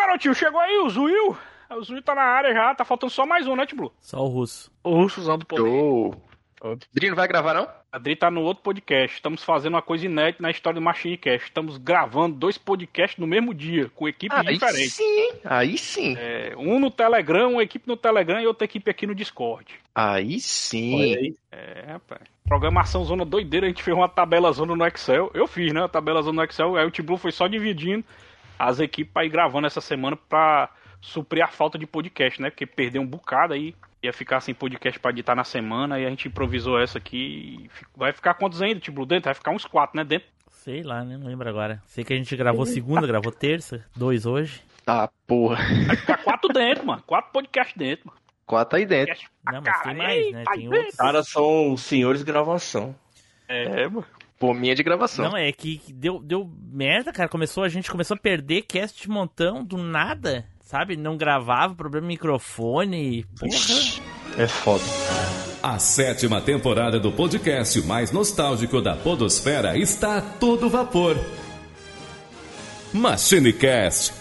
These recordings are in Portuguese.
garotinho, chegou aí o Zuil. O Zuil tá na área já, tá faltando só mais um, né, Tiblu? Só o russo. O russo usando o poder. Show. Dri não vai gravar, não? A Dri tá no outro podcast. Estamos fazendo uma coisa inédita na história do Machine Cast. Estamos gravando dois podcasts no mesmo dia, com equipes Aí diferentes. sim, aí sim. É, um no Telegram, uma equipe no Telegram e outra equipe aqui no Discord. Aí sim. É, rapaz. Programação zona doideira, a gente fez uma tabela zona no Excel. Eu fiz, né? A tabela zona no Excel. Aí o Tiblu foi só dividindo as equipes pra ir gravando essa semana pra suprir a falta de podcast, né? Porque perdeu um bocado aí. Ia ficar sem podcast pra editar na semana e a gente improvisou essa aqui. e Vai ficar quantos ainda, Tiblu? Dentro? Vai ficar uns quatro, né? Dentro. Sei lá, né? Não lembro agora. Sei que a gente gravou segunda, gravou terça, dois hoje. Ah, porra. Vai ficar quatro dentro, mano. Quatro podcasts dentro, mano. Quatro aí dentro. Não, mas tem mais, né? Tem outros. caras são senhores de gravação. É, mano. Pô, minha de gravação. Não, é que deu, deu merda, cara. Começou, a gente começou a perder cast de montão do nada. Sabe? Não gravava, problema microfone. Porra. É foda. A sétima temporada do podcast mais nostálgico da Podosfera está a todo vapor. MachineCast.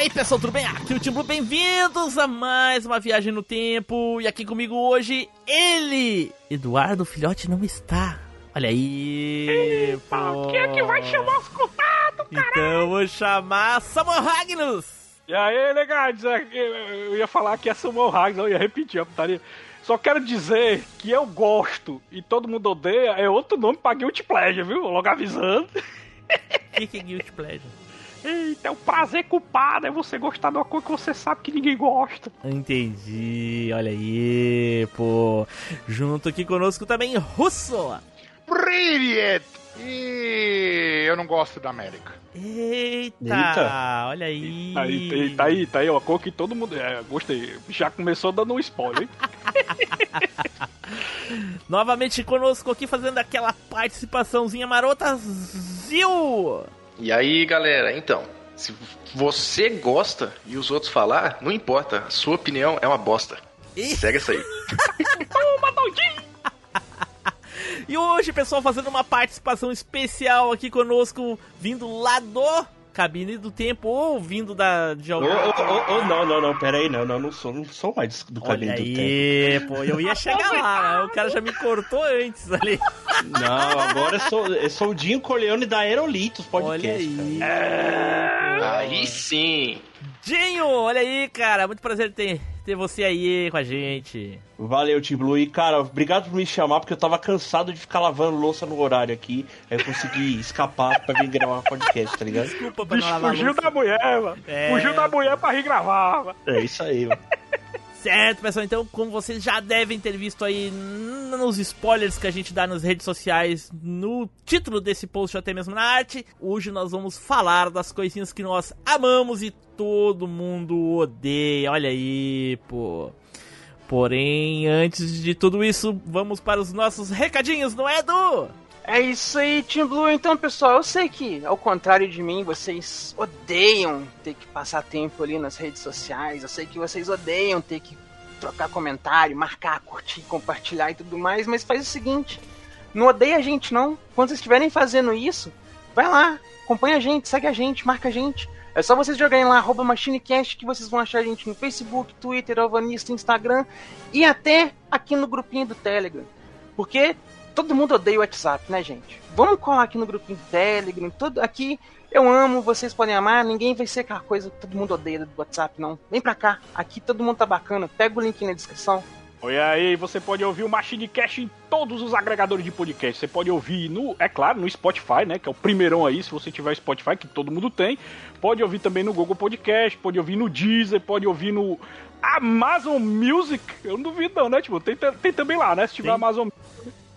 Aí, pessoal, tudo bem? Aqui é o Tim Blue, bem-vindos a mais uma viagem no tempo. E aqui comigo hoje, ele, Eduardo Filhote, não está. Olha aí, pô. Quem é que vai chamar os contatos, cara? Então eu vou chamar Samuel Magnus. E aí, legais, é, eu ia falar que é Samuel Hags, eu ia repetir a putaria. Só quero dizer que eu gosto e todo mundo odeia é outro nome pra Guilty Pleasure, viu? Logo avisando. O que, que é Guilty Pleasure? Eita, é o prazer culpado é você gostar de uma coisa que você sabe que ninguém gosta. Entendi, olha aí, pô. Junto aqui conosco também, Russo. Brilliant! E eu não gosto da América. Eita, eita. olha aí. Tá aí, tá aí, tá aí, uma Cor que todo mundo. É, gostei. Já começou dando um spoiler, hein? Novamente conosco aqui fazendo aquela participaçãozinha marota. Zil! E aí, galera, então, se você gosta e os outros falar, não importa, a sua opinião é uma bosta. Ih. Segue essa aí. Toma! E hoje, pessoal, fazendo uma participação especial aqui conosco, vindo lá do Cabine do Tempo, ou vindo da, de algum... ô, não, não, não, pera aí, não, não, não sou, não sou mais do Olha cabelo do tempo. aí, pô, eu ia chegar lá, né? o cara já me cortou antes ali. Não, agora eu sou, eu sou o Dinho Corleone da Aerolitos Podcast. Olha aí. Aí sim. Dinho, olha aí, cara, muito prazer ter, ter você aí com a gente. Valeu, Tim Blue. E, cara, obrigado por me chamar, porque eu tava cansado de ficar lavando louça no horário aqui. Aí eu consegui escapar pra vir gravar podcast, tá ligado? Desculpa pra Bicho não lavar fugiu louça. da mulher, mano. É. Fugiu da mulher pra rir gravar, mano. É isso aí, mano. Certo, pessoal, então, como vocês já devem ter visto aí nos spoilers que a gente dá nas redes sociais, no título desse post, até mesmo na arte, hoje nós vamos falar das coisinhas que nós amamos e todo mundo odeia. Olha aí, pô. Porém, antes de tudo isso, vamos para os nossos recadinhos, não é, Edu? É isso aí, Team Blue. Então, pessoal, eu sei que, ao contrário de mim, vocês odeiam ter que passar tempo ali nas redes sociais. Eu sei que vocês odeiam ter que trocar comentário, marcar, curtir, compartilhar e tudo mais. Mas faz o seguinte: não odeia a gente, não. Quando vocês estiverem fazendo isso, vai lá, acompanha a gente, segue a gente, marca a gente. É só vocês jogarem lá, MachineCast, que vocês vão achar a gente no Facebook, Twitter, Alvanista, Instagram e até aqui no grupinho do Telegram. Porque todo mundo odeia o WhatsApp, né, gente? Vamos colar aqui no grupinho do Telegram, todo aqui. Eu amo, vocês podem amar, ninguém vai ser aquela coisa que todo mundo odeia do WhatsApp, não. Vem pra cá, aqui todo mundo tá bacana. Pega o link na descrição. Olha aí, você pode ouvir o Machine Cast em todos os agregadores de podcast. Você pode ouvir no, é claro, no Spotify, né? Que é o primeirão aí, se você tiver Spotify, que todo mundo tem. Pode ouvir também no Google Podcast, pode ouvir no Deezer, pode ouvir no Amazon Music. Eu não duvido não, né? Tipo, tem, tem também lá, né? Se tiver Tem. Amazon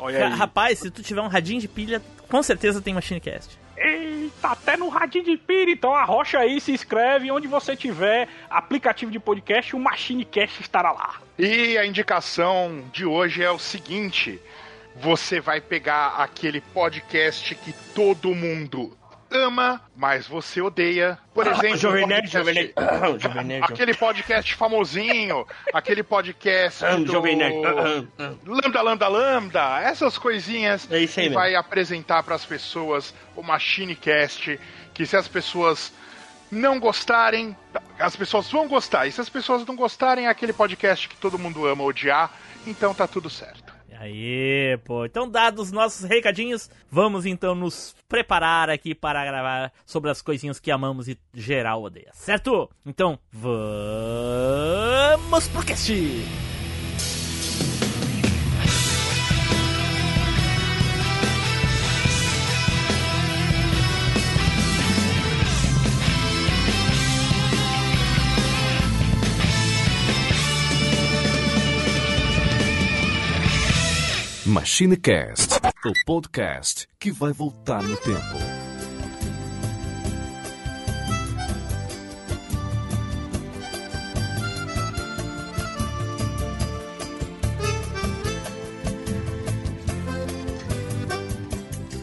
Olha aí. Rapaz, se tu tiver um radinho de pilha, com certeza tem MachineCast. Eita, até no radinho de pira, então arrocha aí, se inscreve, onde você tiver aplicativo de podcast, o MachineCast estará lá. E a indicação de hoje é o seguinte: você vai pegar aquele podcast que todo mundo ama, mas você odeia. Por exemplo, Jovem o Nerd, Jovem Nerd. Jovem Nerd. aquele podcast famosinho, aquele podcast Ah, do Jovem Nerd. Ah, ah, ah. Lambda, Lambda, Lambda, essas coisinhas É que mesmo. vai apresentar para as pessoas o MachineCast, que se as pessoas não gostarem, as pessoas vão gostar. E se as pessoas não gostarem, é aquele podcast que todo mundo ama odiar, então tá tudo certo. Aí, pô. Então, dados os nossos recadinhos, vamos então nos preparar aqui para gravar sobre as coisinhas que amamos e geral odeia, certo? Então, vamos pro cast! MachineCast, o podcast que vai voltar no tempo.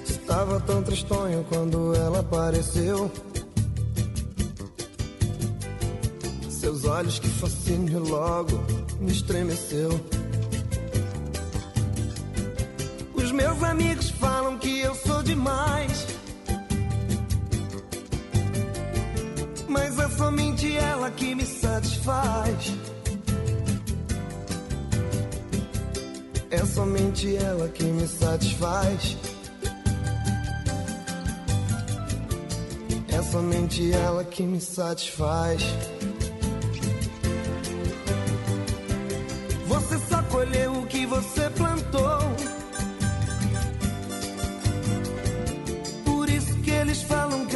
Estava tão tristonho quando ela apareceu. Seus olhos, que fascínio logo me estremeceu. Os meus amigos falam que eu sou demais. Mas é somente ela que me satisfaz. É somente ela que me satisfaz. É somente ela que me satisfaz.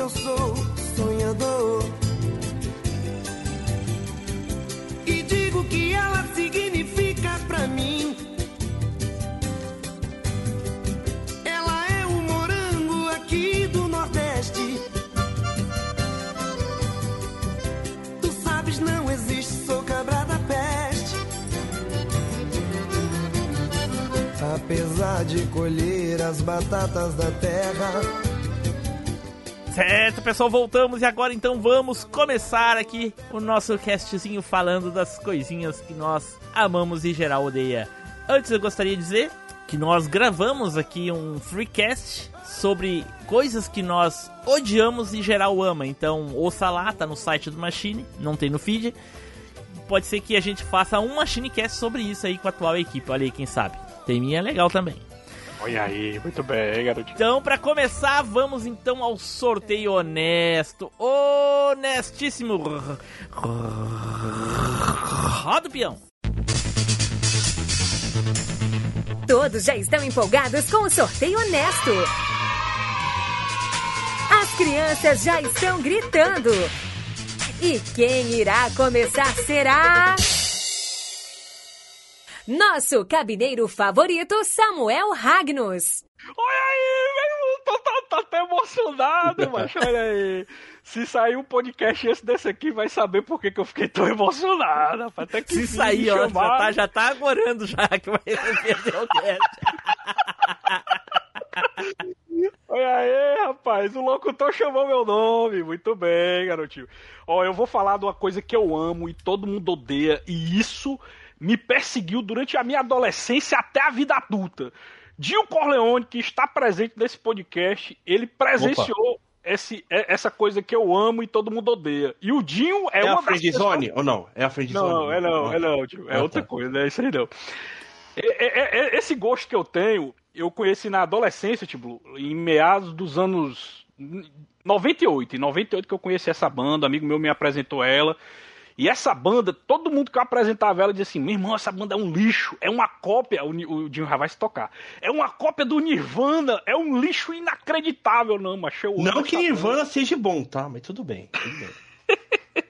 Eu sou sonhador. E digo que ela significa pra mim. Ela é o morango aqui do Nordeste. Tu sabes, não existe, sou cabra da peste. Apesar de colher as batatas da terra. Certo, pessoal, voltamos e agora então vamos começar aqui o nosso castzinho falando das coisinhas que nós amamos e geral odeia. Antes eu gostaria de dizer que nós gravamos aqui um freecast sobre coisas que nós odiamos e geral ama. Então, ouça lá, tá no site do Machine, não tem no feed. Pode ser que a gente faça um MachineCast sobre isso aí com a atual equipe. Olha aí, quem sabe. Teminha é legal também. Olha aí, muito bem, garotinho. Então, pra começar, vamos então ao sorteio honesto. Honestíssimo. Roda o peão. Todos já estão empolgados com o sorteio honesto. As crianças já estão gritando. E quem irá começar será. Nosso cabineiro favorito, Samuel Ragnus. Olha aí, velho, tô, tô, tô até emocionado, macho, olha aí. Se sair um podcast esse desse aqui, vai saber por que, que eu fiquei tão emocionado. rapaz. Até que Se sair, ó, já tá, já tá agorando já que vai perder o cast. Olha aí, rapaz, o locutor chamou meu nome. Muito bem, garotinho. Ó, eu vou falar de uma coisa que eu amo e todo mundo odeia, e isso me perseguiu durante a minha adolescência até a vida adulta. Dio Corleone, que está presente nesse podcast, ele presenciou esse, é- essa coisa que eu amo e todo mundo odeia. E o Dinho é, É, uma a friendzone ou não? É a friendzone? Não, é não, é não, tio. É Ah, outra tá. coisa, não é isso aí não. É- é- é- esse gosto que eu tenho, eu conheci na adolescência, tipo, em meados dos anos 98. Em 98 que eu conheci essa banda, um amigo meu me apresentou ela. E essa banda, todo mundo que eu apresentava ela dizia assim: meu irmão, essa banda é um lixo, é uma cópia. O, o Dinho já vai se tocar. É uma cópia do Nirvana, é um lixo inacreditável, não, mas eu Não que banda. Nirvana seja bom, tá? Mas tudo bem. Tudo bem.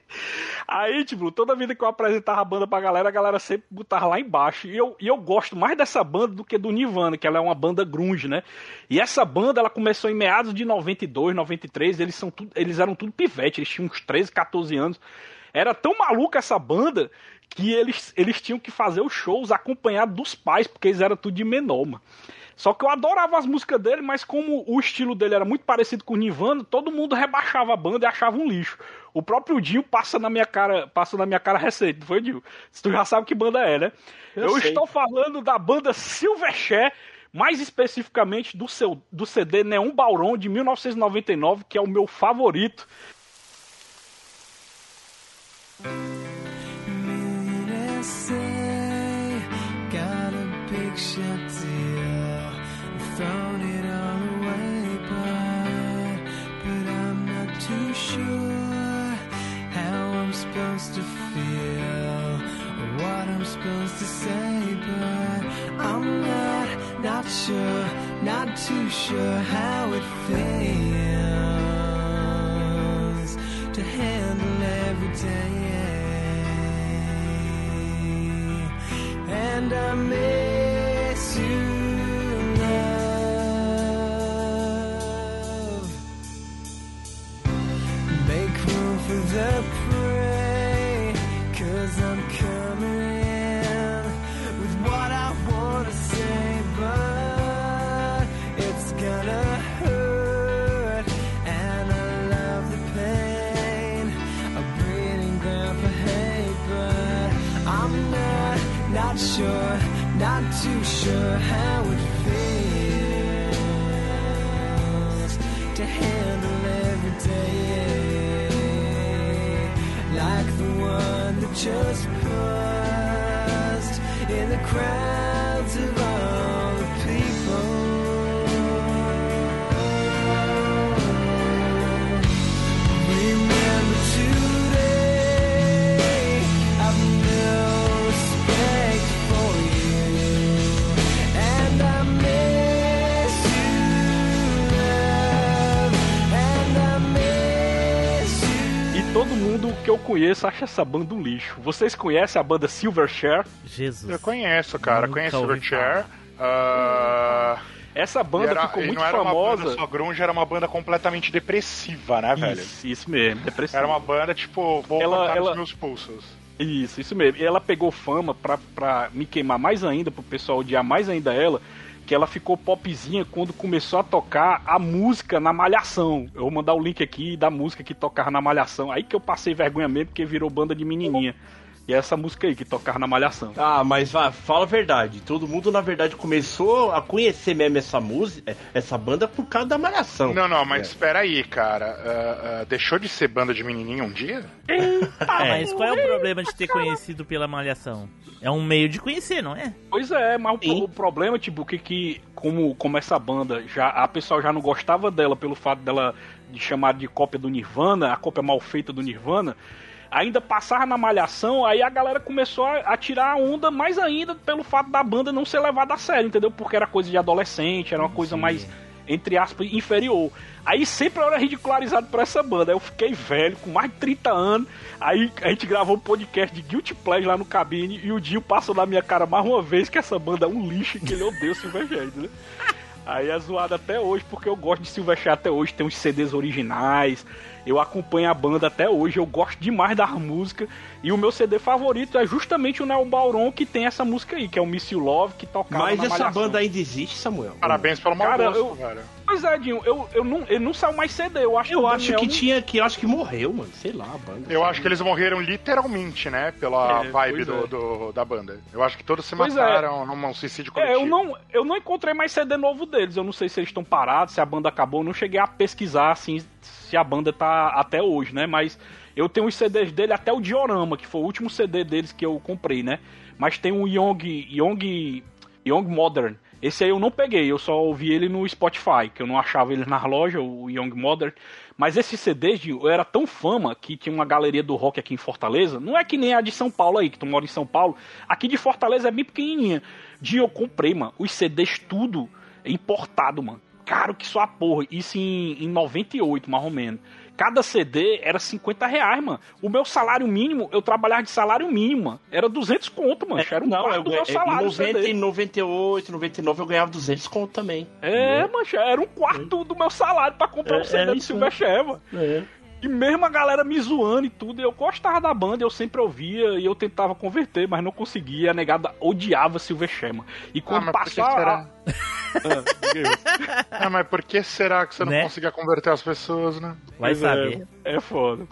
Aí, tipo, toda vida que eu apresentava a banda pra galera, a galera sempre botava lá embaixo. E eu, e eu gosto mais dessa banda do que do Nirvana, que ela é uma banda grunge, né? E essa banda, ela começou em meados de 92, 93. Eles, são tudo, eles eram tudo pivete, eles tinham uns 13, 14 anos. Era tão maluca essa banda que eles, eles tinham que fazer os shows acompanhados dos pais, porque eles eram tudo de menor, mano. Só que eu adorava as músicas dele, mas como o estilo dele era muito parecido com o Nirvana, todo mundo rebaixava a banda e achava um lixo. O próprio Dinho passa na minha cara, passa na minha cara recente, não foi, Dinho? Tu já sabe que banda é, né? Eu, Eu estou falando da banda Silverchair, mais especificamente do, seu, do CD Neon Bauron de 1999, que é o meu favorito. Got a big deal, thrown it all away, but, but I'm not too sure how I'm supposed to feel, or what I'm supposed to say, but I'm not, not sure, not too sure how it feels And I miss conheço acha essa banda um lixo. Vocês conhecem a banda Silverchair? Jesus. Eu conheço, cara. Nunca Conheço ouvi o Chair. Ah, Essa banda era- ficou muito não era uma famosa. banda só grunge, era uma banda completamente depressiva, né, velho? Isso, isso mesmo, depressivo. Era uma banda, tipo, vou Ela- ela- os meus pulsos. Isso, isso mesmo. E ela pegou fama pra, pra me queimar mais ainda, pro pessoal odiar mais ainda ela, que ela ficou popzinha quando começou a tocar a música na Malhação. Eu vou mandar o link aqui da música que tocava na Malhação. Aí que eu passei vergonha mesmo, porque virou banda de menininha. E é essa música aí que tocava na Malhação. Ah, mas vá, fala a verdade. Todo mundo, na verdade, começou a conhecer mesmo essa música, essa banda por causa da malhação. Não, não, É. mas espera aí, cara. Ah, ah, deixou de ser banda de menininha um dia? Ah, mas qual é o problema de ter conhecido pela Malhação? É um meio de conhecer, não é? Pois é, mas o, pro- o problema, tipo, que, que como, como essa banda, já a pessoa já não gostava dela pelo fato dela de chamar de cópia do Nirvana, a cópia mal feita do Nirvana, ainda passava na malhação, aí a galera começou a, a tirar a onda mais ainda pelo fato da banda não ser levada a sério, entendeu? Porque era coisa de adolescente, era uma coisa mais, entre aspas, inferior. Aí sempre eu era ridicularizado por essa banda. Aí eu fiquei velho, com mais de 30 anos. Aí a gente gravou um podcast de Guilty Pleasure lá no cabine e o Dio passou na minha cara mais uma vez que essa banda é um lixo e que ele odeia o Silverchair, né? Aí é zoado até hoje, porque eu gosto de Silverchair até hoje, tem uns CDs originais, eu acompanho a banda até hoje, eu gosto demais da música, e o meu CD favorito é justamente o Neo Bauron, que tem essa música aí, que é o Miss You Love, que tocava Mas na essa Malhação. banda ainda existe, Samuel? Parabéns pelo mau Cara, gosto, eu- velho. Pois é, Dinho, eu, eu não, ele não saiu mais CD, eu acho Eu o acho que não- tinha, que eu acho que morreu, mano. Sei lá, a banda. Eu acho que eles morreram literalmente, né? Pela É, vibe do, é. do- da banda. Eu acho que todos se Pois é. mataram num suicídio É, coletivo. eu não, eu não encontrei mais CD novo deles. Eu não sei se eles estão parados, se a banda acabou. Eu não cheguei a pesquisar assim se a banda tá até hoje, né? Mas eu tenho os CDs dele até o Diorama, que foi o último CD deles que eu comprei, né? Mas tem o Young, Young, Young Modern. Esse aí eu não peguei, eu só ouvi ele no Spotify, que eu não achava ele na loja, o Young Modern. Mas esse CD era tão fama que tinha uma galeria do rock aqui em Fortaleza. Não é que nem a de São Paulo aí, que tu mora em São Paulo. Aqui de Fortaleza é bem pequenininha. De eu comprei, mano, os CDs tudo importado, mano. Caro que só a porra. Isso em, em 98, mais ou menos. Cada CD era 50 reais, mano. O meu salário mínimo, eu trabalhava de salário mínimo, mano. Era 200 conto, mano. Era um não, quarto eu, do meu em salário. 90, em 98, 99 eu ganhava 200 conto também. É, mancha, era um quarto do meu salário pra comprar É, um CD é do isso, Silverchair, mano. É. E mesmo a galera me zoando e tudo, eu gostava da banda, eu sempre ouvia e eu tentava converter, mas não conseguia. A negada odiava Silverchair, E Ah, quando mas por que passou a... será? Ah, diga aí. Ah, mas por que será que você não Né? conseguia converter as pessoas, né? Vai Pois saber. É, é foda.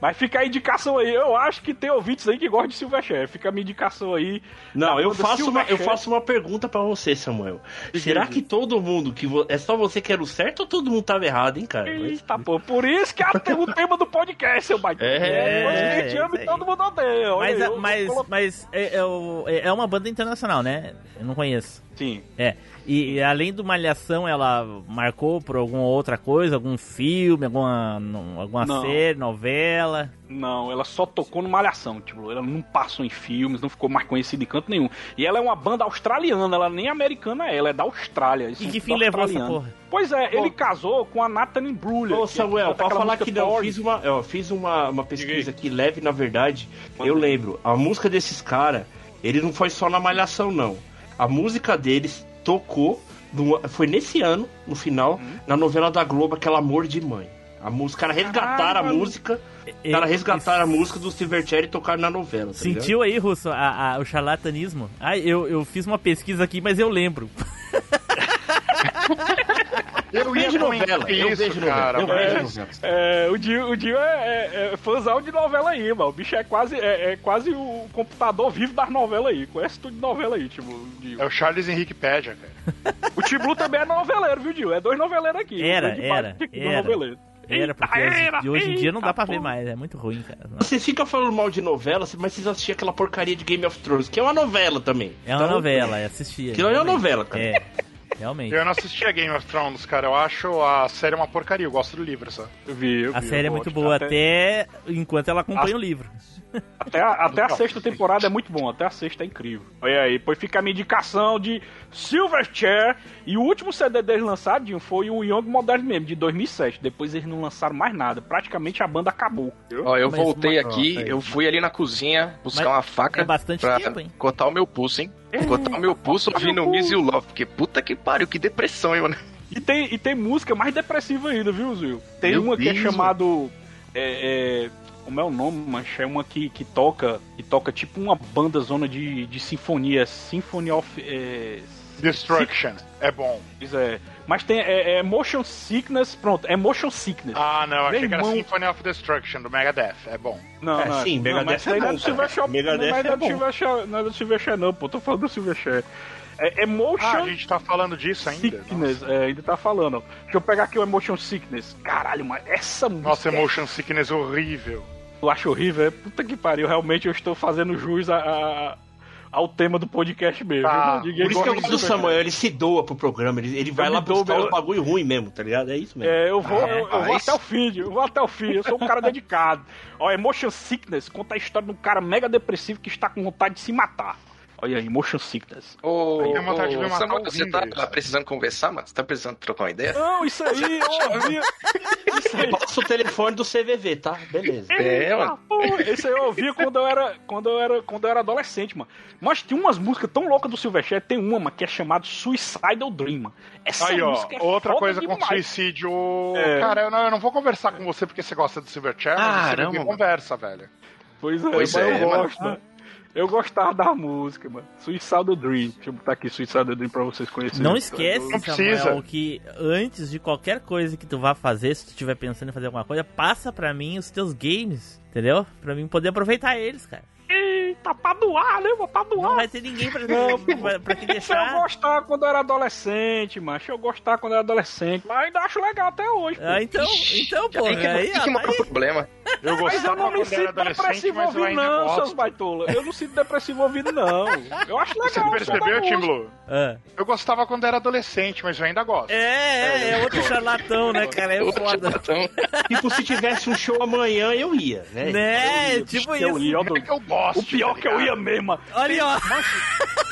Mas fica a indicação aí. Eu acho que tem ouvintes aí que gostam de Silverchair. Fica a minha indicação aí. Não, da eu faço, uma, eu faço uma pergunta pra você, Samuel. Será que todo mundo que vo- é só você que era o certo ou todo mundo tava errado, hein, cara? Eita, pô, por isso que é o tema do podcast, seu baita. É, é gente ama e todo mundo odeia. Mas, eu- mas, eu- mas é, é é uma banda internacional, né? Eu não conheço. Sim. É. E, e além do Malhação, ela marcou por alguma outra coisa? Algum filme, alguma, alguma Não. série, novela? Não, ela só tocou no Malhação, tipo, ela não passou em filmes, não ficou mais conhecida em canto nenhum. E ela é uma banda australiana, ela nem americana é, ela é da Austrália. E que fim levou essa porra? Pois é, ele casou com a Nathalie Brulha. Ô, que Samuel, pra falar que não, fiz uma, ó, fiz uma, uma pesquisa aqui leve, na verdade. Eu lembro, a música desses caras, ele não foi só na Malhação, não. A música deles tocou, no- foi nesse ano, no final, Hum. na novela da Globo, aquela Amor de Mãe. A música, cara resgataram a mano. música, cara resgataram a música do Silverchair e tocaram na novela. Tá ligado? Sentiu aí, Russo, a- a- o charlatanismo? Ah, eu, eu fiz uma pesquisa aqui, mas eu lembro. Eu vejo comentar novela, eu vejo novela, cara. eu mas- vejo novela. É, o Dio, o Dio é, é, é fãzão de novela aí, mano. O bicho é quase, é, é quase o computador vivo das novelas aí. Conhece tudo de novela aí, tipo, o Dio. É o Charles Henrique Pédia, cara. O Tim Blue também é noveleiro, viu, Dio? É dois noveleiros aqui. Era, Dois de era, era. noveleiro. Era, porque hoje, era, de hoje em dia não dá pra ver mais, é muito ruim, cara. Não. Você fica falando mal de novela, mas vocês assistiam aquela porcaria de Game of Thrones, que é uma novela também. É uma Então, novela, é assistir. Aquilo aí é uma novela, cara. É, realmente. Eu não assistia Game of Thrones, cara. Eu acho a série uma porcaria. Eu gosto do livro, só. Eu vi, eu A vi, série é muito boa, até enquanto ela acompanha o livro. Até a, até a sexta temporada é muito bom, até a sexta é incrível. Olha aí, depois fica a minha indicação de Silverchair. E o último CD deles lançado, Dinho, foi o Young Modern mesmo, de 2007. Depois eles não lançaram mais nada. Praticamente a banda acabou. Ó, eu Mas voltei uma- aqui, ó, tá aí. eu fui ali na cozinha buscar Mas uma faca é bastante pra tempo, hein? cortar o meu pulso, hein? Cortar o meu pulso ouvindo o Easy Love, porque puta que pariu, que depressão, hein, mano. E tem, e tem música mais depressiva ainda, viu, Zil? Tem Meu uma que é Deus, chamado. É, é, como é o nome, mancha? É uma que, que toca. Que toca tipo uma banda zona de, de sinfonia. Symphony of. É, Destruction. É bom. Pois é. Mas tem é, é Motion Sickness, pronto, é Motion Sickness. Ah, não. Achei Meu que era irmão. Symphony of Destruction, do Megadeth. É bom. Não, É, não, sim, não, Megadeth é não bom, é. Megadeth não, é é bom. Silverchair, não é do Silverchair não, pô, tô falando do Silverchair. É, é Motion Ah, a gente tá falando disso ainda? Sickness, é, ainda tá falando. Deixa eu pegar aqui o Emotion Sickness. Caralho, mas essa música... Nossa, Emotion Sickness horrível. Eu acho horrível, é puta que pariu. Realmente eu estou fazendo jus a, a- ao tema do podcast mesmo. Ah, Ninguém Por isso que eu gosta gosto do. Samuel, ele se doa pro programa, ele, ele vai lá buscar meu- os bagulho ruim mesmo, tá ligado? É isso mesmo. É, eu vou, eu, eu vou até o fim, eu vou até o fim, eu sou um cara dedicado. Ó, Emotion Sickness conta a história de um cara mega depressivo que está com vontade de se matar. Olha aí, Emotion Sickness. Ô, Tenho vontade de me ô, Samuel, você tá isso. precisando conversar, mano? Você tá precisando trocar uma ideia? Não, isso aí, eu ouvi. Isso aí. Passa o telefone do CVV, tá? Beleza. É, mano. Ah, esse aí eu ouvia quando eu era, quando eu era, quando eu era adolescente, mano. Mas tem umas músicas tão loucas do Silverchair, tem uma, mano, que é chamada Suicidal Dream, mano. Essa Aí, ó, música é outra coisa com demais. suicídio. É. Cara, eu não, eu não vou conversar com você porque você gosta do Silverchair, mas você Caramba, me mano. conversa, velho. Pois é, Pois mas é, eu gosto, mano. Eu gostava da música, mano. Suicidal Dream. Deixa eu botar aqui Suicidal Dream pra vocês conhecerem. Não esquece, Não precisa. Samuel, que antes de qualquer coisa que tu vá fazer, se tu estiver pensando em fazer alguma coisa, passa pra mim os teus games, entendeu? Pra mim poder aproveitar eles, cara. Eita, pra doar, né, mano? Pra doar. Não vai ter ninguém pra, Não, pra, pra te Isso eu deixar. gostava quando eu era adolescente, macho. Eu gostava quando eu era adolescente. Mas ainda acho legal até hoje. pô. Ah, então, então, pô, tem que, aí, tem que aí- problema. Eu Mas eu gostava não me quando era sinto adolescente, depressivo mas eu ouvindo, ainda não, seus gosto. baitola. Eu não sinto depressivo ouvindo, não. Eu acho legal. Você percebeu, Tim. Blue? Ah. Eu gostava quando era adolescente, mas eu ainda gosto. É, é, é outro charlatão, né, cara? É Outro foda. charlatão. Tipo, se tivesse um show amanhã, eu ia, né? Né, tipo Eu isso. ia, é que eu gosto? O pior tá que eu ia mesmo. Olha aí, ó.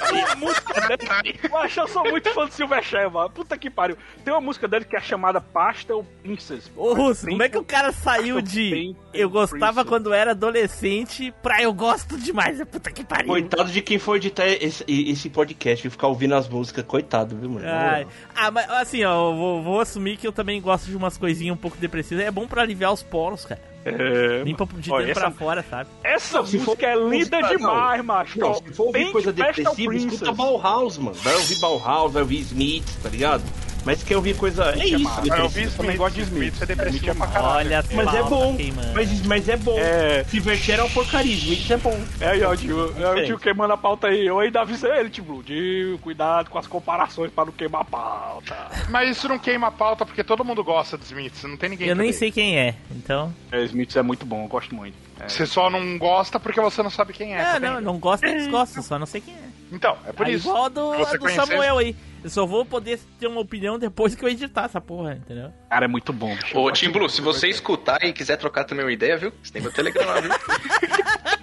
Tem uma música dele. Mas eu sou muito fã do Silverchair, mano. Puta que pariu. Tem uma música dele que é chamada Pastel Princess. Ô, Russo, como é que o cara saiu de eu gostava quando era adolescente, pra eu gosto demais. Puta que pariu. Coitado de quem for editar esse, esse podcast e ficar ouvindo as músicas. Coitado, viu, mano? Ai. Ah, mas assim, ó, eu vou, vou assumir que eu também gosto de umas coisinhas um pouco depressivas. É bom pra aliviar os poros, cara. É, Limpa de dentro essa- pra fora, sabe? Essa se for música é linda música- não. demais, macho. Não, se for ouvir coisa depressiva, escuta Bauhaus, mano. Vai ouvir Bauhaus, vai ouvir Smith, tá ligado? Mas quer ouvir coisa. É isso, massa. Eu vi. Smith, também gosto de Smith. Smith é depressivo Smith é pra caralho. Olha as Mas é bom. Mas, mas é bom. É. Silverchair é uma porcaria, Smith é bom. É aí, ó, tio. É o tio queimando a pauta aí. Eu ainda avisei ele, tio. Dio, cuidado com as comparações pra não queimar a pauta. Mas isso não queima a pauta porque todo mundo gosta de Smith. Não tem ninguém Eu que nem sei quem é, então. É, Smith é muito bom, eu gosto muito. É. Você só não gosta porque você não sabe quem é. É, não, não gosto, desgosto, só não sei quem é. Então, é por Aí, isso. igual a do, a do Samuel aí. Eu só vou poder ter uma opinião depois que eu editar essa porra, entendeu? Cara, é muito bom. bicho. Ô, Tim Blue, se você escutar e quiser trocar também uma ideia, viu? Você tem meu Telegram lá, viu?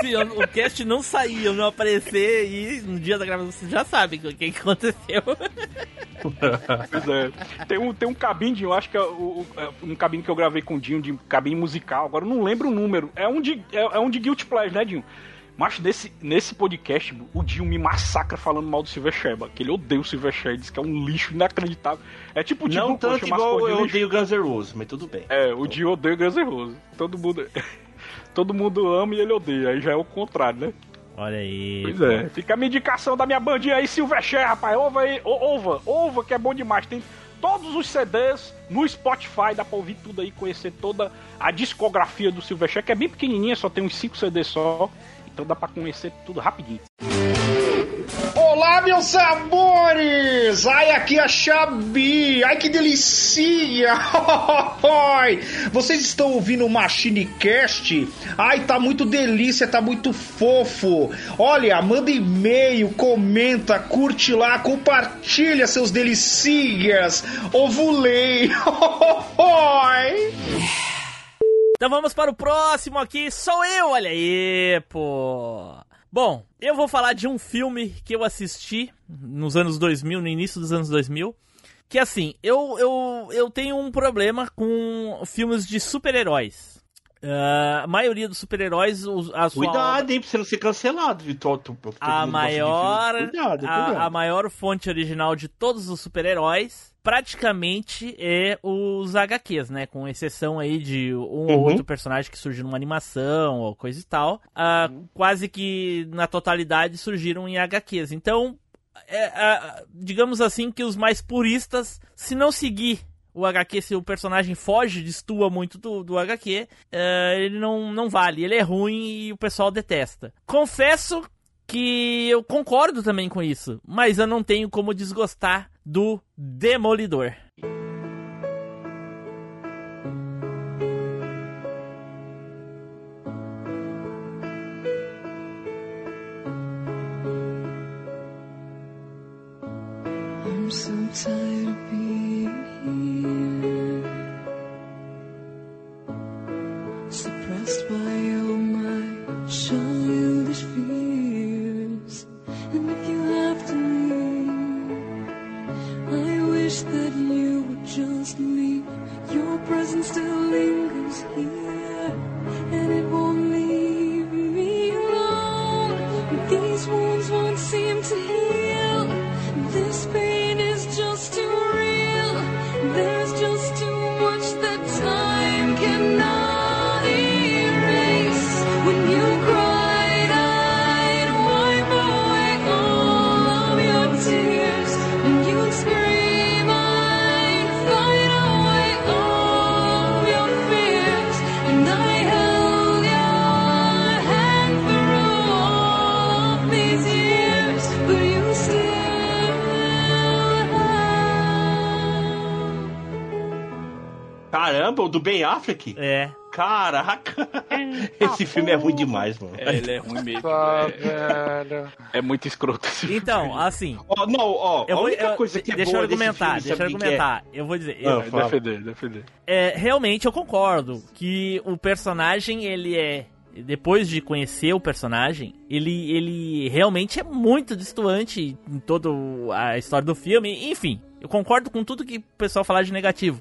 Se o cast não sair, eu não aparecer e no dia da gravação você já sabe o que, que aconteceu. Pois é. Tem um, tem um cabine, eu acho que é o, é um cabine que eu gravei com o Dinho, de cabine musical, agora eu não lembro o número. É um de, é, é um de Guilty Pleasure, né, Dinho? Mas nesse, nesse podcast, o Dinho me massacra falando mal do Silverchair, que ele odeia o Silverchair, diz que é um lixo inacreditável. É tipo o Dinho Não tanto igual eu de lixo. odeio Guns N' Roses, mas tudo bem. É, o Dinho odeia o Guns N' Roses. Todo mundo, todo mundo ama e ele odeia, aí já é o contrário, né? Olha aí. Pois é. Fica a minha indicação da minha bandinha aí, Silverchair, rapaz. Ouva aí, ouva, ouva, que é bom demais. Tem todos os CDs no Spotify, dá pra ouvir tudo aí, conhecer toda a discografia do Silverchair, que é bem pequenininha, só tem uns 5 CDs só. Então dá pra conhecer tudo rapidinho. Olá, meus sabores! Ai, aqui é a Xabi! Ai, que delícia! Vocês estão ouvindo o Machine Cast? Ai, tá muito delícia, tá muito fofo! Olha, manda e-mail, comenta, curte lá, compartilha seus delicias! Ovulei! Então vamos para o próximo aqui, sou eu, olha aí, pô. Bom, eu vou falar de um filme que eu assisti nos anos 2000, no início dos anos 2000. Que assim, eu, eu, eu tenho um problema com filmes de super-heróis. Ah, a maioria dos super-heróis, os- a sua Cuidado, hein, pra você não ser cancelado, Vitor. A maior. Cuidado, a, cuidado. a maior fonte original de todos os super-heróis praticamente é os HQs, né? Com exceção aí de um ou Uhum. outro personagem que surgiu numa animação ou coisa e tal. Ah, quase que na totalidade surgiram em HQs. Então, é, ah, digamos assim que os mais puristas, se não seguir o HQ, se o personagem foge, destoa muito do, do HQ, eh, ele não, não vale. Ele é ruim e o pessoal detesta. Confesso que eu concordo também com isso, mas eu não tenho como desgostar do Demolidor. I'm so tired Affleck? É. Caraca! Esse filme é ruim demais, mano. É, ele é ruim mesmo. É, é muito escroto esse filme. Então, assim, Ó, não, ó, eu a única eu- coisa que é deixa eu argumentar, filme, deixa eu é? argumentar. Eu vou dizer, Ah, eu- É, defender, defender. é, realmente eu concordo que o personagem, ele é. Depois de conhecer o personagem, ele, ele realmente é muito distoante em toda a história do filme. Enfim, Eu concordo com tudo que o pessoal falar de negativo.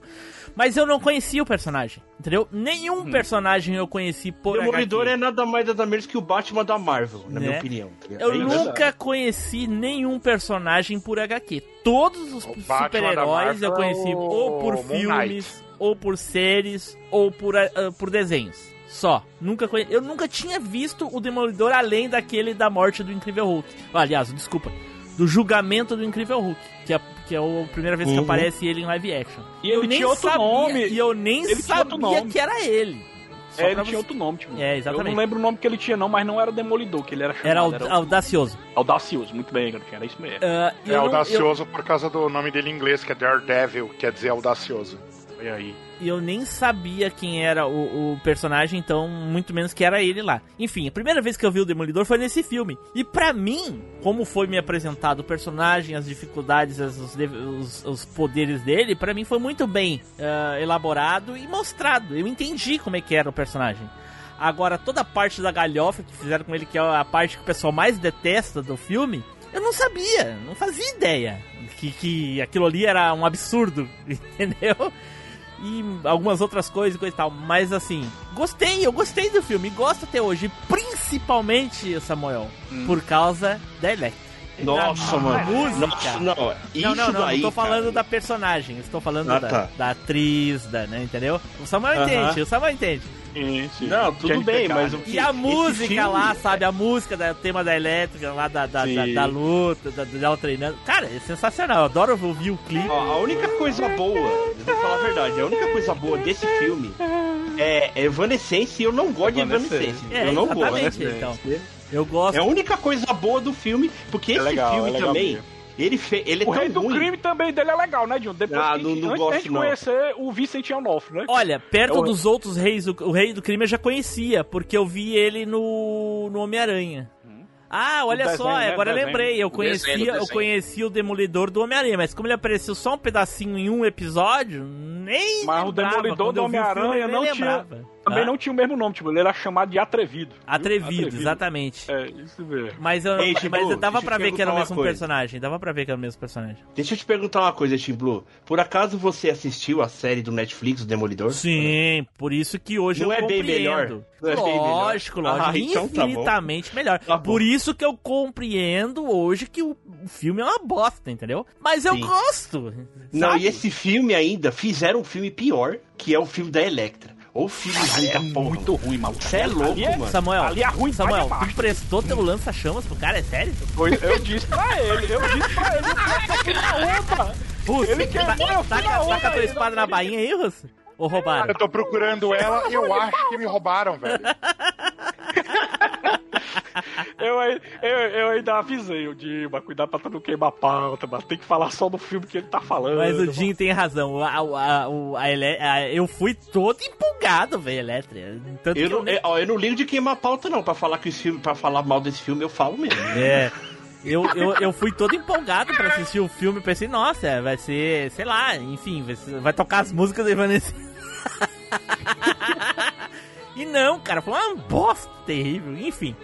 Mas eu não conhecia o personagem, entendeu? Nenhum personagem eu conheci por O Demolidor HQ. é nada mais nada menos que o Batman da Marvel, na Né? minha opinião. tá? Eu É nunca conheci nenhum personagem por HQ. Todos os super-heróis eu conheci é o ou por filmes, ou por séries, ou por, ah, por desenhos. Só. Nunca conhe... Eu nunca tinha visto o Demolidor além daquele da morte do Incrível Hulk. Ah, Aliás, desculpa. Do julgamento do Incrível Hulk. Que é, que é a primeira vez que Uhum. aparece ele em live action. E ele eu nem tinha outro sabia, nome. E eu nem Ele sabia que era ele. Só É, ele pra tinha você- outro nome, tipo. É, Eu exatamente. não lembro o nome que ele tinha, não, mas não era Demolidor, que ele era chamado. Era aud- audacioso. Audacioso, muito bem, garotinho, era isso mesmo. E É eu não- eu- audacioso por causa do nome dele em inglês, que é Daredevil, quer dizer audacioso. E aí? E eu nem sabia quem era o, o personagem, então muito menos que era ele lá. Enfim, a primeira vez que eu vi o Demolidor foi nesse filme. E pra mim, como foi me apresentado o personagem, as dificuldades, as- os, os- os poderes dele, pra mim foi muito bem ah, elaborado e mostrado. Eu entendi como é que era o personagem. Agora, toda a parte da galhofa que fizeram com ele, que é a parte que o pessoal mais detesta do filme, eu não sabia, não fazia ideia que, que aquilo ali era um absurdo, entendeu? E algumas outras coisas e coisa e tal. Mas assim, gostei, eu gostei do filme, gosto até hoje, principalmente, Samuel, por causa da Electra. Nossa, mano. música. Nossa, não, isso não, não, não, daí, não tô falando cara. da personagem, estou falando Ah, da, tá. da atriz, da, né, entendeu? O Samuel Aham. entende, o Samuel entende. Sim, sim. Não, tudo Jennifer bem, mas o que E a música filme- lá, sabe? A música, da, o tema da elétrica lá, da, da, da, da luta, da, dela treinando. Cara, é sensacional. Eu adoro ouvir o clipe. Ó, a única coisa boa, eu vou falar a verdade, a única coisa boa desse filme é Evanescence e eu não gosto de Evanescence. Evanescence. É, eu não exatamente, gosto. então. Eu gosto. É a única coisa boa do filme, porque É esse legal, filme é legal também, mesmo. ele, fe... ele é O tão Rei do ruim. Crime também dele é legal, né, John? Depois Ah, que, não- não antes gosto, da gente não. conhecer o Vincent Onofre, né? Olha, perto Eu- dos outros reis, o, o rei do crime eu já conhecia, porque eu vi ele no, no Homem-Aranha. Ah, olha desenho, só, né? agora eu lembrei, eu O desenho, conhecia, o eu conhecia o Demolidor do Homem-Aranha, mas como ele apareceu só um pedacinho em um episódio, nem Mas o lembrava, Demolidor quando do o Homem-Aranha não nem tinha- lembrava. Também Ah, não tinha o mesmo nome, tipo, ele era chamado de Atrevido. viu? Atrevido, exatamente. É, isso mesmo. Mas, eu, Ei, Tim mas Blue, dava eu pra ver que era o mesmo coisa. personagem, dava pra ver que era o mesmo personagem. Deixa eu te perguntar uma coisa, Tim Blue. Por acaso você assistiu a série do Netflix, o Demolidor? Sim, por isso que hoje Não eu é bem compreendo. melhor? Não é bem melhor? lógico, lógico. Ah, então tá infinitamente melhor. Tá por isso que eu compreendo hoje que o, filme é uma bosta, entendeu? Mas eu Sim. gosto. Não, sabe? e esse filme ainda fizeram um filme pior, que é o filme da Electra. Ou filme ruim da porra. Muito ruim, maluco. Você é louco, Ali é- mano. Samuel, Ali é ruim, Samuel, tu abaixo. prestou teu lança-chamas pro cara, é sério? Foi- Eu disse pra ele, eu disse pra ele, eu fui na onda. Russo, Ele queimou, eu fui taca, na onda taca tua espada na bainha aí, Russo? Ou roubaram? Eu tô procurando ela e eu acho que me roubaram, velho. Eu, eu, eu ainda avisei o Dima, cuidado pra tu não queimar a pauta, mas tem que falar só do filme que ele tá falando. Mas o Jim tem razão. A, a, a Ele- a- eu fui todo empolgado, velho, Elétrica. Tanto Eu que eu não, ó, eu não ligo de queimar pauta, não. Pra falar que esse filme, para falar mal desse filme, eu falo mesmo. É. Eu, eu, eu fui todo empolgado pra assistir o filme. Pensei, nossa, vai ser, sei lá, enfim, vai, ser- vai tocar as músicas da Evanescence. e não, cara, foi uma bosta terrível. Enfim.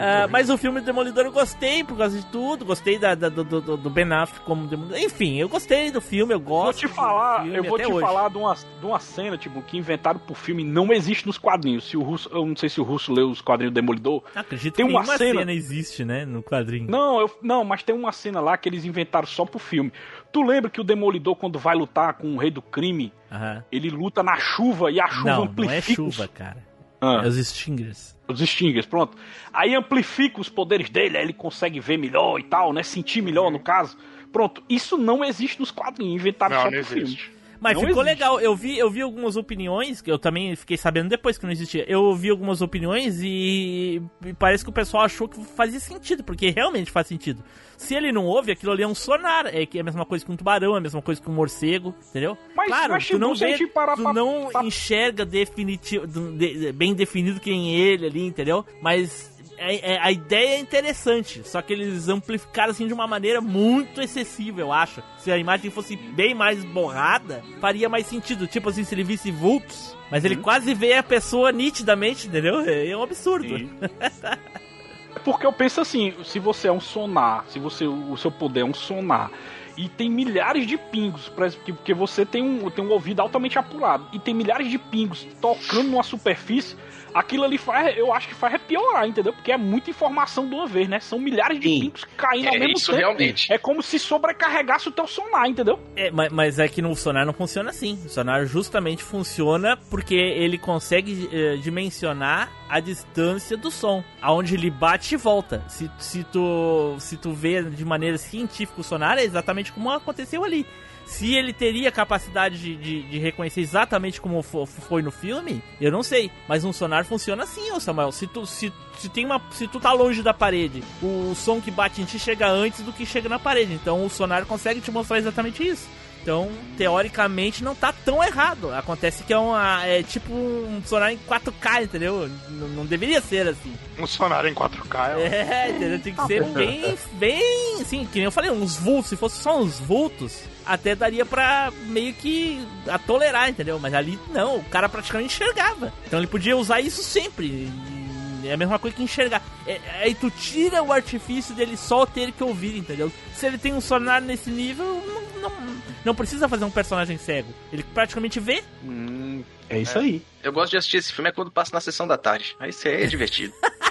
Ah, mas o filme Demolidor eu gostei por causa de tudo. Gostei da, da- do, do, do Ben Affleck como Demolidor. Enfim, eu gostei do filme, eu Vou gosto. te do falar, filme eu vou te hoje. falar de uma, de uma cena, tipo, que inventaram pro filme não existe nos quadrinhos. Se o Russo, eu não sei se o Russo leu os quadrinhos do Demolidor. Acredito Tem que uma cena- cena existe, né, no quadrinho. Não, eu, não, mas tem uma cena lá que eles inventaram só pro filme. Tu lembra que o Demolidor, quando vai lutar com o Rei do Crime, Aham. ele luta na chuva e a chuva Não, não amplifica é os- chuva, cara. Ah. É os Stingers. Os Stingers, pronto. Aí amplifica os poderes dele, aí ele consegue ver melhor e tal, né? Sentir melhor no caso. Pronto, isso não existe nos quadrinhos, inventaram Não, só não pro filme. Mas Não ficou existe. legal. Eu vi, eu vi algumas opiniões, que eu também fiquei sabendo depois que não existia. Eu vi algumas opiniões e, e parece que o pessoal achou que fazia sentido, porque realmente faz sentido. Se ele não ouve, aquilo ali é um sonar. É que é a mesma coisa que um tubarão, é a mesma coisa que um morcego, entendeu? Mas- claro, mas, tu não, vê, tu pra- não pra- enxerga definitivo, de- bem definido quem é ele ali, entendeu? Mas é- é- a ideia é interessante, só que eles amplificaram assim de uma maneira muito excessiva, eu acho. Se a imagem fosse bem mais borrada, faria mais sentido. Tipo assim, se ele visse vultos, mas ele quase vê a pessoa nitidamente, entendeu? É um absurdo. Sim. Porque eu penso assim, se você é um sonar, se você o seu poder é um sonar, e tem milhares de pingos, porque você tem um, tem um ouvido altamente apurado e tem milhares de pingos tocando numa superfície, aquilo ali faz, eu acho que faz é piorar, entendeu? Porque é muita informação de uma vez, né? São milhares de Sim. pingos caindo ao É, mesmo isso tempo. realmente. É como se sobrecarregasse o teu sonar, entendeu? É, ma- mas é que no sonar não funciona assim. O sonar justamente funciona porque ele consegue eh, dimensionar a distância do som, aonde ele bate e volta. Se, se, tu, se tu vê de maneira científica o sonar, é exatamente como aconteceu ali. Se ele teria capacidade de, de, de reconhecer exatamente como fo- foi no filme, eu não sei. Mas um sonar funciona assim, ô Samuel. Se tu, se, se, tem uma, se tu tá longe da parede, o som que bate em ti chega antes do que chega na parede. Então o sonar consegue te mostrar exatamente isso. Então, teoricamente, não tá tão errado. Acontece que é, uma, é tipo um sonar em 4K, entendeu? N- não deveria ser assim. Um sonar em 4K. É... É, entendeu? Tem que ser bem, bem, assim, que nem eu falei, uns vultos. Se fosse só uns vultos, até daria pra meio que a tolerar, entendeu? Mas ali não, o cara praticamente enxergava. Então ele podia usar isso sempre. É a mesma coisa que enxergar. É- Aí tu tira o artifício dele só ter que ouvir, entendeu? Se ele tem um sonar nesse nível, não, não, não precisa fazer um personagem cego. Ele praticamente vê. É isso aí. Eu gosto de assistir esse filme é quando passa na sessão da tarde. Aí isso aí é divertido.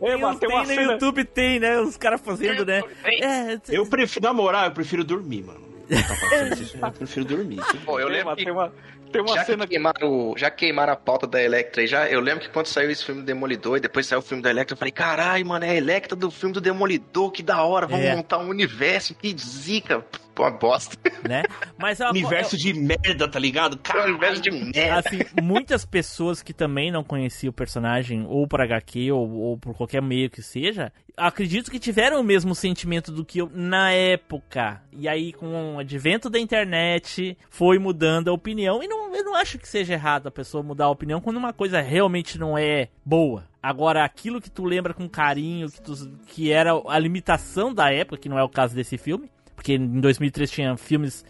Tem, mas uns- tem uma tem no cena- YouTube, tem, né? Os caras fazendo, né? É, Eu prefiro, na moral, eu prefiro dormir, mano. Eu prefiro dormir. Pô, eu Tem lembro uma- que, tem uma, tem uma já, cena que queimaram, já queimaram a pauta da Electra aí, já, eu lembro que quando saiu esse filme do Demolidor e depois saiu o filme da Electra, eu falei, caralho, mano, é a Electra do filme do Demolidor, que da hora, vamos É. montar um universo, que zica. Uma bosta. né? Mas Universo de merda, tá ligado? É Cara, universo de merda. assim, muitas pessoas que também não conheciam o personagem, ou por HQ, ou, ou por qualquer meio que seja, acredito que tiveram o mesmo sentimento do que eu na época. E aí, com o advento da internet, foi mudando a opinião. E não, eu não acho que seja errado a pessoa mudar a opinião quando uma coisa realmente não é boa. Agora, aquilo que tu lembra com carinho, que, tu, que era a limitação da época, que não é o caso desse filme, porque em 2003 tinha filmes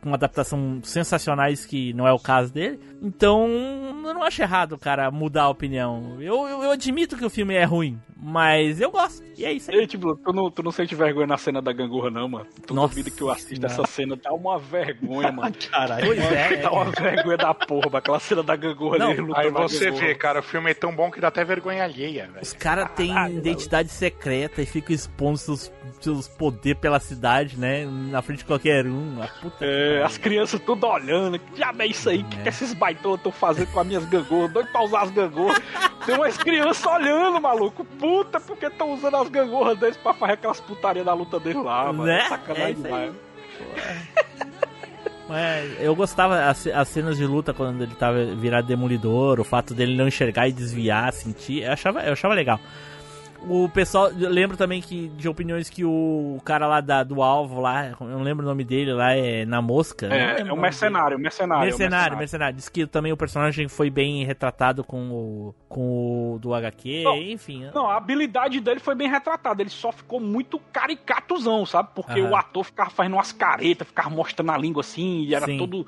com adaptação sensacionais que não é o caso dele. Então, eu não acho errado o cara mudar a opinião. Eu, eu, eu admito que o filme é ruim, mas eu gosto. E é isso aí. Ei, tipo, tu não, tu não sente vergonha na cena da gangorra, não, mano? Toda Nossa vida que eu assisto Senhora. essa cena, dá uma vergonha, mano. caralho. Pois é, Dá uma vergonha da porra, mano. aquela cena da gangorra Não, ali lutando Aí você vê, cara, o filme é tão bom que dá até vergonha alheia, velho. Os caras têm identidade secreta e ficam expondo seus, seus poderes pela cidade, né? Na frente de qualquer um. A puta que É, as crianças tudo olhando, que diabo é isso aí? O que, que esses baitolas estão fazendo com as minhas gangorras? Doido pra usar as gangorras. Tem umas crianças olhando, maluco. Puta, porque estão usando as gangorras deles pra fazer aquelas putarias da luta deles lá, mano. Né? É sacanagem É. Mas eu gostava as, as cenas de luta quando ele tava virado demolidor, o fato dele não enxergar e desviar, sentir, eu achava, eu achava legal. O pessoal, lembro também que de opiniões que o cara lá da, do alvo lá, eu não lembro o nome dele lá, é Na Mosca. É, é um mercenário, mercenário. um Mercenário, mercenário. Diz que também o personagem foi bem retratado com o, com o do HQ, Não, enfim. Não, a habilidade dele foi bem retratada. Ele só ficou muito caricatuzão, sabe? Porque Aham. o ator ficava fazendo umas caretas, ficava mostrando a língua assim, e era Sim. todo.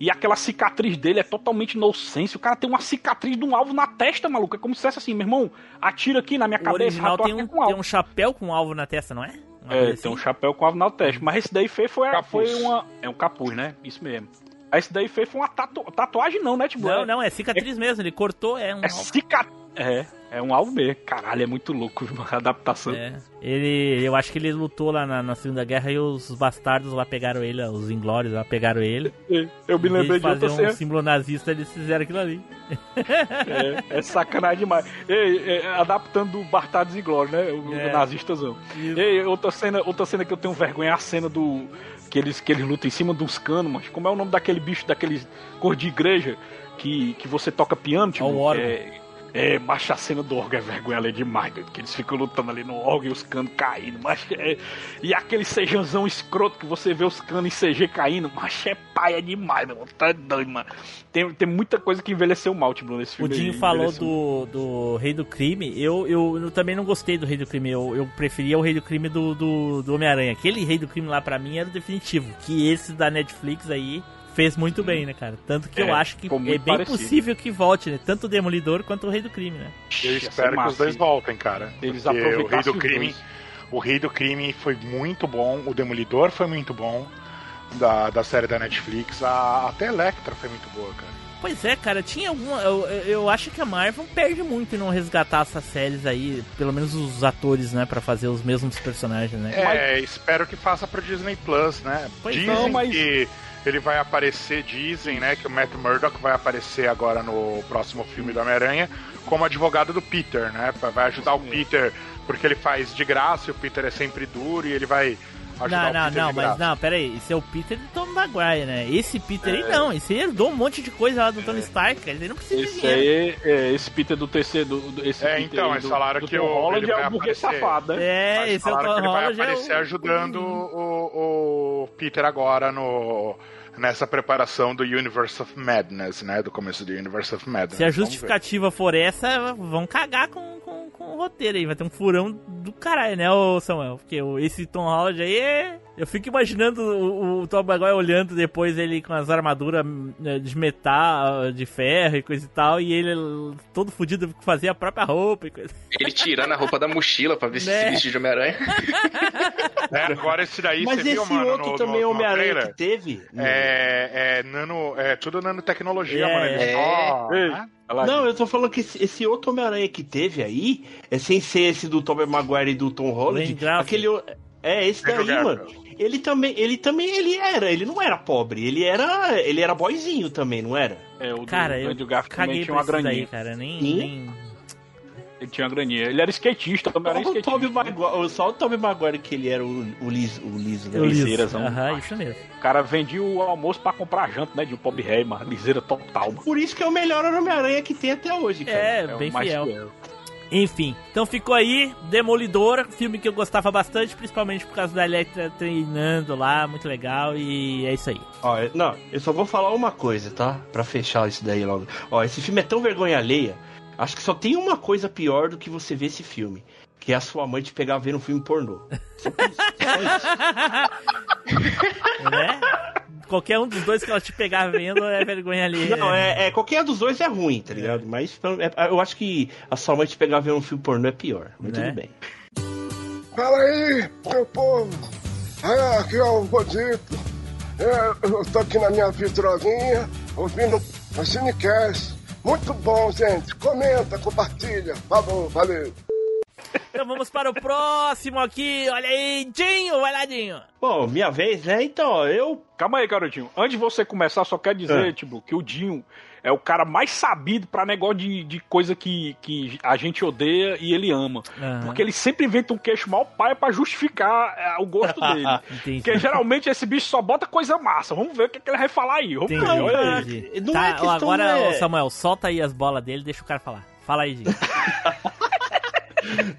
E aquela cicatriz dele é totalmente nonsense. O cara tem uma cicatriz de um alvo na testa, maluco. É como se fosse assim, meu irmão, atira aqui na minha O cabeça, original tem um, com alvo. tem um chapéu com alvo na testa, não é? Uma É, tem um assim? chapéu com alvo na testa. Mas esse daí fez foi, Capuz. foi uma. É um capuz, né? Isso mesmo. Esse daí fez foi uma tatu... tatuagem, não, né, tipo? Não, é, não, é cicatriz mesmo, ele cortou, é um É cicatriz. É, é um alvo. Caralho, é muito louco viu, a adaptação. É. Ele, eu acho que ele lutou lá na, na Segunda Guerra e os bastardos lá pegaram ele, os inglórios lá pegaram ele. Eu me lembrei de fazer um cena. símbolo nazista, eles fizeram aquilo ali. É, é sacanagem demais. Ei, é, adaptando Bastardos e Glória, né? O É. nazistazão. Isso. Ei, outra cena, outra cena que eu tenho vergonha é a cena do. Que eles, que eles lutam em cima dos canos, mas como é o nome daquele bicho, daqueles cor de igreja que, que você toca piano, tipo. É o órgão. É, é, mas a cena do órgão é vergonha ali demais, doido, que eles ficam lutando ali no órgão e os canos caindo, mas é, e aquele CGzão escroto que você vê os canos em CG caindo, mas é paia demais, meu irmão, tá doido, mano. Tem, tem muita coisa que envelheceu mal, tipo, nesse O filme. Dinho aí, falou do, do Rei do Crime. Eu, eu, eu também não gostei do Rei do Crime. Eu, eu preferia o Rei do Crime do, do, do Homem-Aranha. Aquele Rei do Crime lá pra mim era o definitivo. Que esse da Netflix aí fez muito bem, né, cara? Tanto que É, eu acho que é bem parecido. possível que volte, né? Tanto o Demolidor quanto o Rei do Crime, né? Eu espero que os dois voltem, cara. Eles Porque o Rei aproveitassem do Crime. O Rei do Crime foi muito bom, o Demolidor foi muito bom da, da série da Netflix, a, até Electra foi muito boa, cara. Pois é, cara, tinha alguma. Eu, eu- acho que a Marvel perde muito em não resgatar essas séries aí, pelo menos os atores, né, Pra fazer os mesmos personagens, né? É, espero que faça pro Disney Plus, né? Pois dizem não, mas- que ele vai aparecer, dizem, né, que o Matt Murdock vai aparecer agora no próximo filme do Homem-Aranha como advogado do Peter, né? Vai ajudar o Peter, porque ele faz de graça e o Peter é sempre duro e ele vai ajudar Não, o não, Peter não, de mas não, pera aí. Esse é o Peter do Tom Maguire, né? Esse Peter aí não. Esse aí herdou um monte de coisa lá do Tony Stark, cara. Ele não precisa de Esse dinheiro. aí, é, esse Peter do terceiro. Do, do- esse É, Peter então, aí eles do- falaram do que o- Holland é o burguês safado, né? É, Mas esse é o Tom que ele vai Holland. é aparecer o- ajudando o, o Peter agora no nessa preparação do Universe of Madness, né? Do começo do Universe of Madness. Se a justificativa for essa, vão cagar com, com, com o roteiro aí. Vai ter um furão do caralho, né, ô Samuel? Porque esse Tom Holland aí é. Eu fico imaginando o, o Tom Maguire olhando depois ele com as armaduras né, de metal, de ferro e coisa e tal, e ele todo fudido que fazia a própria roupa e coisa. Ele tirando a roupa da mochila pra ver se Né? se vestir de Homem-Aranha. É, agora esse daí Mas você esse viu, mano, outro no, também no, no Homem-Aranha que teve. É, é nano, é tudo nanotecnologia, É, mano. É. olha lá. Não, eu tô falando que esse, esse outro Homem-Aranha que teve aí, é sem ser esse do Tobey Maguire e do Tom Holland, aquele é esse daí, mano. Ele também, ele também ele era, ele não era pobre, ele era, ele era boyzinho também, não era? É, o do Cara, eu Andrew Garfield também caguei tinha pra uma isso daí, graninha. cara. Nem. Nem... Ele tinha uma graninha. Ele era skatista, também era Só o skatista. Tobey Maguire, só o Tobey Maguire que ele era o, o liso, o liso, né? Eu li liseirazão. Aham, isso mesmo. O cara vendia o almoço pra comprar janta, né? De um pobre rei, mano. Liseira total, mano. Por isso que é o melhor Homem-Aranha que tem até hoje, cara. É, É o bem mais fiel. fiel. Enfim, então ficou aí Demolidor, filme que eu gostava bastante, principalmente por causa da Electra treinando lá, muito legal, e é isso aí. Ó, não, eu só vou falar uma coisa, tá? Pra fechar isso daí logo. Ó, esse filme é tão vergonha alheia. Acho que só tem uma coisa pior do que você ver esse filme. Que é a sua mãe te pegar vendo um filme pornô. Só isso, só isso. Né? Qualquer um dos dois que ela te pegar vendo é vergonha ali. Não, é, é- qualquer dos dois é ruim, tá ligado? Mas é- eu acho que a sua mãe te pegar vendo um filme pornô é pior. Mas Né? tudo bem. Fala aí, meu povo. É, aqui é o Godito. É, eu tô aqui na minha vitrolinha, ouvindo o Cinecast. Muito bom, gente. Comenta, compartilha. Falou, valeu. Então vamos para o próximo aqui. Olha aí, Dinho, vai lá, Dinho. Bom, minha vez, né? Então, eu. Calma aí, garotinho. Antes de você começar, só quero dizer, É. tipo, que o Dinho é o cara mais sabido pra negócio de, de coisa que, que a gente odeia e ele ama. Aham. Porque ele sempre inventa um queixo mal paia pra justificar é, o gosto dele. Entendi. Porque geralmente esse bicho só bota coisa massa. Vamos ver o que, que ele vai falar aí. Vamos Entendi, ver, olha aí. entendi. não Tá, é questão, agora, né? Samuel, solta aí as bolas dele, deixa o cara falar. Fala aí, Dinho.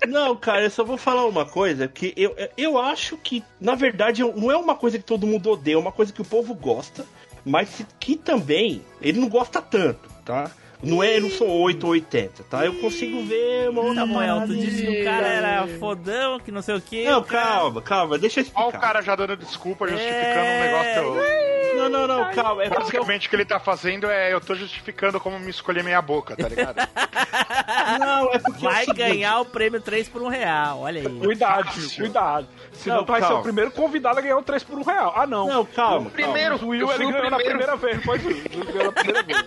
Não, cara, eu só vou falar uma coisa, que eu, eu acho que, na verdade, não é uma coisa que todo mundo odeia, é uma coisa que o povo gosta, mas que também ele não gosta tanto, tá? Não é, eu não sou 8 ou 80, tá? Eu consigo ver uma outra Samuel, tu disse que o cara era fodão, que não sei o que. Não, calma, calma, deixa eu Olha o explicar. cara já dando desculpa, justificando É. um negócio. Não, não, não, calma. É porque eu... Basicamente o que ele tá fazendo é eu tô justificando como me escolher meia boca, tá ligado? Não, é porque é o Vai ganhar o prêmio 3 por um real, olha aí. Cuidado, cuidado. Senão Não, tu vai ser calma. o primeiro convidado a ganhar o 3 por 1 real. Ah, não. Não, calma. Primeiro, O Will, eu ele o ganhou na primeira vez, Will? Ele ganhou na primeira vez.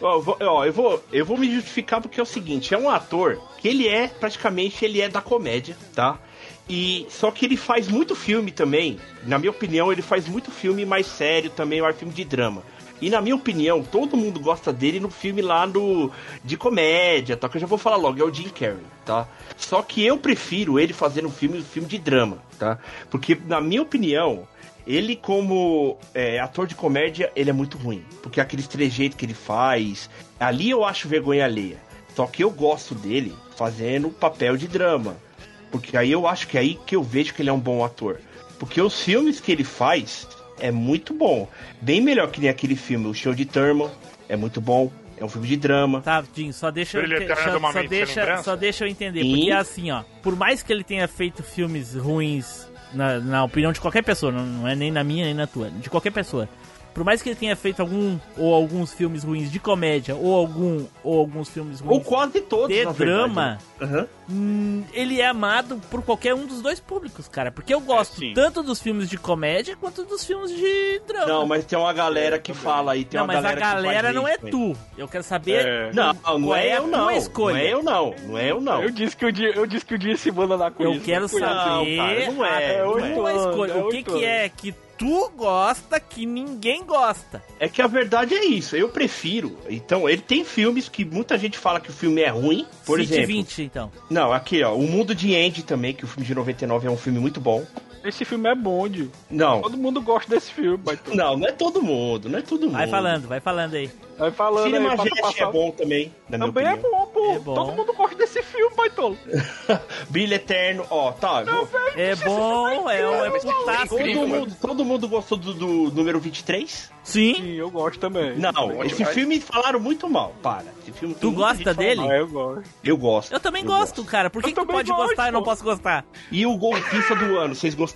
Ó, eu vou, ó, eu vou, eu vou me justificar porque é o seguinte, é um ator que ele é praticamente ele é da comédia, tá? E só que ele faz muito filme também. Na minha opinião, ele faz muito filme mais sério também, mais filme de drama. E na minha opinião, todo mundo gosta dele no filme lá no de comédia, tá? Que eu já vou falar logo, é o Jim Carrey, tá? Só que eu prefiro ele fazendo um filme, um filme de drama, tá? Porque na minha opinião, ele, como é, ator de comédia, ele é muito ruim. Porque aqueles trejeitos que ele faz. Ali eu acho vergonha alheia. Só que eu gosto dele fazendo papel de drama. Porque aí eu acho que é aí que eu vejo que ele é um bom ator. Porque os filmes que ele faz é muito bom. Bem melhor que nem aquele filme, O Show de Thurman. É muito bom. É um filme de drama. Tá, Jim, só deixa, eu só, só deixa, só deixa eu entender. Sim. Porque assim, ó, por mais que ele tenha feito filmes ruins, na, na opinião de qualquer pessoa, não, não é nem na minha nem na tua, de qualquer pessoa. Por mais que ele tenha feito algum ou alguns filmes ruins de comédia, ou algum ou alguns filmes Ou ruins quase todos, de drama, Aham. Hum, ele é amado por qualquer um dos dois públicos, cara. Porque eu gosto sim. tanto dos filmes de comédia quanto dos filmes de drama. Não, mas tem uma galera que fala aí, tem Não, uma mas a galera galera não é tu. Eu quero saber. É. Não, não é a eu tua não. escolha. Não é eu não. Não é eu não. Eu disse que o dia, eu disse que o dia se manda na coisa. Eu quero Não, saber cara, não é, a não é. tua escolha. É O que, que é que tu gosta que ninguém gosta? É que a verdade é isso, eu prefiro. Então, ele tem filmes que muita gente fala que o filme é ruim. Por 20 exemplo. 20, então. Não, aqui, ó. O Mundo de Andy também, que o filme de 99 é um filme muito bom. Esse filme é bom, Dio. Não. Todo mundo gosta desse filme, Baitola. Não, não é todo mundo, não é todo mundo. Vai falando, vai falando aí. Vai falando Cine aí, passa passar. é bom também, na minha Também é bom, pô. É bom. Todo mundo gosta desse filme, Baitola. Brilho Eterno, ó, tá. vou- É bom, é, é putaço. todo, incrível, mundo, todo mundo gostou do, do número 23? Sim. Sim, eu gosto também. Não, esse filme falaram muito mal. Para. Esse filme Tu gosta dele? mal. Ah, eu gosto. Eu gosto. Eu também gosto, cara. Por que, Eu que tu pode gosto, gostar e eu não posso gostar? E o Golpista do Ano, vocês gostaram?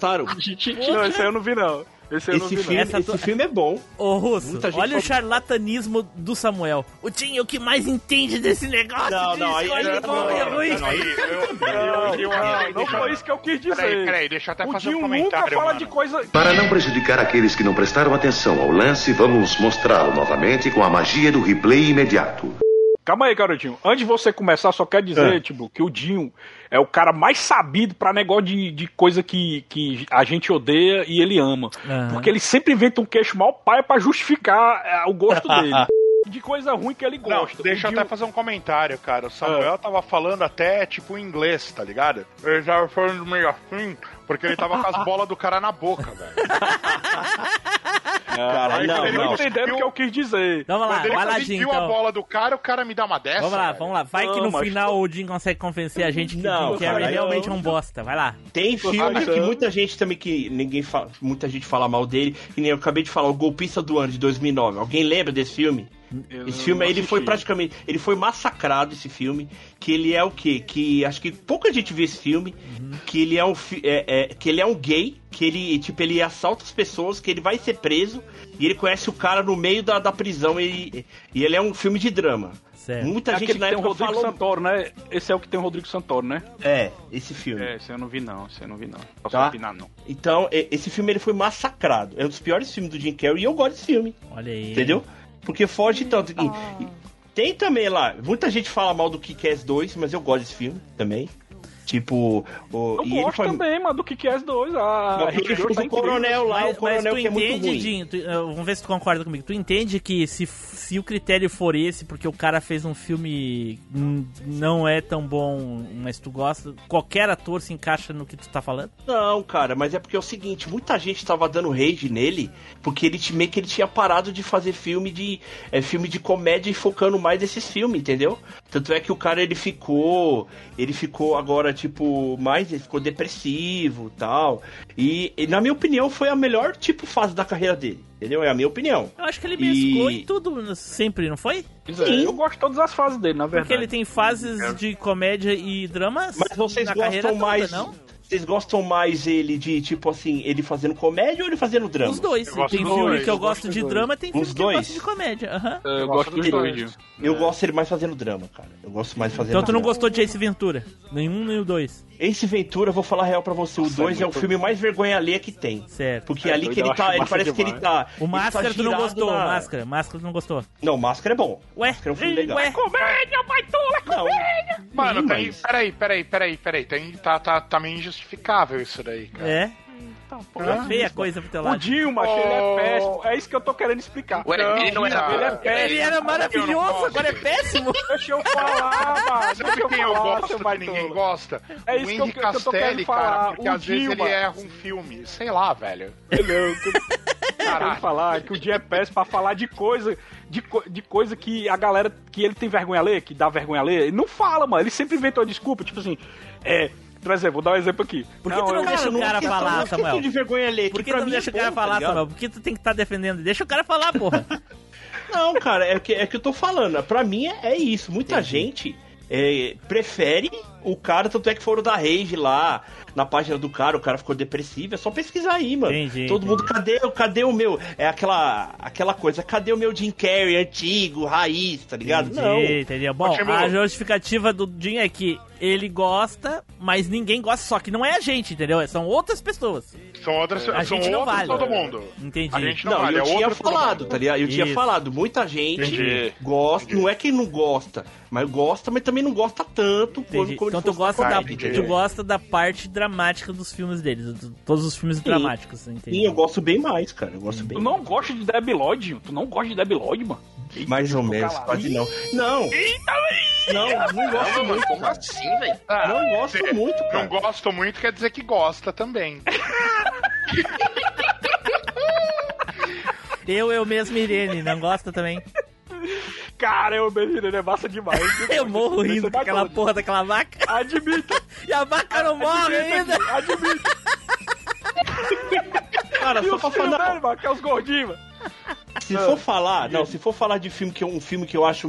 Não, esse aí eu não vi, não. Esse aí eu não Esse vi, filme, esse tu- filme é bom. Ô, Russo, gente olha o charlatanismo do Samuel. O Tim é o que mais entende desse negócio. Não, não, aí- não, e não, não, aí- Eu, eu, eu, Não foi isso que eu quis dizer. Peraí, peraí, deixa eu até o fazer um Dinho nunca comentário. fala mano. de coisa... Para não prejudicar aqueles que não prestaram atenção ao lance, vamos mostrá-lo novamente com a magia do replay imediato. Calma aí, garotinho. Antes de você começar, só quero dizer, É. tipo, que o Dinho é o cara mais sabido pra negócio de, de coisa que, que a gente odeia e ele ama. Aham. Porque ele sempre inventa um queixo mal paia pra justificar é, o gosto dele. de coisa ruim que ele Não, gosta. deixa eu até fazer um comentário, cara. O Samuel tava falando até, tipo, em inglês, tá ligado? Ele tava falando meio assim, porque ele tava com as bolas do cara na boca, velho. Cara, aí não, Não não. entendendo o que eu quis dizer. Vamos lá, Quando vai lá, Jim, viu a então. bola do cara, o cara me dá uma dessa. Vamos lá, velho. vamos lá. Vai que Não, no mas final o Jim consegue convencer a gente que Não, o Jim Carrey cara, realmente é um bosta. Vai lá. Tem filmes achando. que muita gente também que ninguém fala, muita gente fala mal dele, que nem eu acabei de falar, o Golpista do Ano de 2009. Alguém lembra desse filme? Eu Esse filme aí, ele foi praticamente, ele foi massacrado esse filme, que ele é o quê? Que acho que pouca gente viu esse filme, que ele é um é, é, que ele é um gay, que ele tipo ele assalta as pessoas, que ele vai ser preso e ele conhece o cara no meio da, da prisão e, e ele é um filme de drama. Certo. Muita É gente na que tem o época Rodrigo falou Santoro, né? Esse é o que tem o Rodrigo Santoro, né? é esse filme. É, esse eu não vi não, esse eu não vi não. Posso Tá. opinar não. Então, esse filme ele foi massacrado. É um dos piores filmes do Jim Carrey e eu gosto desse filme. Olha aí. Entendeu? Porque foge tanto. E- e tem também lá, muita gente fala mal do Kick-Ass 2, mas eu gosto desse filme também. Tipo, o, Eu gosto foi, também, mano, do que que é dois. A, tá coronel lá, Mas, o coronel mas tu que é muito entende, ruim. Jim, tu- uh, vamos ver se tu concorda comigo. Tu entende que se, se o critério for esse, porque o cara fez um filme não é tão bom, mas tu gosta, qualquer ator se encaixa no que tu tá falando? Não, cara, mas é porque é o seguinte, muita gente tava dando rage nele, porque ele te- meio que ele tinha parado de fazer filme de é, filme de comédia e focando mais nesses filmes, entendeu? Tanto é que o cara ele ficou, ele ficou agora tipo mais, ele ficou depressivo, tal. E, e, na minha opinião foi a melhor tipo fase da carreira dele, entendeu? É a minha opinião. Eu acho que ele E- mesclou em tudo sempre, não foi? É, Sim. Eu gosto de todas as fases dele, na verdade. Porque ele tem fases de comédia e dramas Mas vocês na carreira gostam toda, mais não? Vocês gostam mais ele de tipo assim, ele fazendo comédia ou ele fazendo drama? Os dois. Eu gosto Tem filme dois, que eu eu gosto gosto de dos drama, tem filme Os que eu dois? gosto de comédia. aham. Eu, Eu gosto dos dois. dois. Eu gosto ele mais fazendo drama, cara. Eu gosto mais fazendo Então tu não drama. gostou de Ace Ventura? Nenhum nem o dois. Esse Ventura, eu vou falar real pra você, o 2 é, o muito- filme mais vergonha alheia que tem. Certo. Porque É, ali que ele tá, ele parece que ele demais. tá. O ele Máscara tá tu não gostou, na- Máscara. Máscara tu não gostou. Não, Máscara é bom. Ué? Máscara é um filme legal. Ué? Comédia, baitola, Não, Mano, sim, tem. mas- Peraí, peraí, peraí, peraí. Tem, tá, tá, tá meio injustificável isso daí, cara. É? Hã? Feia coisa pro teu O lado. Dinho, macho, ele é Oh. péssimo. É isso que eu tô querendo explicar. Ué, ele não era. Ele é péssimo. Ele era Eu não maravilhoso, agora é péssimo. Deixa eu falar, mano. Sabe eu quem eu gosto que ninguém gosta? É isso o que eu- Henry que eu tô Castelli, querendo falar. cara, porque O às vezes Dilma. ele erra um filme. Sei lá, velho. Ele é o que eu Caralho. falar que o dia é péssimo pra falar de coisa, de, co- de coisa que a galera, que ele tem vergonha a ler, que dá vergonha a ler, ele não fala, mano. Ele sempre inventou desculpa, tipo assim, é. Por exemplo, vou dar um exemplo aqui. Por que tu não eu- deixa o não é cara questão- falar, não é questão Samuel? de vergonha alheia, Por que pra tu não mim deixa é o cara bom, tá falar, ligado? Samuel? Por que tu tem que estar defendendo? Deixa o cara falar, porra. Não, cara, é que, é que eu tô falando. Pra mim é, é isso. Muita gente é, prefere o cara, tanto é que foram da Rage lá, na página do cara, o cara ficou depressivo, é só pesquisar aí, mano. Entendi, Todo mundo, cadê, cadê o meu? É aquela, aquela coisa, cadê o meu Jim Carrey antigo, raiz, tá ligado? Entendi, Não. entendeu? Bom, a justificativa do Jim é que ele gosta, mas ninguém gosta, só que não é a gente, entendeu? São outras pessoas. São outras, A são gente não vale. todo mundo. Entendi. A gente não, Não, vale, eu é tinha falado, tá ligado? Eu tinha Isso. falado, muita gente Entendi. gosta, não é que não gosta, mas gosta, mas também não gosta tanto Entendi. como Então tu gosta, da, parte, tu entendeu? gosta da parte dramática dos filmes deles, do- todos os filmes dramáticos, entendi. Sim, eu gosto bem mais, cara. Eu gosto bem Tu não gosta de Debi Lloyd? Tu não gosta de Debi Lloyd, mano? Mais ou menos, quase não. Não! Não, não gosto Não, mano, muito. como assim, velho? Não gosto se muito, cara. Não gosto muito quer dizer que gosta também. Eu, eu mesmo, Irene, não gosta também? Cara, eu mesmo é massa demais. Eu morro rindo Você com aquela porra daquela vaca. Admito. E a vaca não morre ainda. Admito. Cara, E só pra falar. mano, que é os gordinhos. Se for falar, não, se for falar de filme que é um filme que eu acho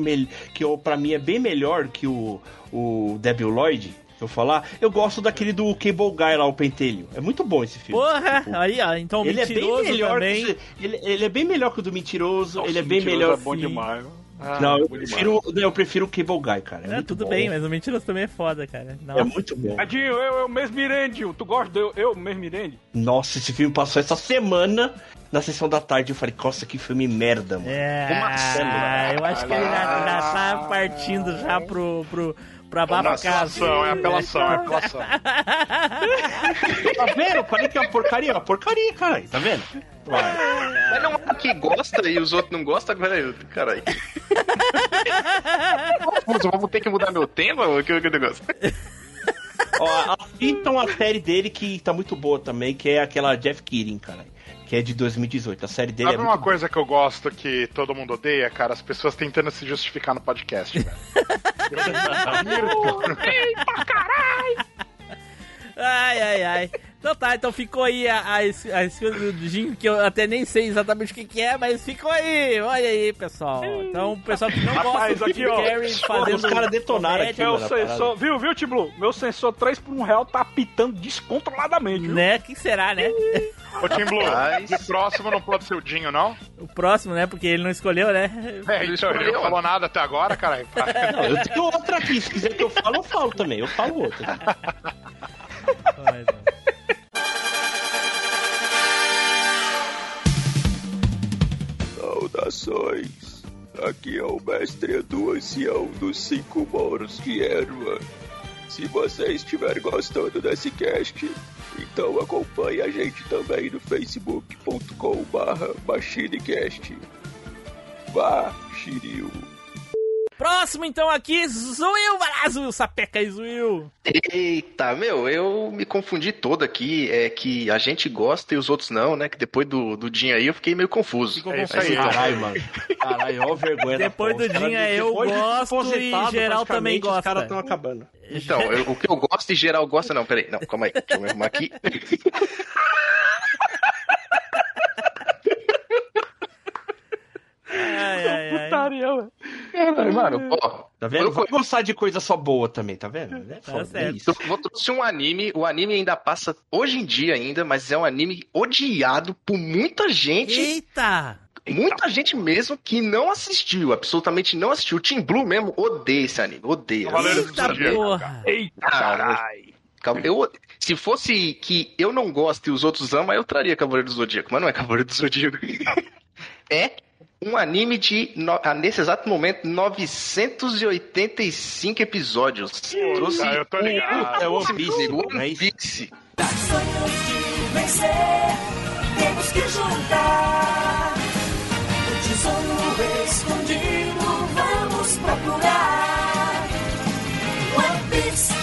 que eu, pra mim é bem melhor que o o Debbie Lloyd, eu falar, eu gosto daquele do Cable Guy lá, o Pentelho. É muito bom esse filme. Porra, aí ó, então ele é bem mentiroso melhor também. que, ele, ele é bem melhor que o do Mentiroso, Nossa, ele é bem Mentiroso melhor. É bom sim. demais. Ah, Não, eu prefiro, eu prefiro o Cable Guy, cara. É, É, tudo bom. bem, mas o mentiroso também é foda, cara. Não. É muito bom. Adinho, eu, eu mesmo Mirandinho. Tu gosta de eu, eu mesmo Mirande? Nossa, esse filme passou essa semana na sessão da tarde. Eu falei, nossa, que filme merda, mano. É, Marcelo. eu acho que ele já, já tá partindo já pro, pro, pra Baba Casa. Apelação, é apelação, é apelação. Tá vendo? Eu falei que é uma porcaria, é uma porcaria, caralho. Tá vendo? Mas não é que gosta e os outros não gostam, agora eu. Caralho. Vamos, ter que mudar meu tema? ou Que, que negócio? Ó, assistam a série dele que tá muito boa também, que é aquela Jeff Keating, cara. Que é de 2018. A série dele Sabe é uma muito coisa que eu gosto que todo mundo odeia, cara? As pessoas tentando se justificar no podcast, velho. Ai, ai, ai. Então tá, então ficou aí a, a, a escolha do Jim, que eu até nem sei exatamente o que, que é, mas ficou aí. Olha aí, pessoal. Então, o pessoal que não Rapaz, gosta do aqui, Jim ó. Carrey fazendo... os caras detonaram aqui, Meu sensor, viu, viu, Tiblu? Meu sensor 3 por 1 real tá apitando descontroladamente, viu? Né? que será, né? Ô, Tim Blue, Rapaz. de próximo não pode ser o Dinho, não? O próximo, né? Porque ele não escolheu, né? É, então, ele não falou nada até agora, caralho. Não, eu tenho outra aqui. Se quiser que eu fale, eu falo também. Eu falo outra. Ai, Saudações! Aqui é o mestre Edu Ancião dos Cinco Moros de Erva. Se você estiver gostando desse cast, então acompanhe a gente também no facebook.com barra machinecast. Vá, Shiryu! Próximo, então, aqui, Zuil, Zuil, sapeca aí, Zuil. Eita, meu, eu me confundi todo aqui. É que a gente gosta e os outros não, né? Que depois do, do Dinho aí eu fiquei meio confuso. Ficou É isso confuso. aí. Caralho, mano. Caralho, ó, vergonha. da Depois do Dinha, eu depois de gosto e geral também praticamente, Os gosta. caras estão acabando. Então, eu- o que eu gosto e geral gosta, não, peraí. Não, calma aí. Deixa eu me arrumar aqui. Ai, ai, ai. Putaria, mano. Caralho, mano, ó. Tá vendo? Vai gostar de coisa só boa também, tá vendo? É foda, certo. é isso. Eu vou trouxe um anime, o anime ainda passa hoje em dia ainda, mas é um anime odiado por muita gente, Eita! muita gente mesmo que não assistiu, absolutamente não assistiu. O Team Blue mesmo odeia esse anime, odeia. Cavaleiros do Eita Zodíaco. porra! Eita, Cara, caralho. Calma, eu, se fosse que eu não gosto e os outros amam, eu traria Cavaleiro do Zodíaco, mas não é Cavaleiro do Zodíaco. é um anime de, no- ah, nesse exato momento, 985 episódios. Trouxe eu tô ligado. É o One Piece, One? Piece. Sonhos de vencer, temos que juntar. O tesouro escondido, vamos procurar. One Piece.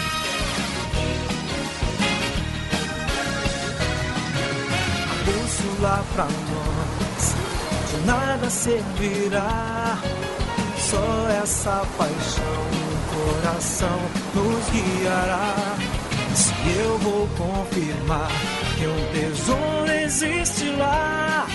bússola pra nós nada servirá. Só essa paixão no coração nos guiará. Se eu vou confirmar que um tesouro existe lá,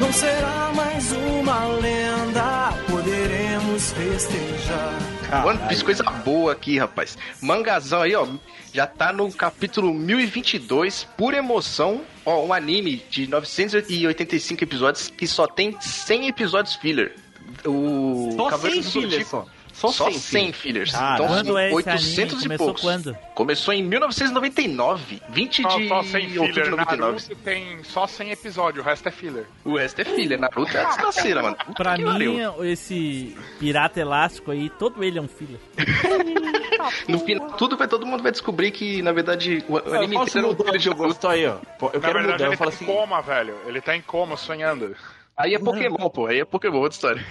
não será mais uma lenda. Poderemos festejar. One Piece, coisa boa aqui, rapaz. Mangazão aí, ó. Já tá no capítulo 1022, por emoção. Ó, um anime de 985 episódios que só tem 100 episódios filler. O Só Cavaleiro 100 do Zodíaco- só. Só, Só 100, 100 fillers. Ah, então, quando é esse 800 anime? e Começou poucos. quando? Começou em 1999, 20 Só, de só sem outubro de filler. 99. Naruto tem só 100 episódios, o resto é filler. O resto é filler. Naruto é desgraceira, mano. Puta Pra que mim, pariu. esse pirata elástico aí, todo ele é um filler. No final, tudo vai, todo mundo vai descobrir que, na verdade, o, o Eu anime inteiro é um filho de de gosto aí, ó. Eu Na quero verdade, mudar, ele eu falo tá assim. em coma, velho. Ele tá em coma, sonhando. Aí é Pokémon, pô. Aí é Pokémon, outra história.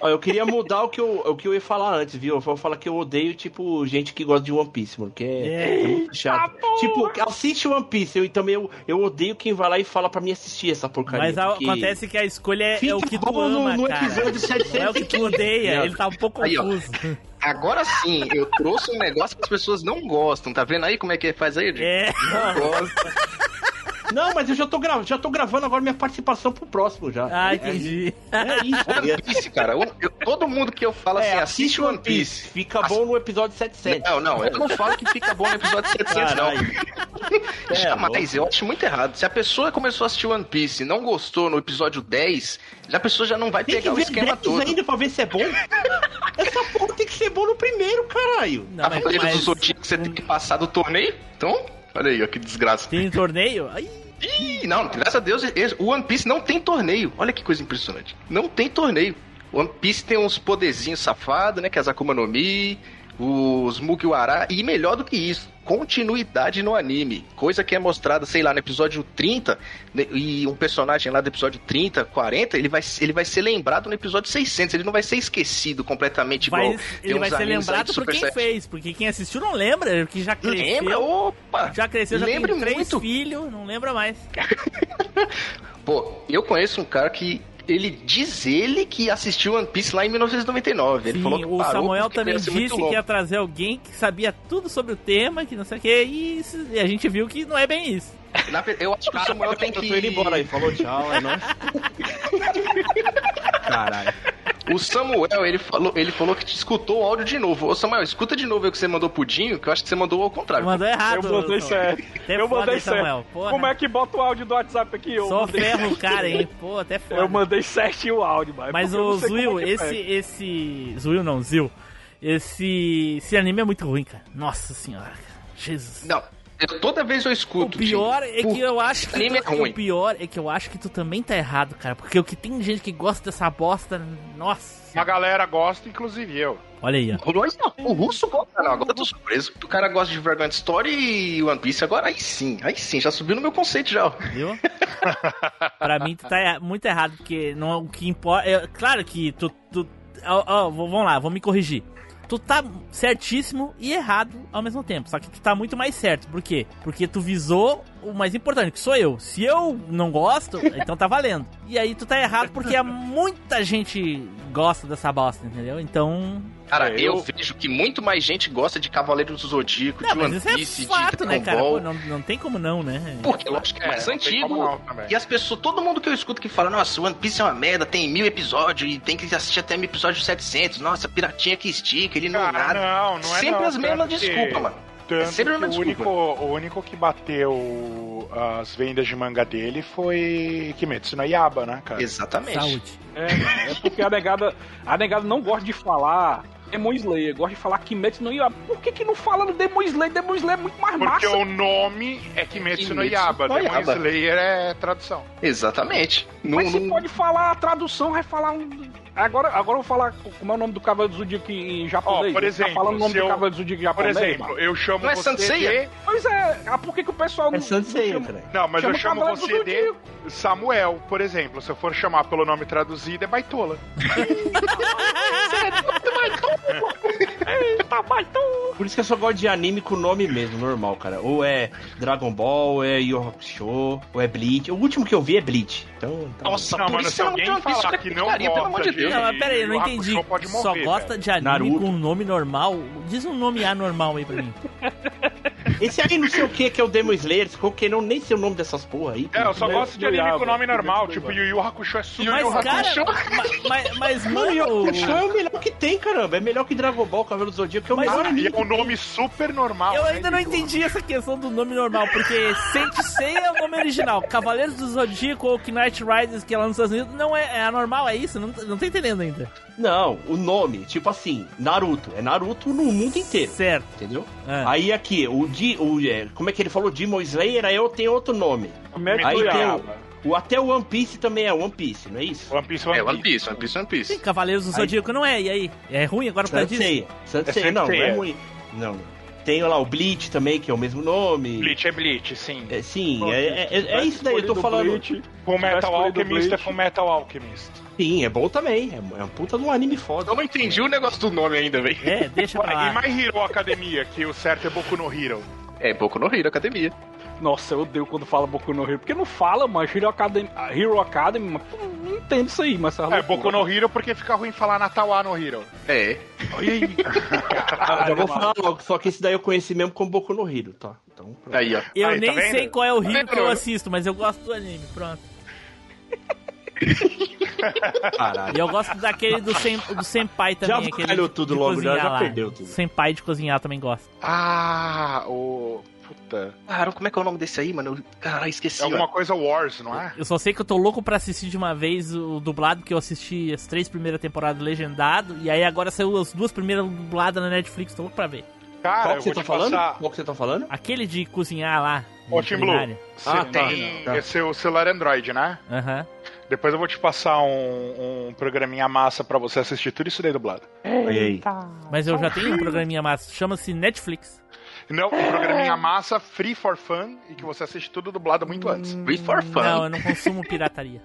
Ó, eu queria mudar o que eu, o que eu ia falar antes, viu? Eu vou falar que eu odeio, tipo, gente que gosta de One Piece, mano. Que é, É. muito chato. tipo, assiste One Piece. Eu, e também eu, eu odeio quem vai lá e fala pra mim assistir essa porcaria. Mas a- porque- acontece que a escolha é, é o que tu no- ama, no cara. episódio 700 Não é o que tu odeia, Não. ele tá um pouco Aí, ó. confuso. Agora sim, eu trouxe um negócio que as pessoas não gostam. Tá vendo aí como é que faz aí, Diego? É. Não gosta. Não, mas eu já tô, gra... já tô gravando agora minha participação pro próximo já. Ah, É- entendi. É isso. One Piece, cara. Eu- eu- todo mundo que eu falo assim, É, assiste One Piece. Fica bom no episódio 700. Não, não, eu não falo que fica bom no episódio 700, Caralho. não. Jamais, eu acho muito errado. Se a pessoa começou a assistir One Piece e não gostou no episódio 10, já a pessoa já não vai Tem que pegar o esquema 10 todo. ainda pra ver se é bom. Essa porra tem que ser bom no primeiro, caralho. Não, a mas, Cavaleiro do mas Zodíaco você tem que passar do torneio? Então, olha aí, ó, que desgraça. tem torneio? Ai, Ih, não, graças a Deus, o One Piece não tem torneio. Olha que coisa impressionante. Não tem torneio. One Piece tem uns poderzinhos safados, né? Que é as Akuma no Mi, os Mugiwara. E melhor do que isso, continuidade no anime. Coisa que é mostrada, sei lá, no episódio 30. né, E um personagem lá do episódio 30, 40, ele vai, ele vai ser lembrado no episódio 600. Ele não vai ser esquecido completamente vai- igual. ele vai ser lembrado por quem 7. fez, porque quem assistiu não lembra, que já cresceu. Lembra? Opa! Já cresceu, já Lembre tem três muito. filhos, não lembra mais. Pô, eu conheço um cara que ele diz ele que assistiu One Piece lá em 1999. Ele Sim, falou que o parou Samuel também disse que ia trazer alguém que sabia tudo sobre o tema, que não sei o que, e, isso- e a gente viu que não é bem isso. Na eu acho que o Samuel tem Eu que tô indo embora aí. Falou tchau, é nóis. Caralho. O Samuel, ele falou, ele falou que te escutou o áudio de novo. Ô Samuel, escuta de novo o que você mandou pro Dinho, que eu acho que você mandou ao contrário. Mandou errado. Eu mandei certo. Eu mandei certo. Como é que bota o áudio do WhatsApp aqui? Eu Só mandei... ferro o cara, hein? Pô, até foda. Eu mandei certinho o áudio, mas. Mas o como Zuil, é esse, esse. Zuil não, Zil. Esse. Esse anime é muito ruim, cara. Nossa senhora, cara. Jesus. Não, eu- toda vez eu O escuto. pior Dinho, é que eu acho que. anime tu- é ruim. O pior é que eu acho que tu também tá errado, cara. Porque o que tem gente que gosta dessa bosta. Nossa. Uma galera gosta, inclusive eu. Olha aí, ó. O não, o russo gosta, não. Agora eu tô surpreso. O cara gosta de Vergonha Story e One Piece. Agora aí sim, aí sim, já subiu no meu conceito já. ó. Viu? pra mim, tu tá muito errado, porque não, o que importa. é- claro que tu. tu ó, ó, vamos lá, vou me corrigir. Tu tá certíssimo e errado ao mesmo tempo. Só que tu tá muito mais certo. Por quê? Porque tu visou o mais importante, que sou eu. Se eu não gosto, então tá valendo. E aí tu tá errado porque muita gente gosta dessa bosta, entendeu? Então. Cara, É, eu... eu- vejo que muito mais gente gosta de Cavaleiros do Zodíaco, Não, de One isso é Piece, fato, de né, cara? Pô, não, não tem como não, né? Porque lógico que é É, mais antigo. não. E as pessoas, todo mundo que eu escuto que fala, nossa, One Piece é uma merda, tem mil episódios e tem que assistir até mil episódios 700. Nossa, piratinha que estica, ele não é Cara, nada. não, não é Sempre não, as mesmas tanto que- desculpas, mano. Tanto É sempre a que mesma o único, desculpa. o único que bateu as vendas de manga dele foi Kimetsu no Yaba, né, cara? Exatamente. Saúde. É, é porque a negada, a negada não gosta de falar Demon Slayer, gosta de falar Kimetsu no Yaiba. Por que que não fala no Demon Slayer? Demon Slayer é muito mais Porque massa. o nome é Kimetsu, no Kimetsu Yaba. no Demon Yaiba. Slayer é tradução. Exatamente. Não, Mas se não- pode falar a tradução, vai falar um... Agora, agora eu vou falar como é o nome do Cavaleiro do Zodíaco em japonês. Ó, por Tá exemplo, falando o nome do eu- Cavaleiro do Zodíaco em Por japonês, exemplo, mano. eu chamo Não é você de... Pois é, ah, por que que o pessoal não... É não chama- cara. Não, mas Chama eu chamo Cavaleiro você de. Samuel, por exemplo. Se eu for chamar pelo nome traduzido, é Baitola. Eita! Por isso que eu só gosto de anime com nome mesmo, normal, cara. Ou é Dragon Ball, ou é Yu Yu Hakusho, ou é Bleach. O último que eu vi é Bleach. Então, tá Nossa, Não, por mano, isso se não alguém uma falar que não putaria, pelo amor gosta de Não, mas pera aí, eu não entendi. Pode Só gosta velho. de anime Naruto. com um nome normal? Diz um nome anormal aí pra mim. Esse aí não sei o que que é o Demon Slayer, que não nem sei o nome dessas porra aí. É, eu só gosto de anime com nome normal, Kimetsu no tipo Yu Yu Hakusho é super Mas, Yu Yu Hakusho. ma- mas, mas, Mano, e mano, o é o melhor que tem, caramba. É melhor que Dragon Ball, Cavaleiro do Zodíaco, que é o melhor Ah, anime. é um nome super normal. eu né, ainda não entendi essa questão do nome normal, porque Sensei é o nome original, Cavaleiros do Zodíaco ou Knight Riders, que é lá nos Estados Unidos, não é, é anormal, é isso? Não, não tô entendendo ainda. Não, o nome, tipo assim, Naruto. É Naruto no mundo inteiro. Certo. Entendeu? Aí aqui, o, Di, o é, como é que ele falou? Demon Slayer, aí eu tenho outro nome. Aí tem o, o- até o One Piece também é One Piece, não é isso? One Piece, One É, One Piece. Piece, One Piece, One Piece. Sim, Cavaleiros do Zodíaco não é, e aí? É ruim agora disso? Sensei, Sensei, É não, não é Sensei. ruim. Não, tem lá o Bleach também, que é o mesmo nome. Bleach é Bleach, sim. É, sim, Pô, é, é- é- é isso daí, eu tô falando. Bleach, Full Metal Alchemist é Bleach. Full Metal Alchemist. Sim, é bom também. É, é um puta de um anime foda. Eu não entendi o negócio do nome ainda, velho. É, deixa pra E lá. My Hero Academia, que o certo é Boku no Hero. É, Boku no Hero Academia. Nossa, eu odeio quando fala Boku no Hero. Porque não fala, mas Hero Academy, Hero Academy mas, pô, não entendo isso aí, mas É, Boku no Hero porque fica ruim falar Natauá no Hero. É. Olha aí. Já vou falar logo, só que esse daí eu conheci mesmo como Boku no Hero, tá? Então, pronto. Aí, ó. Eu Aí, tá nem vendo? sei qual é o rio vendo? que eu assisto, mas eu gosto do anime, pronto. Caralho. E eu gosto daquele do, sen, do Senpai também. Já de- tudo de logo, já- cozinhar já lá. perdeu tudo. Senpai de cozinhar também gosto. Ah, o. Puta. Cara, como é que é o nome desse aí, mano? Caralho, esqueci. É alguma ó. coisa Wars, não é? Eu só sei que eu tô louco pra assistir de uma vez o dublado, que eu assisti as três primeiras temporadas legendado, e aí agora saiu as duas primeiras dubladas na Netflix, tô louco pra ver. Cara, Qual eu que você tá falando? passar. Qual que você tá falando? Aquele de cozinhar lá. Ô, Tim Blue, você Ah, tá. tem Tá. esse é o celular Android, né? Aham. Depois eu vou te passar um, um programinha massa pra você assistir tudo isso daí dublado. Aí. Mas eu já tenho um programinha massa, chama-se Netflix. Não, um programinha massa, free for fun, e que você assiste tudo dublado muito antes. Free for fun. Não, eu não consumo pirataria.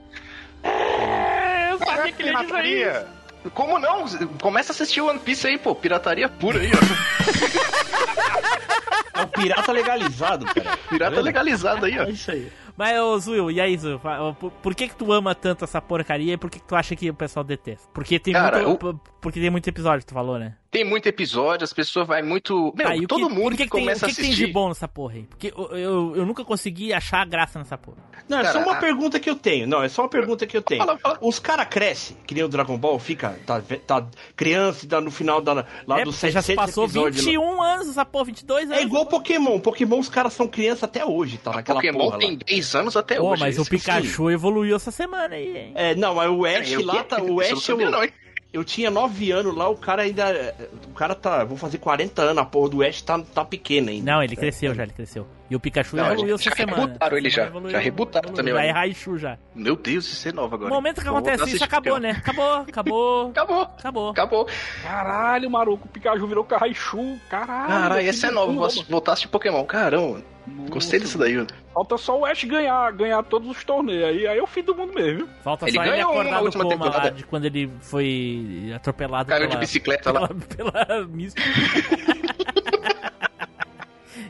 É, eu sabia que ele ia dizer isso. Pirataria. Como não? Começa a assistir One Piece aí, pô. Pirataria pura aí, ó. É o pirata legalizado, cara. Pirata legalizado aí, ó. É isso aí. Mas, ô Zuil, e aí, Zuil? Por, que que tu ama tanto essa porcaria e por que que tu acha que o pessoal detesta? Porque tem, Cara, muito, porque tem muito episódio, tu falou, né? Tem muito episódio, as pessoas vai muito. Meu, o todo que, mundo que, que, que tem, começa o que, a que tem assistir. de bom nessa porra aí? Porque eu, eu, eu nunca consegui achar graça nessa porra. Não, é só Cara, uma a- pergunta que eu tenho. Não, é só uma pergunta que eu tenho. Fala, fala. Os caras crescem, que nem o Dragon Ball, fica, tá, tá criança e dá no final da, lá é, dos porque já se 700 passou episódios. 21 anos essa porra, 22 anos. É igual Pokémon. Pokémon, os caras são criança até hoje, tá naquela Pokémon porra tem lá. 10 anos até Pô, hoje. mas o Esse- Pikachu evoluiu essa semana aí, hein? É, não, mas o Ash É, eu- lá, tá, o eu Ash, eu, não, hein? eu tinha 9 anos lá, o cara ainda, o cara tá, vou fazer 40 anos, a porra do Ash tá, tá pequena ainda. Não, ele cresceu já, ele cresceu. E o Pikachu Não, evoluiu já essa semana. rebutaram ele já. evoluiu, Já rebutaram evoluiu. também o Já é. Raichu já. Meu Deus, isso é novo agora. No momento que voltar acontece isso, acabou, né? Acabou, acabou. Acabou. Acabou. Acabou. Caralho, maluco, o Pikachu virou Raichu. Caralho. Caralho, essa é nova. A assistir Pokémon. Caramba. Gostei disso daí, mano. Falta só o Ash ganhar, ganhar todos os torneios. Aí, aí é o fim do mundo mesmo. viu? Falta Ele só ele ganhou acordar uma do coma lá temporada. de quando ele foi atropelado Caiu de pela, bicicleta lá. pela, pela.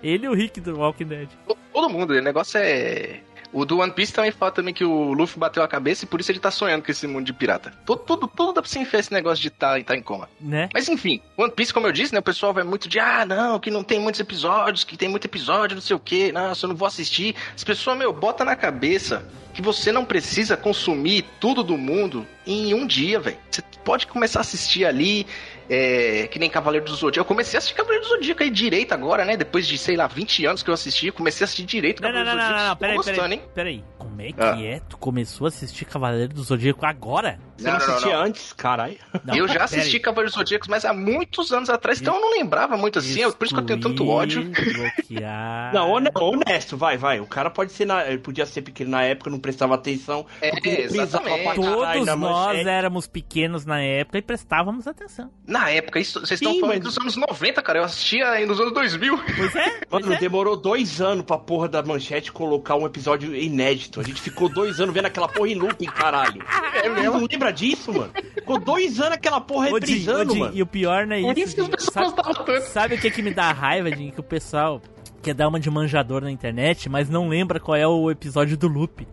ele e o Rick do Walking Dead. Todo mundo, o negócio é. O do One Piece também fala também que o Luffy bateu a cabeça e por isso ele tá sonhando com esse mundo de pirata. Tudo, tudo, tudo dá pra você enfiar esse negócio de estar tá, tá em coma. Né? Mas enfim, One Piece, como eu disse, né? O pessoal vai muito de ah, não, que não tem muitos episódios, que tem muito episódio, não sei o que, nossa, eu não vou assistir. As pessoas, meu, bota na cabeça que você não precisa consumir tudo do mundo em um dia, velho. Você pode começar a assistir ali, é, que nem Cavaleiro do Zodíaco. Eu comecei a assistir Cavaleiro do Zodíaco aí direito agora, né? Depois de, sei lá, 20 anos que eu assisti, comecei a assistir direito Não, não, Cavaleiro não, do não, Zodíaco. não, peraí, gostando, peraí, hein? peraí. Como é que Ah. é? Tu começou a assistir Cavaleiro do Zodíaco agora? Você não, Não, não, não, assistia não. antes, caralho. Não, eu já peraí. assisti Cavaleiros Zodíacos, mas há muitos anos atrás, então eu não lembrava muito assim, eu- por isso que eu tenho tanto ódio. Excluir, bloquear. Não, hone- honesto, vai, vai. O cara pode ser na, ele podia ser pequeno na época, não prestava atenção. É, exatamente. Todos nós manchete. éramos pequenos na época e prestávamos atenção. Na época, isso, vocês estão falando mas- dos anos 90, cara, eu assistia aí nos anos 2000. Pois é, pois Mano, é. demorou dois anos pra porra da manchete colocar um episódio inédito. A gente ficou dois anos vendo aquela porra em looping, caralho. É mesmo? Não lembra disso, mano? Ficou dois anos aquela porra Ô, reprisando, Jim, mano. E o pior não é Por isso. isso que as Jim. pessoas sabe, sabe o que, que me dá raiva, Jim? Que o pessoal quer dar uma de manjador na internet, mas não lembra qual é o episódio do loop.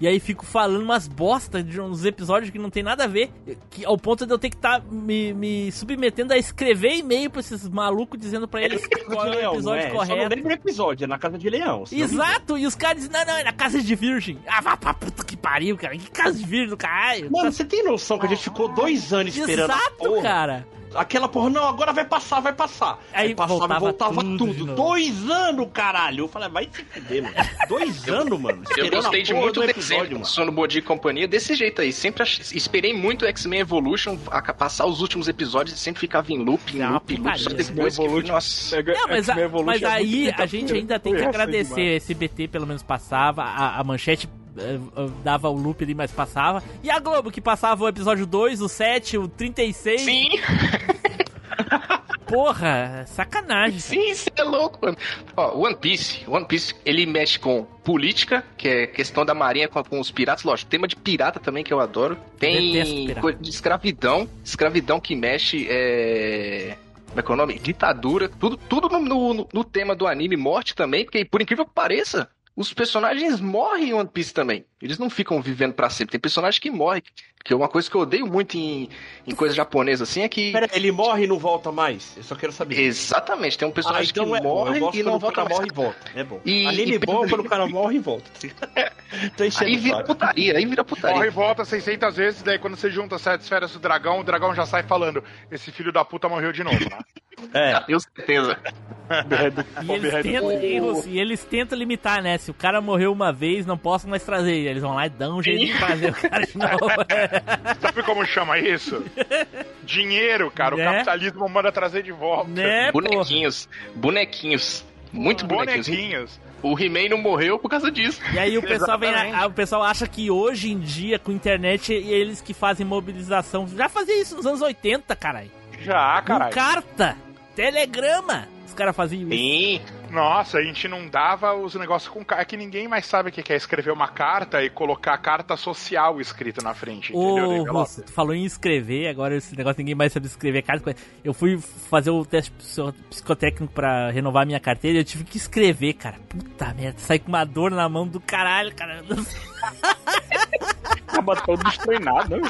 E aí fico falando umas bosta de uns episódios que não tem nada a ver, que, ao ponto de eu ter que estar me, me submetendo a escrever e-mail pra esses malucos dizendo pra eles qual é o Leão, episódio não é? Só não correto. lembro o episódio, é na casa de leão. Exato, e os caras dizem, não, não, é na casa de virgem. Ah, vá pra puta que pariu, cara. Que casa de virgem do caralho. Mano, você tem noção que a gente ficou dois anos esperando a Exato, cara. Aquela porra, não, agora vai passar, vai passar. Aí passava voltava e voltava tudo tudo. Dois anos, caralho. Eu falei, vai se fuder, mano. Dois anos, mano. Eu gostei de muito do desenho, mano. Sono e companhia, desse jeito aí. Sempre ach- esperei muito X-Men Evolution a passar os últimos episódios e sempre ficava em loop, em loop, em loop. Só depois que Evolution. nossa. Não, mas, a- mas aí a gente ainda tem que agradecer. demais. Esse BT pelo menos passava, a, a manchete dava o loop ali, mas passava. E a Globo que passava o episódio 2, o 7, o 36. Sim! Porra, sacanagem. Sim, você é louco, mano. Ó, One Piece, One Piece, ele mexe com política, que é questão da marinha com, com os piratas, lógico, tema de pirata também que eu adoro. Tem coisa de escravidão, escravidão que mexe, é... Como é que é o nome? Ditadura, tudo, tudo no, no- no tema do anime, morte também, porque por incrível que pareça, os personagens morrem em One Piece também. Eles não ficam vivendo pra sempre. Tem personagem que morre. Que é uma coisa que eu odeio muito em, em coisa japonesa, assim, é que. Pera, ele morre e não volta mais? Eu só quero saber. Exatamente, tem um personagem Ah, então que é morre Eu e não volta cara mais. morre e volta. É bom. E- Anime e- bom quando o cara morre e volta. Tô Aí vira saco. putaria, aí vira Corre e putaria. volta 600 vezes, daí quando você junta as sete esferas do dragão, o dragão já sai falando: Esse filho da puta morreu de novo, né? É. Tenho certeza. E eles, tentam, e, e eles tentam limitar, né? Se o cara morreu uma vez, não posso mais trazer. Eles vão lá e dão um jeito de trazer o cara de novo. Sabe como chama isso? Dinheiro, cara. O Né? capitalismo manda trazer de volta. né, porra? Bonequinhos, bonequinhos. Muito bonequinhos. Bonequinhos. O He-Man não morreu por causa disso. E aí o pessoal vem, o pessoal acha que hoje em dia, com internet, eles que fazem mobilização. Já fazia isso nos anos 80, caralho. Já, Com caralho. carta, telegrama. Caras faziam isso. Sim. Nossa, a gente não dava os negócios com carta. É que ninguém mais sabe o que é escrever uma carta e colocar a carta social escrita na frente. Entendeu? Ô? Russo, tu falou em escrever, agora esse negócio ninguém mais sabe escrever carta. Eu fui fazer o teste psico- psicotécnico pra renovar minha carteira e eu tive que escrever, cara. Puta merda, saí com uma dor na mão do caralho, cara. Acaba todo destreinado, né?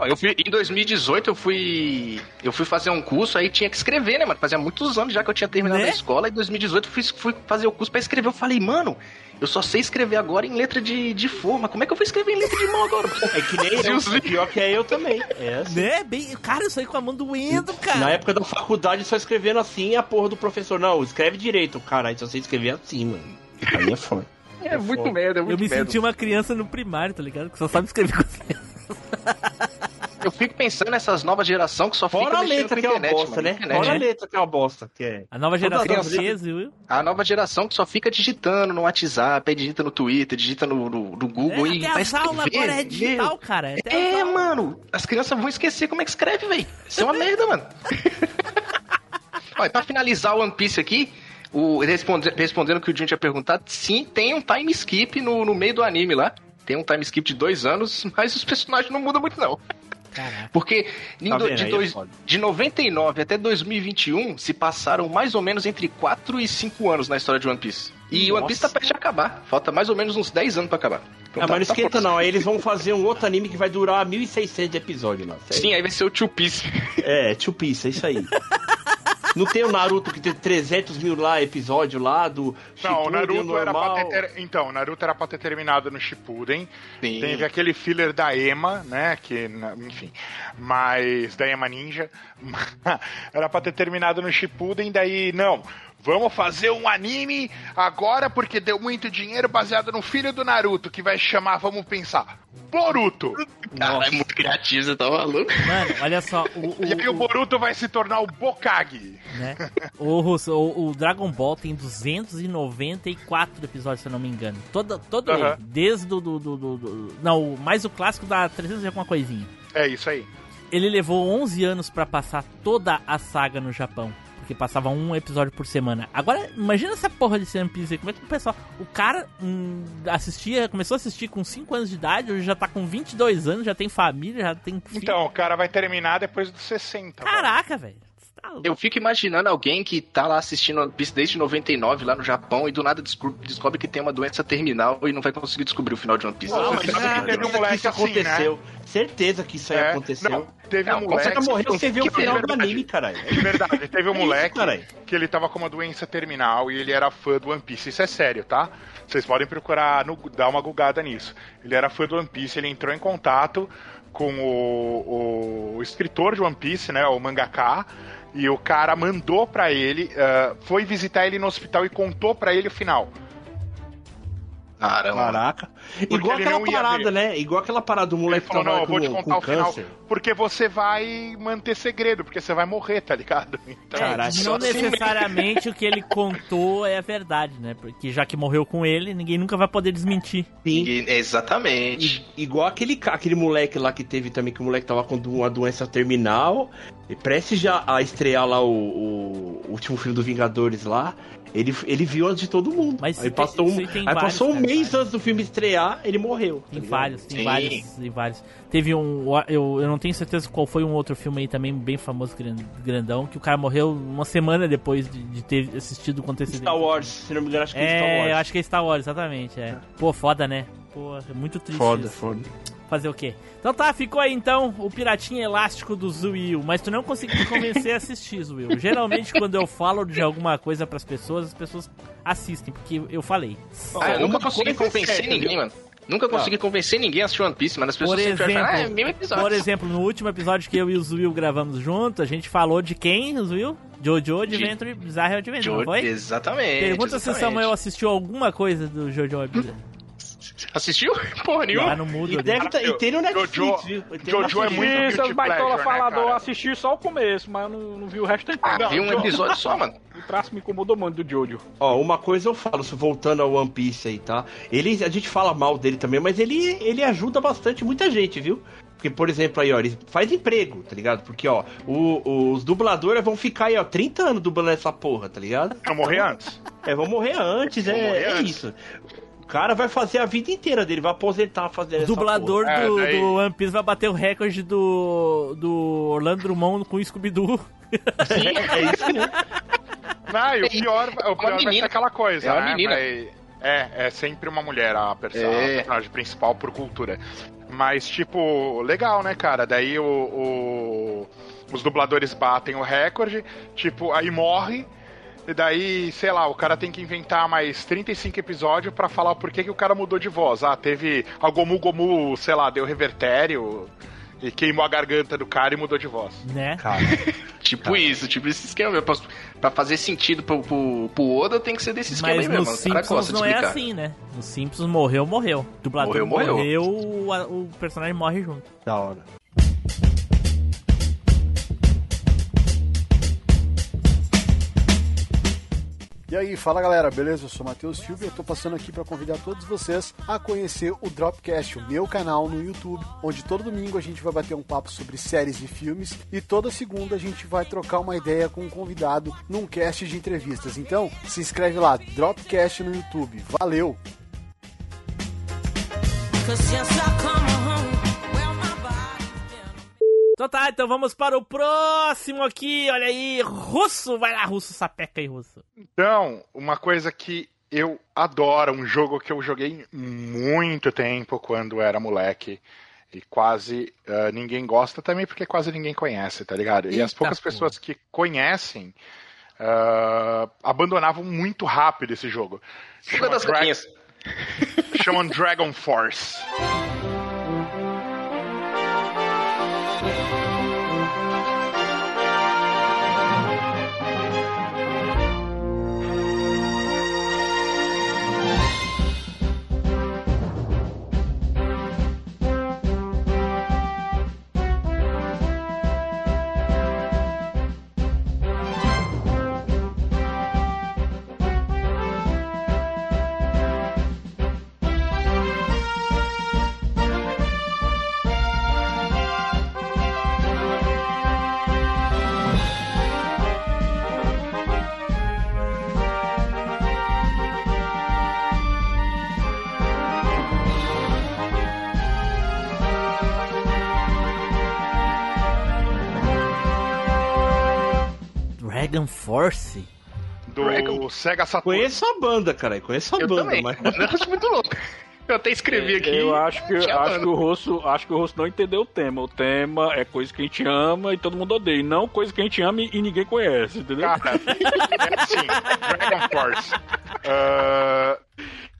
Eu fui, em 2018 eu fui. Eu fui fazer um curso, aí tinha que escrever, né, mano? Fazia muitos anos já que eu tinha terminado Né? a escola. Em 2018 eu fui, fui fazer o curso pra escrever. Eu falei, mano, eu só sei escrever agora em letra de, de forma. Como é que eu vou escrever em letra de mão agora? É que nem eu, pior que é eu também. É assim. né? Bem, cara, eu saí com a mão doendo, cara. Na época da faculdade, só escrevendo assim, a porra do professor, não, escreve direito. Caralho, só sei escrever assim, mano. Aí é foda. É muito merda, é muito Eu me merda. senti uma criança no primário, tá ligado? Que só sabe escrever coisa. Eu fico pensando nessas novas gerações que só Fora fica a mexendo letra com que é uma internet, bosta, mano. né? Internet, Fora a letra que é uma bosta. Que é. A nova geração criança- fez, viu? A nova geração que só fica digitando no WhatsApp, digita no Twitter, digita no, no, no Google É, e até vai escrever, agora é digital, meu. cara. Até É, mano. As crianças vão esquecer como é que escreve, velho. Isso é uma merda, mano. Olha, pra finalizar o One Piece aqui, o, responde- respondendo o que o Jun tinha perguntado, sim, tem um time skip no, no meio do anime lá. Tem um time skip de dois anos, mas os personagens não mudam muito, não. Caraca. Porque Tá do- de, é dois- foda. de 99 até 2021 se passaram mais ou menos entre 4 e 5 anos na história de One Piece. E One Piece tá perto de acabar. Falta mais ou menos uns 10 anos pra acabar. Então Ah, tá- mas não tá esquenta não, aí eles vão fazer um outro anime que vai durar 1.600 episódios lá. Sim, aí vai ser o Two Piece. É, Two Piece, é isso aí. Não tem o Naruto que tem 300 mil lá episódio lá do Não, o Naruto era pra ter, Então, o Naruto era pra ter terminado no Shippuden. Sim. Teve aquele filler da Ema, né? Que, enfim. Mas. Da Ema Ninja. era pra ter terminado no Shippuden, daí. Não. Vamos fazer um anime agora porque deu muito dinheiro baseado no filho do Naruto, que vai chamar, vamos pensar, Boruto. Cara, é muito criativo, você tá maluco? Mano, olha só, o, o, E aí o Boruto vai se tornar o Bokage. né? o, Russo, o, o Dragon Ball tem 294 episódios, se eu não me engano. Todo, todo Aham. ele, desde o do, do, do, do- Não, mais o clássico dá 300 e alguma coisinha. É isso aí. Ele levou 11 anos pra passar toda a saga no Japão. Passava um episódio por semana. Agora, imagina essa porra de One Piece aí. Como é que o pessoal. O cara hum, assistia, começou a assistir com 5 anos de idade, hoje já tá com 22 anos, já tem família, já tem filho. Então, o cara vai terminar depois dos 60. velho. Caraca, velho. Eu fico imaginando alguém que tá lá assistindo One Piece desde 99 lá no Japão e do nada desco- descobre que tem uma doença terminal e não vai conseguir descobrir o final de One Piece. Não, mas Você sabe que teve um certeza que moleque isso assim, aconteceu. Certeza que isso aí É, aconteceu. não, teve um Não, moleque. Você morreu, você viu o final de do verdade, anime, caralho. De verdade, teve um É moleque isso, que ele tava com uma doença terminal e ele era fã do One Piece. Isso é sério, tá? Vocês podem procurar, no- dar uma gugada nisso. Ele era fã do One Piece, ele entrou em contato com o, o escritor de One Piece, né? O mangaka. E o cara mandou pra ele, ah, foi visitar ele no hospital e contou pra ele o final. Caramba. Caraca. Porque Igual ele aquela parada, né? Igual aquela parada do Ele moleque que falou, não, eu vou te com, contar com o final, câncer. porque você vai manter segredo, porque você vai morrer, tá ligado? Então, Caralho. Não necessariamente o que ele contou é a verdade, né? Porque já que morreu com ele, ninguém nunca vai poder desmentir. Sim. E- Exatamente. I- Igual aquele, aquele moleque lá que teve também, que o moleque tava com uma doença terminal, e prestes já a estrear lá o, o último filme do Vingadores lá, ele, ele viu antes de todo mundo. Mas aí tem- passou um, aí tem aí vários, passou um cara, mês vários. antes do filme estrear, ele morreu. Tem tá ligado? vários, tem Sim. vários, tem vários. Teve um. Eu, eu não tenho certeza qual foi um outro filme aí também bem famoso, gran- grandão, que o cara morreu uma semana depois de, de ter assistido o acontecimento. Star Wars, se não me engano, acho que é, Star É, Wars. eu acho que é Star Wars, exatamente. É. Pô, foda, né? Pô, é muito triste. Foda, isso. foda. Fazer o quê? Então tá, ficou aí então o piratinha elástico do Zuil, mas tu não conseguiu me convencer a assistir, Zuil. Geralmente quando eu falo de alguma coisa pras pessoas, as pessoas assistem, porque eu falei. Ah, eu nunca consegui é convencer ninguém, viu? mano. Nunca consegui convencer ninguém a assistir One Piece, mas as pessoas Por sempre acham, ah, é exemplo, mesmo episódio. por exemplo, no último episódio que eu e o Zuil gravamos junto, a gente falou de quem, Zuil? Jojo Adventure, Bizarre Adventure, não Jo- foi? Exatamente. Pergunta se o exatamente. Samuel assistiu alguma coisa do Jojo Adventure. Assistiu? Porra nenhuma. Lá no mudo E, deve tá, e tem no Netflix, Jojo- viu? Jojo é muito E guilty seus baitola né, falador, cara? assisti só o começo, mas eu não, não vi o resto inteiro. Ah, vi um episódio só, mano. O traço me incomodou muito do Jojo. Ó, uma coisa eu falo, voltando ao One Piece aí, tá? Ele, a gente fala mal dele também, mas ele, ele ajuda bastante muita gente, viu? Porque, por exemplo, aí, ó, ele faz emprego, tá ligado? Porque, ó, o- os dubladores vão ficar aí, ó, 30 anos dublando essa porra, tá ligado? Não morrer antes. É, vão morrer antes, Vão é, morrer é antes. isso. O cara vai fazer a vida inteira dele, vai aposentar fazendo O essa dublador porra. É, do, daí- do One Piece vai bater o recorde do, do Orlando Drummond com o Scooby-Doo. É isso mesmo. Não, e o pior, o pior vai ser aquela coisa, É né? menina. Vai- É, é sempre uma mulher a, perso- a É. personagem principal por cultura. Mas, tipo, legal, né, cara? Daí o, o- os dubladores batem o recorde, tipo, aí morre. E daí, sei lá, o cara tem que inventar mais 35 episódios pra falar por que, que o cara mudou de voz. Ah, teve a Gomu Gomu, sei lá, deu revertério e queimou a garganta do cara e mudou de voz. Né? Cara, Tipo isso, tipo esse esquema. mesmo. Pra, pra fazer sentido pro, pro, pro Oda, tem que ser desse esquema Mas aí no mesmo. O cara Simpsons não é assim, né? No Simpsons morreu, morreu. O dublador Morreu, morreu, morreu. o, o personagem morre junto. da hora. E aí, fala galera, beleza? Eu sou Matheus Silva e eu tô passando aqui para convidar todos vocês a conhecer o Dropcast, o meu canal no YouTube, onde todo domingo a gente vai bater um papo sobre séries e filmes e toda segunda a gente vai trocar uma ideia com um convidado num cast de entrevistas. Então, se inscreve lá, Dropcast no YouTube. Valeu! Então tá, então vamos para o próximo aqui. Olha aí, Russo. Vai lá, Russo, sapeca aí, Russo. Então, uma coisa que eu adoro, um jogo que eu joguei muito tempo quando era moleque. E quase ah, ninguém gosta também, porque quase ninguém conhece, tá ligado? e as Eita, poucas pô. pessoas que conhecem ah, abandonavam muito rápido esse jogo. Chama, das Dra-. Chama Dragon Force. Dragon Force? Do Sega Saturn. Conheço a banda, cara. Conheço a Eu banda, também. mas. Eu acho muito louco. Eu até escrevi aqui. Eu acho que, acho banda. que o Rosso, acho que o Rosso não entendeu o tema. O tema é coisa que a gente ama e todo mundo odeia, e não coisa que a gente ama e ninguém conhece, entendeu? Cara, é assim, Dragon Force. Ah,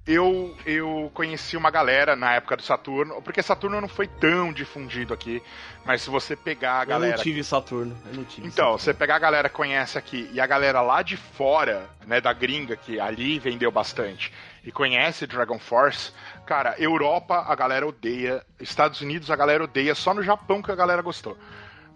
eu, eu conheci uma galera na época do Saturno, porque Saturno não foi tão difundido aqui, mas se você pegar a Eu galera. não tive Saturno. Eu não tive. Então, você pegar a galera que conhece aqui e a galera lá de fora, né, da gringa, que ali vendeu bastante, e conhece Dragon Force, cara, Europa a galera odeia, Estados Unidos a galera odeia, só no Japão que a galera gostou.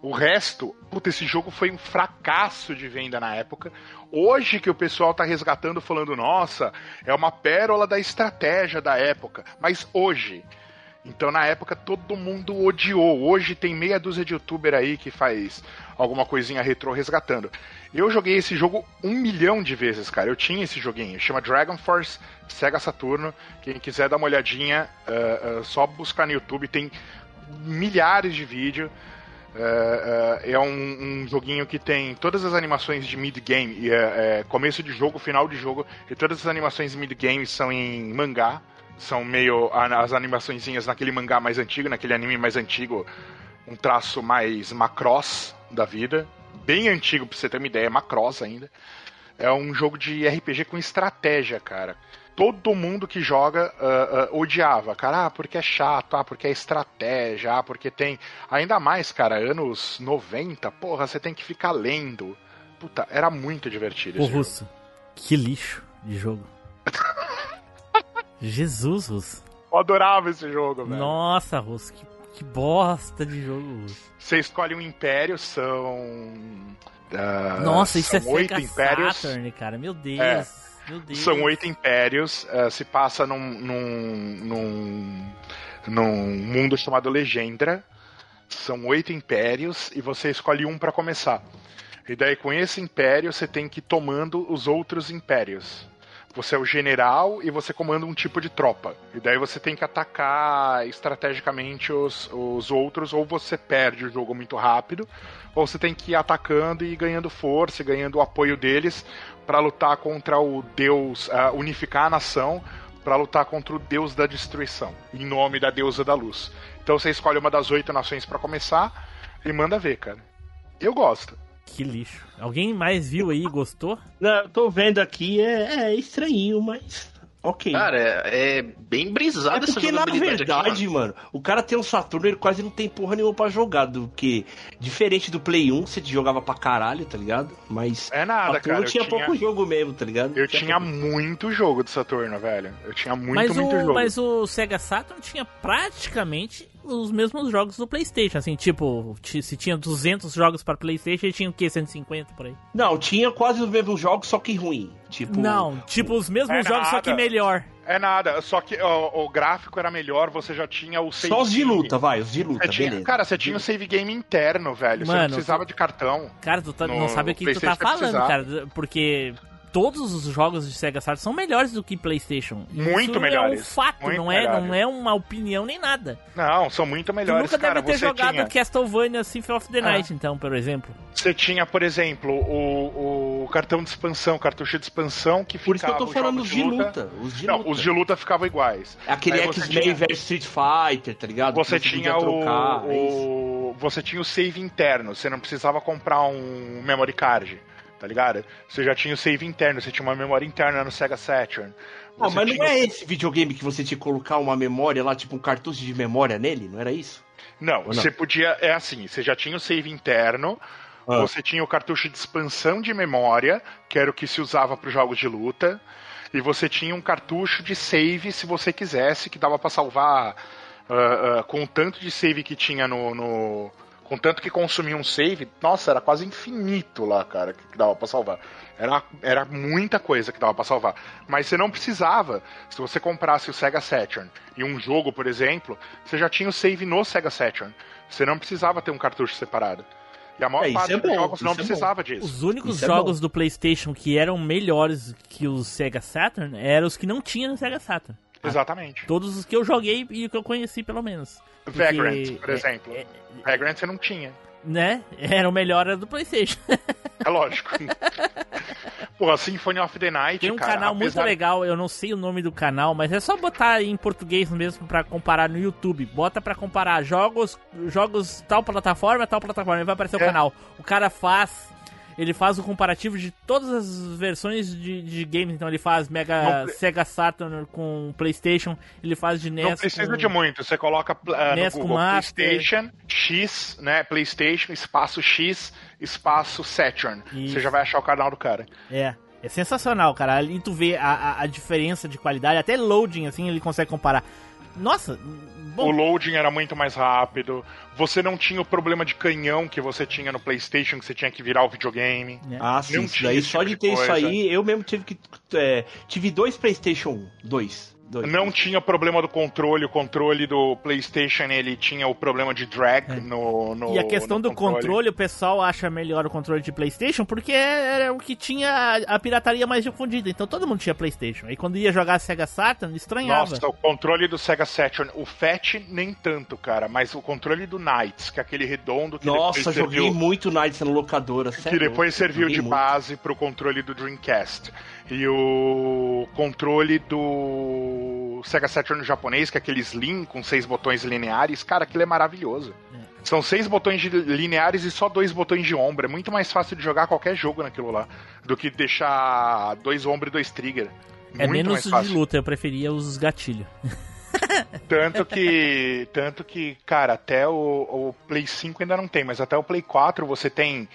O resto, puta, esse jogo foi um fracasso de venda na época. Hoje que o pessoal tá resgatando, falando, nossa, é uma pérola da estratégia da época. Mas hoje. Então na época todo mundo odiou. Hoje tem meia dúzia de youtuber aí que faz alguma coisinha retrô resgatando. Eu joguei esse jogo um milhão de vezes, cara. Eu tinha esse joguinho. Chama Dragon Force Sega Saturno. Quem quiser dar uma olhadinha, ah, ah, só buscar no YouTube. Tem milhares de vídeos. É, é, é um, um joguinho que tem todas as animações de mid-game, é, é começo de jogo, final de jogo, e todas as animações de mid-game são em mangá, são meio as animaçõezinhas naquele mangá mais antigo, naquele anime mais antigo, um traço mais macross da vida, bem antigo pra você ter uma ideia, macross ainda. É um jogo de RPG com estratégia, cara. Todo mundo que joga ah, ah, odiava, cara, ah, porque é chato, ah, porque é estratégia, ah, porque tem. Ainda mais, cara, anos 90, porra, você tem que ficar lendo. Puta, era muito divertido Ô, esse jogo. Russo, que lixo de jogo. Jesus, Russo. Eu adorava esse jogo, velho. Nossa, Russo, que, que bosta de jogo, Russo. Você escolhe um império, são. ah, Nossa, isso são é oito Sega impérios. Saturn, cara. Meu Deus. É. São oito impérios, eh, se passa num, num, num, num mundo chamado Legendra. São oito impérios e você escolhe um pra começar. E daí com esse império você tem que ir tomando os outros impérios. Você é o general e você comanda um tipo de tropa. E daí você tem que atacar estrategicamente os, os outros, ou você perde o jogo muito rápido, ou você tem que ir atacando e ganhando força, e ganhando o apoio deles pra lutar contra o deus, ah, unificar a nação pra lutar contra o deus da destruição, em nome da deusa da luz. Então você escolhe uma das oito nações pra começar e manda ver, cara. Eu gosto. Que lixo. Alguém mais viu aí e gostou? Não, eu tô vendo aqui, é, é estranho, mas. Ok. Cara, é, é bem brisada É essa porque, na jogabilidade aqui, verdade, mano, o cara tem um Saturno, ele quase não tem porra nenhuma pra jogar. Do que, diferente do Play 1, você jogava pra caralho, tá ligado? Mas. É nada, Saturno cara. eu tinha pouco jogo mesmo, tá ligado? Eu tinha muito jogo de Saturno, velho. Eu tinha muito, mas, muito o, jogo. mas o Sega Saturn tinha praticamente os mesmos jogos do PlayStation. Assim, tipo, ti- se tinha 200 jogos para PlayStation, ele tinha o quê? 150 por aí? Não, tinha quase os mesmos jogos, só que ruim. Tipo. Não, tipo os mesmos É jogos, só que nada. melhor. É nada, só que ó, o gráfico era melhor, você já tinha o save Só os de game. luta, vai, os de luta, Você tinha- beleza. cara, você tinha o save game interno, velho. você Mano, não precisava de cartão. Cara, tu tá- não sabe o que tu tá falando, precisava. cara. Porque todos os jogos de Sega Saturn são melhores do que PlayStation. Muito Isso melhores. É um fato, Muito não é, melhores. não é uma opinião nem nada. Não, são muito Tu melhores, nunca cara. deve ter você jogado tinha, Castlevania Symphony of the Ah. Night, então, por exemplo. você tinha, por exemplo, o, o cartão de expansão, cartucho de expansão que Por isso que eu tô ficava falando os de luta. Os de não, luta. os de luta ficavam iguais. Aquele você X-Men tinha- vs Street Fighter, tá ligado? Você Que tinha podia o, trocar, é o- Você tinha o save interno, você não precisava comprar um memory card, tá ligado? Você já tinha o save interno, você tinha uma memória interna no Sega Saturn. Não, mas não tinha- é esse videogame que você tinha que colocar uma memória lá, tipo um cartucho de memória nele? Não era isso? Não, Ou não? você podia. É assim, você já tinha o save interno, Ah. você tinha o cartucho de expansão de memória, que era o que se usava para os jogos de luta, e você tinha um cartucho de save se você quisesse, que dava para salvar ah, ah, com o tanto de save que tinha no. no- com tanto que consumia um save, nossa, era quase infinito lá, cara, que dava pra salvar. Era, era muita coisa que dava pra salvar. Mas você não precisava. Se você comprasse o Sega Saturn e um jogo, por exemplo, você já tinha o save no Sega Saturn. Você não precisava ter um cartucho separado. E a maior É, parte é dos bom, jogos não é precisava disso. Os únicos Isso é jogos do PlayStation que eram melhores que os Sega Saturn eram os que não tinha no Sega Saturn. Exatamente. Todos os que eu joguei e que eu conheci, pelo menos. Porque, Vagrant, por é, exemplo. Vagrant você não tinha. né? Era o melhor era do PlayStation. É lógico. Porra, Symphony of the Night, Tem um cara, canal muito apesar- legal, eu não sei o nome do canal, mas é só botar em português mesmo pra comparar no YouTube. Bota pra comparar jogos, jogos tal plataforma, tal plataforma, e vai aparecer o É. canal. O cara faz, ele faz o comparativo de todas as versões de, de games, então ele faz Mega Não Sega Saturn com PlayStation, ele faz de NES Não precisa com... de muito. Você coloca uh, NES no com Google Master. PlayStation X, né? PlayStation, espaço X, espaço Saturn. Isso. Você já vai achar o canal do cara. É, é sensacional, cara. Ali tu vê a, a, a diferença de qualidade, até loading, assim, ele consegue comparar. Nossa, bom, O loading era muito mais rápido. Você não tinha o problema de canhão que você tinha no PlayStation, que você tinha que virar o videogame. Ah, sim, Não daí esse só tipo de de ter isso aí, eu mesmo tive que. é, tive dois PlayStation 1. Dois. Dois. Não tinha problema do controle. O controle do PlayStation ele tinha o problema de drag no, no. É. E a questão no do controle. o pessoal acha melhor o controle de PlayStation porque era o que tinha a, pirataria mais difundida. Então todo mundo tinha PlayStation. Aí quando ia jogar Sega Saturn, estranhava. Nossa, o controle do Sega Saturn, o Fat nem tanto, cara, mas o controle do Knights, que é aquele redondo que Nossa, joguei serviu, muito Nights na locadora. que sério, depois serviu de muito. base pro controle do Dreamcast. E o controle do Sega Saturn japonês, que é aquele Slim com seis botões lineares, cara, aquilo é maravilhoso. São seis botões lineares e só dois botões de ombro. É muito mais fácil de jogar qualquer jogo naquilo lá do que deixar dois ombro e dois trigger. É Muito menos mais de luta, eu preferia os gatilhos. Tanto que, tanto que, cara, até o, o Play 5 ainda não tem, mas até o Play 4 você tem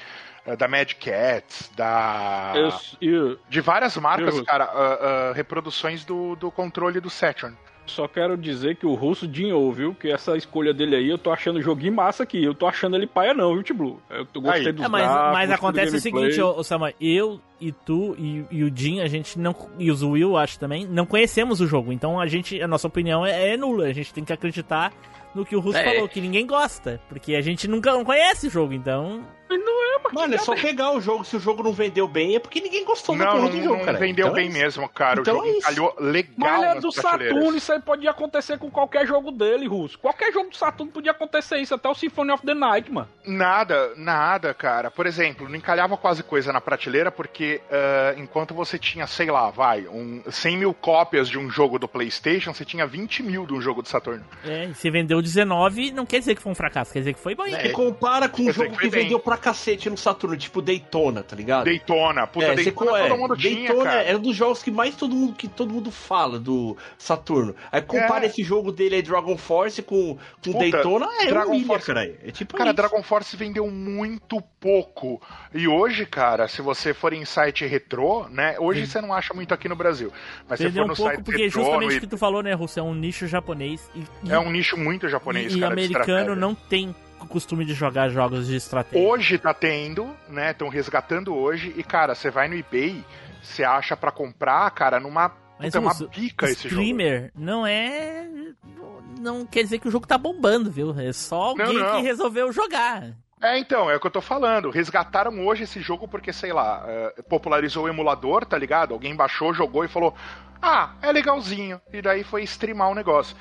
da Mad Cats, da. Eu, eu de várias marcas, eu- cara, ah, ah, reproduções do, do controle do Saturn. só quero dizer que o Russo dinhou, viu? Que essa escolha dele aí, eu tô achando o joguinho massa aqui. Eu tô achando ele paia não, viu, T-Blue? Eu tô- gostei Aí. dos É, mas, mas acontece o seguinte, ô, ô Sama, eu e tu e, e o Jim, a gente não. E o Will, acho também, não conhecemos o jogo. Então a gente. A nossa opinião é, é nula. A gente tem que acreditar no que o Russo É. falou, que ninguém gosta. Porque a gente nunca não conhece o jogo, então. Mano, é só pegar o jogo. Se o jogo não vendeu bem, é porque ninguém gostou da Não, porra não, do jogo, não cara. vendeu Então é bem isso. mesmo, cara. Então o jogo é isso. encalhou legal Mas é do. Saturno, isso aí podia acontecer com qualquer jogo dele, Russo. Qualquer jogo do Saturno podia acontecer isso, até o Symphony of the Night, mano. Nada, nada, cara. Por exemplo, não encalhava quase coisa na prateleira porque ah, enquanto você tinha, sei lá, vai, um 100 mil cópias de um jogo do PlayStation, você tinha 20 mil de um jogo do Saturno. É, e se vendeu 19, não quer dizer que foi um fracasso, quer dizer que foi bom. É, Você compara com um jogo que que vendeu pra cacete no Saturno, tipo Daytona, tá ligado? Daytona, puta, é, Daytona você, todo é, mundo tinha, Daytona cara. é um dos jogos que mais todo mundo, que todo mundo fala do Saturno. Aí compara É. esse jogo dele aí, Dragon Force, com, com Puta, Daytona, é Dragon humilha, Force- cara. É tipo Cara, isso. Dragon Force vendeu muito pouco. E hoje, cara, se você for em site retrô, né? Hoje você não acha muito aqui no Brasil. Mas se Vendeu for no um pouco, site porque retrô, justamente no o que tu falou, né, Russo? É um nicho japonês. E, e- É um nicho muito japonês, e, e cara, de americano não tem costume de jogar jogos de estratégia. Hoje tá tendo, né? Estão resgatando hoje. E, cara, você vai no eBay, você acha pra comprar, cara, numa. Mas é uma pica esse jogo. streamer não é. Não quer dizer que o jogo tá bombando, viu? É só alguém Não, não. que resolveu jogar. É, então, é o que eu tô falando. Resgataram hoje esse jogo porque, sei lá, eh, popularizou o emulador, tá ligado? Alguém baixou, jogou e falou: Ah, é legalzinho. E daí foi streamar o negócio.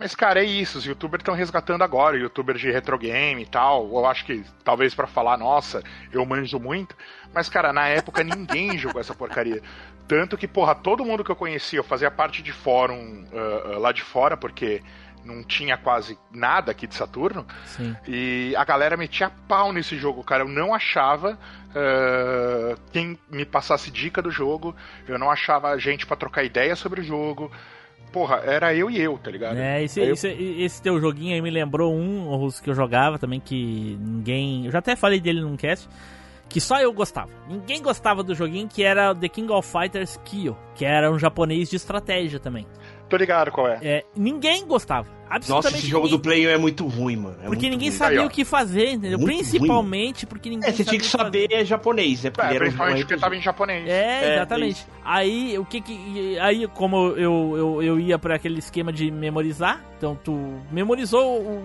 Mas, cara, é isso. Os youtubers estão resgatando agora, youtubers de retro game e tal. Eu acho que talvez pra falar, nossa, eu manjo muito. Mas, cara, na época ninguém jogou essa porcaria. Tanto que, porra, todo mundo que eu conhecia, eu fazia parte de fórum ah, ah, lá de fora, porque não tinha quase nada aqui de Saturno. Sim. E a galera metia pau nesse jogo, cara. Eu não achava ah, quem me passasse dica do jogo. Eu não achava gente pra trocar ideia sobre o jogo. Porra, era eu e eu, tá ligado? É, esse, eu- esse, esse teu joguinho aí me lembrou um Russo, que eu jogava também, que ninguém. Eu já até falei dele num cast. Que só eu gostava. Ninguém gostava do joguinho que era The King of Fighters Kyo, que era um japonês de estratégia também. Tô ligado qual é. É, ninguém gostava. Nossa, esse jogo ninguém. do Play é muito ruim, mano. É Porque ninguém ruim. sabia Aí, o que fazer, entendeu? Muito Principalmente porque ninguém É, você tinha que saber é japonês, é porque É, principalmente porque tava em japonês. É, É, exatamente. aí, o que que. Aí, como eu, eu, eu ia pra aquele esquema de memorizar, então tu memorizou o,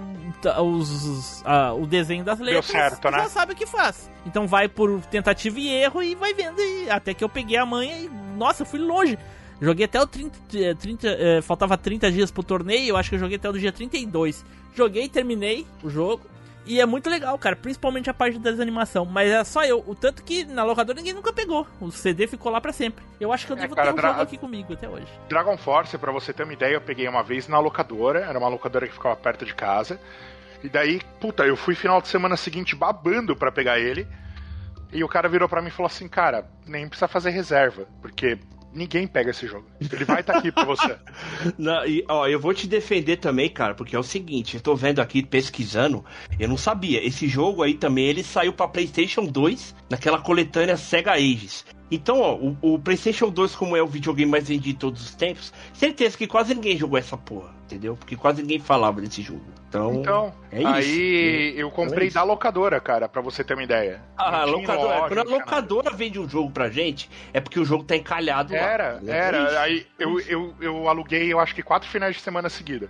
os, a- o desenho das letras, certo, tu né? já sabe o que faz. Então vai por tentativa e erro e vai vendo. E até que eu peguei a manha e, nossa, fui longe. Joguei até o 30. eh, 30 eh, faltava 30 dias pro torneio, eu acho que eu joguei até o dia 32. Joguei, terminei o jogo. E é muito legal, cara, principalmente a parte da desanimação. Mas é só eu. O tanto que na locadora ninguém nunca pegou. O CD ficou lá pra sempre. Eu acho que eu É, devo cara, ter um dra- jogo aqui comigo até hoje. Dragon Force, pra você ter uma ideia, eu peguei uma vez na locadora, era uma locadora que ficava perto de casa. E daí, puta, eu fui final de semana seguinte babando pra pegar ele. E o cara virou pra mim e falou assim: "Cara, nem precisa fazer reserva, porque ninguém pega esse jogo. Ele vai estar aqui pra você". Não, e, ó, eu vou te defender também, cara, porque é o seguinte, eu tô vendo aqui, pesquisando, eu não sabia. Esse jogo aí também, ele saiu pra PlayStation 2, naquela coletânea Sega Ages. Então, ó, o, o PlayStation 2, como é o videogame mais vendido de todos os tempos, certeza que quase ninguém jogou essa porra, entendeu? Porque quase ninguém falava desse jogo. Então, Então, é isso. aí eu comprei É da locadora, cara, pra você ter uma ideia. Ah, tinha locadora. loja, Quando a locadora vende um jogo pra gente, é porque o jogo tá encalhado lá. Era, É era. Aí eu, eu, eu aluguei, eu acho que quatro finais de semana seguida.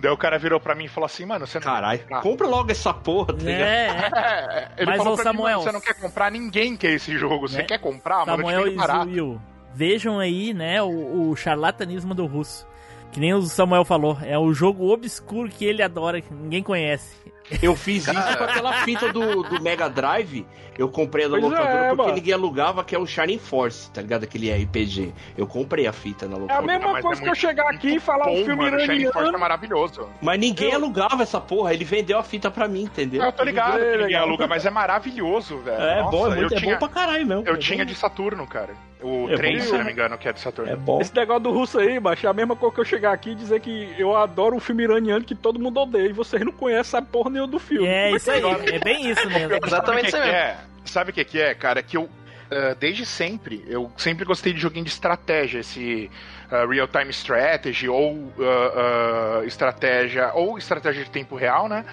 Daí o cara virou pra mim e falou assim, mano, você não Caralho, quer comprar? compra logo essa porra, tá ligado? É, Ele Mas, falou pra Samuel, mim, mano, você não quer comprar, ninguém quer esse jogo. Você Né? quer comprar, mano, eu te Samuel e barato. Zuil, vejam aí, né, o, o charlatanismo do russo. Que nem o Samuel falou, é o jogo obscuro que ele adora, que ninguém conhece. Eu fiz isso com aquela fita do, do Mega Drive. Eu comprei a da Pois locadora é, porque mano. ninguém alugava, que é o Shining Force, tá ligado? Aquele RPG. Eu comprei a fita na É a locadora. mesma mas coisa é que eu chegar aqui e falar um Bom, filme mano, Shining Force é iraniano. maravilhoso. Mas ninguém alugava essa porra, ele vendeu a fita pra mim, entendeu? Eu tô ligado que ninguém legal. aluga, mas é maravilhoso, velho. É Nossa, bom, é, muito, eu é tinha, bom pra caralho mesmo. Eu É tinha de Saturno, cara. O É 3, bom. se não me engano, que é de Saturno. É bom. Esse negócio do russo aí, macho, é a mesma coisa que eu chegar aqui e dizer que eu adoro um filme iraniano que todo mundo odeia e vocês não conhecem a porra do filme. É Como isso aí, agora? é bem isso mesmo. Exatamente Sabe o isso mesmo. é? Sabe o que, que é, cara? Que eu, ah, desde sempre, eu sempre gostei de joguinho de estratégia, esse ah, real-time strategy, ou ah, estratégia, ou estratégia de tempo real, né?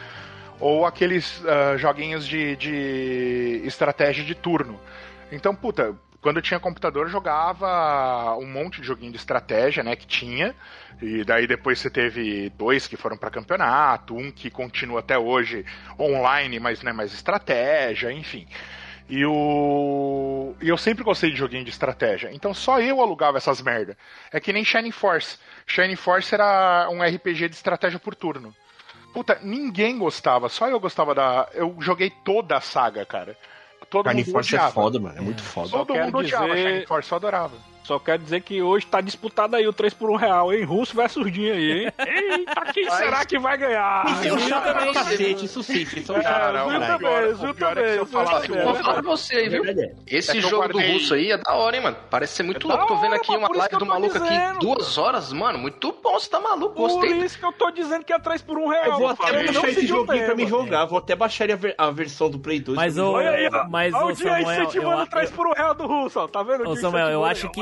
Ou aqueles joguinhos de, de estratégia de turno. Então, puta, quando eu tinha computador, eu jogava um monte de joguinho de estratégia, né? Que tinha. E daí depois você teve dois que foram pra campeonato, um que continua até hoje online, mas não é mais estratégia, enfim. E o. Eu sempre gostei de joguinho de estratégia. Então só eu alugava essas merda. É que nem Shining Force. Shining Force era um RPG de estratégia por turno. Puta, ninguém gostava, só eu gostava da. Eu joguei toda a saga, cara. Todo Shining mundo Force é odiava. foda, mano. É muito foda. Só Todo quero mundo odiava dizer- Shining Force, eu adorava. Só quero dizer que hoje tá disputado aí o 3 por 1 real, hein? Russo versus Dinho aí, hein? Eita, quem será que vai ganhar? Isso é um também- pra cacete, isso sim, isso é um chato pra Zil caralho. também, Zil o pior que também, eu. Vou falar pra você aí, viu? Esse É jogo do russo aí é da hora, hein, mano? Parece ser muito É louco. Tô vendo aqui uma por isso live do maluco dizendo. aqui, duas horas, mano. Muito bom, você tá maluco, Por gostei. isso que eu tô dizendo que é 3 por 1 real. Eu vou até baixar esse joguinho pra me jogar. Vou até baixar a, ver- a versão do Play 2. Mas o-. Olha aí, ó. Mas, Olha o Dinho incentivando eu- o 3 por 1 real do Russo, ó. Tá vendo? Ô Samuel, eu acho que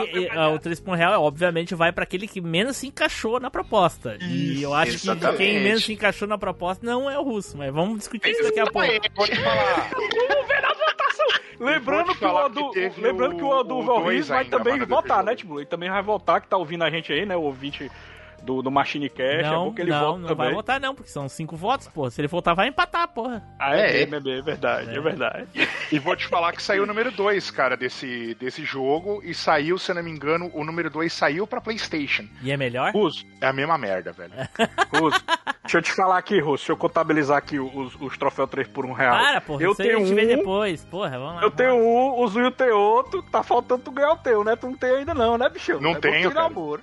o 3 por um real, obviamente, vai pra aquele que menos se encaixou na proposta. E eu acho que exatamente. quem menos se encaixou na proposta não é o russo, mas vamos discutir isso daqui a pouco. Vou te falar. Vamos ver na votação. Lembrando que o que teve lembrando que o o- Adu o Valris dois vai também votar, né. Tiblu? Ele também vai votar, que tá ouvindo a gente aí, né, o ouvinte do, do Machine Cash. é Não, bom que ele não, vota não também. vai votar não, porque são cinco votos, pô. Se ele votar, vai empatar, porra. Ah, é, É. é, é, é verdade, é, É. verdade. E vou te falar que saiu o número 2, cara, desse, desse jogo. E saiu, se eu não me engano, o número 2 saiu pra PlayStation. E é melhor? Russo, É a mesma merda, velho. Russo, deixa eu te falar aqui, Russo, deixa eu contabilizar aqui os, os troféus 3 por 1 real. Para, porra. eu tenho a gente vê um, depois. Porra, vamos lá. eu vamos tenho lá. um, o Zuil tem outro, tá faltando tu ganhar o teu, né? Tu não tem ainda não, né, bicho? Não é tenho, tirar cara.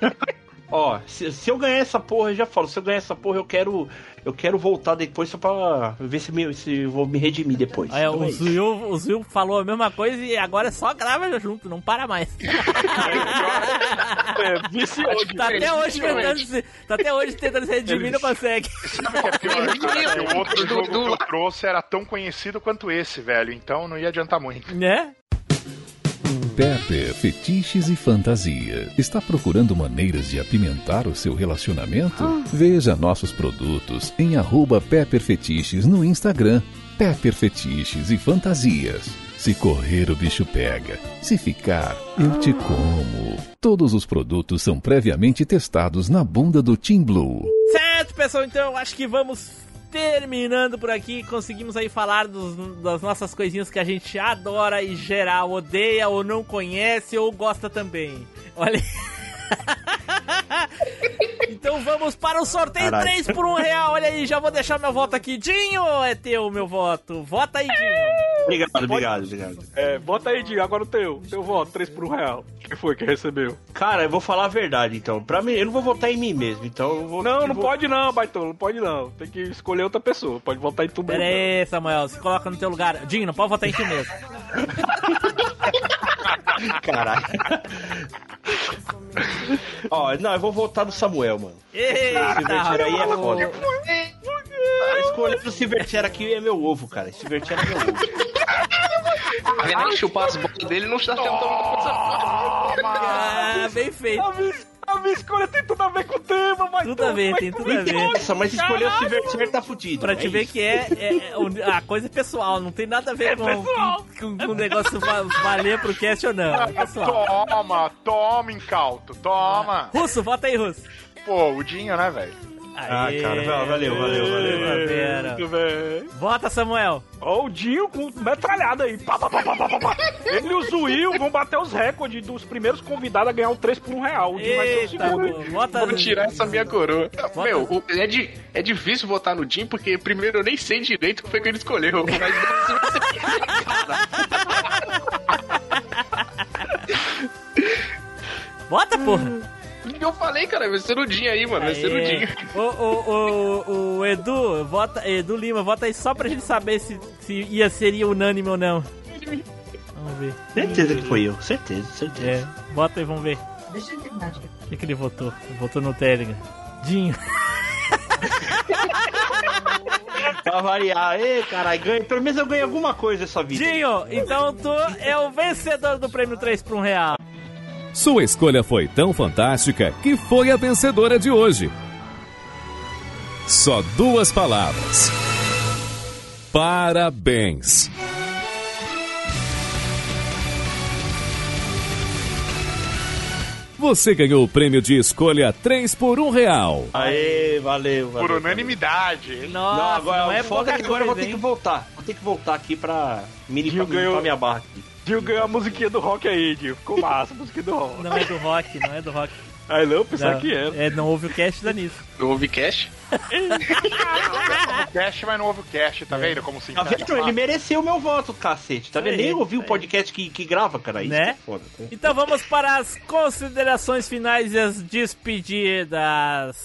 Ó, se, se eu ganhar essa porra, eu já falo, se eu ganhar essa porra, eu quero. Eu quero voltar depois só pra ver se, me, se vou me redimir depois. Olha, Então é o. Zuil, o Zuil falou a mesma coisa e agora só grava junto, não para mais. É, vicioso. tá até hoje tentando se, tá até hoje tentando se redimir e não consegue. Sabe o que é pior, cara? Que o outro Do- jogo que eu trouxe era tão conhecido quanto esse, velho. Então não ia adiantar muito. Né? Pepper Fetiches e Fantasia. Está procurando maneiras de apimentar o seu relacionamento? Veja nossos produtos em arroba Pepper Fetiches no Instagram. Pepper Fetiches e Fantasias. Se correr, o bicho pega. Se ficar, eu te como. Todos os produtos são previamente testados na bunda do Team Blue. Certo, pessoal, então eu acho que vamos terminando por aqui. Conseguimos aí falar dos- das nossas coisinhas que a gente adora e geral odeia ou não conhece ou gosta também. Olha. Então vamos para o sorteio Caralho. 3 por 1 real. Olha aí, já vou deixar meu voto aqui. Dinho, é teu meu voto. Vota aí, Dinho. Obrigado, obrigado, obrigado. É, bota aí, Dinho, agora o teu. Teu voto, 3 por 1 real. Quem foi que recebeu? Cara, eu vou falar a verdade, então. Pra mim, eu não vou votar em mim mesmo, então eu vou... Não, não vou- pode não, Baitolo, não pode não. Tem que escolher outra pessoa. Pode votar em tu Pera mesmo. aí, Samuel, se coloca no teu lugar. Dinho, não pode votar em ti mesmo. Caralho. Ó, não, eu vou votar no Samuel, mano. Eita, Silverchair aí é foda. A escolha do Silverchair aqui é meu ovo, cara. Silverchair é meu ovo. Tá vendo aí? Chupar as bolas dele não está tendo uma coisa Ah, bem feito. A minha, escolha tem tudo a ver com o tema, Baitolo. Tudo a ver, tem tudo a ver. Nossa, mas escolher o Silverchair tá fudido. Pra te é ver isso. que é, é- é a coisa é pessoal, não tem nada a ver com, pessoal. com, com o negócio va- valer pro cast ou não. É pessoal. Toma, toma, incauto, toma. Russo, vota aí, Russo. Pô, o Dinho, né, velho? Ah, cara, valeu, valeu, valeu. primavera. Muito bem. Vota, Samuel. Ó, o Dinho com metralhada aí. Pá, pá, pá, pá, pá, pá, pá. Ele e o Zuil vão bater os recordes dos primeiros convidados a ganhar o 3 por 1 real. O Dinho vai ser o segundo. pô, vota. Vou tirar essa minha coroa. Meu, o- é, di- é difícil votar no Jim, porque primeiro eu nem sei direito o que foi que ele escolheu. Bota, porra. Mas eu falei, cara, vai ser no Jim aí, mano. Vai ser. Jim. O, o, o, o Edu, vota, Edu Lima, vota aí só pra gente saber se, se ia, seria unânime ou não. Vamos ver. Certeza que foi eu. Certeza, certeza. É, bota aí, vamos ver. Deixa eu terminar de O que, que ele votou? Ele votou no Telegram. Dinho. Pra variar. Ê, caralho, ganho. Pelo menos eu ganho alguma coisa essa vida. Dinho, então tu é o vencedor do prêmio 3 por 1 real. Sua escolha foi tão fantástica que foi a vencedora de hoje. Só duas palavras. Parabéns. Você ganhou o prêmio de escolha 3 por 1 real. Aê, valeu, valeu. Por unanimidade? Nossa, Não, agora, não é foda é que agora eu vou ter que voltar. Vou ter que voltar aqui pra me limpar, Gil me limpar ganhou. minha barra aqui. Dinho ganhou a musiquinha do rock aí, Dinho. Ficou massa a musiquinha do rock. Não é do rock, não é do rock. Aí não, pensava Não, que era. É, não houve o cast da nisso. Não houve cash? O cast, mas não houve o cast, tá vendo como se Tá vendo? Ele mereceu o meu voto, cacete. Tá vendo? Aí, Nem ouvi o aí. podcast que, que grava, cara. Isso Né? que é foda. Então vamos para as considerações finais e as despedidas.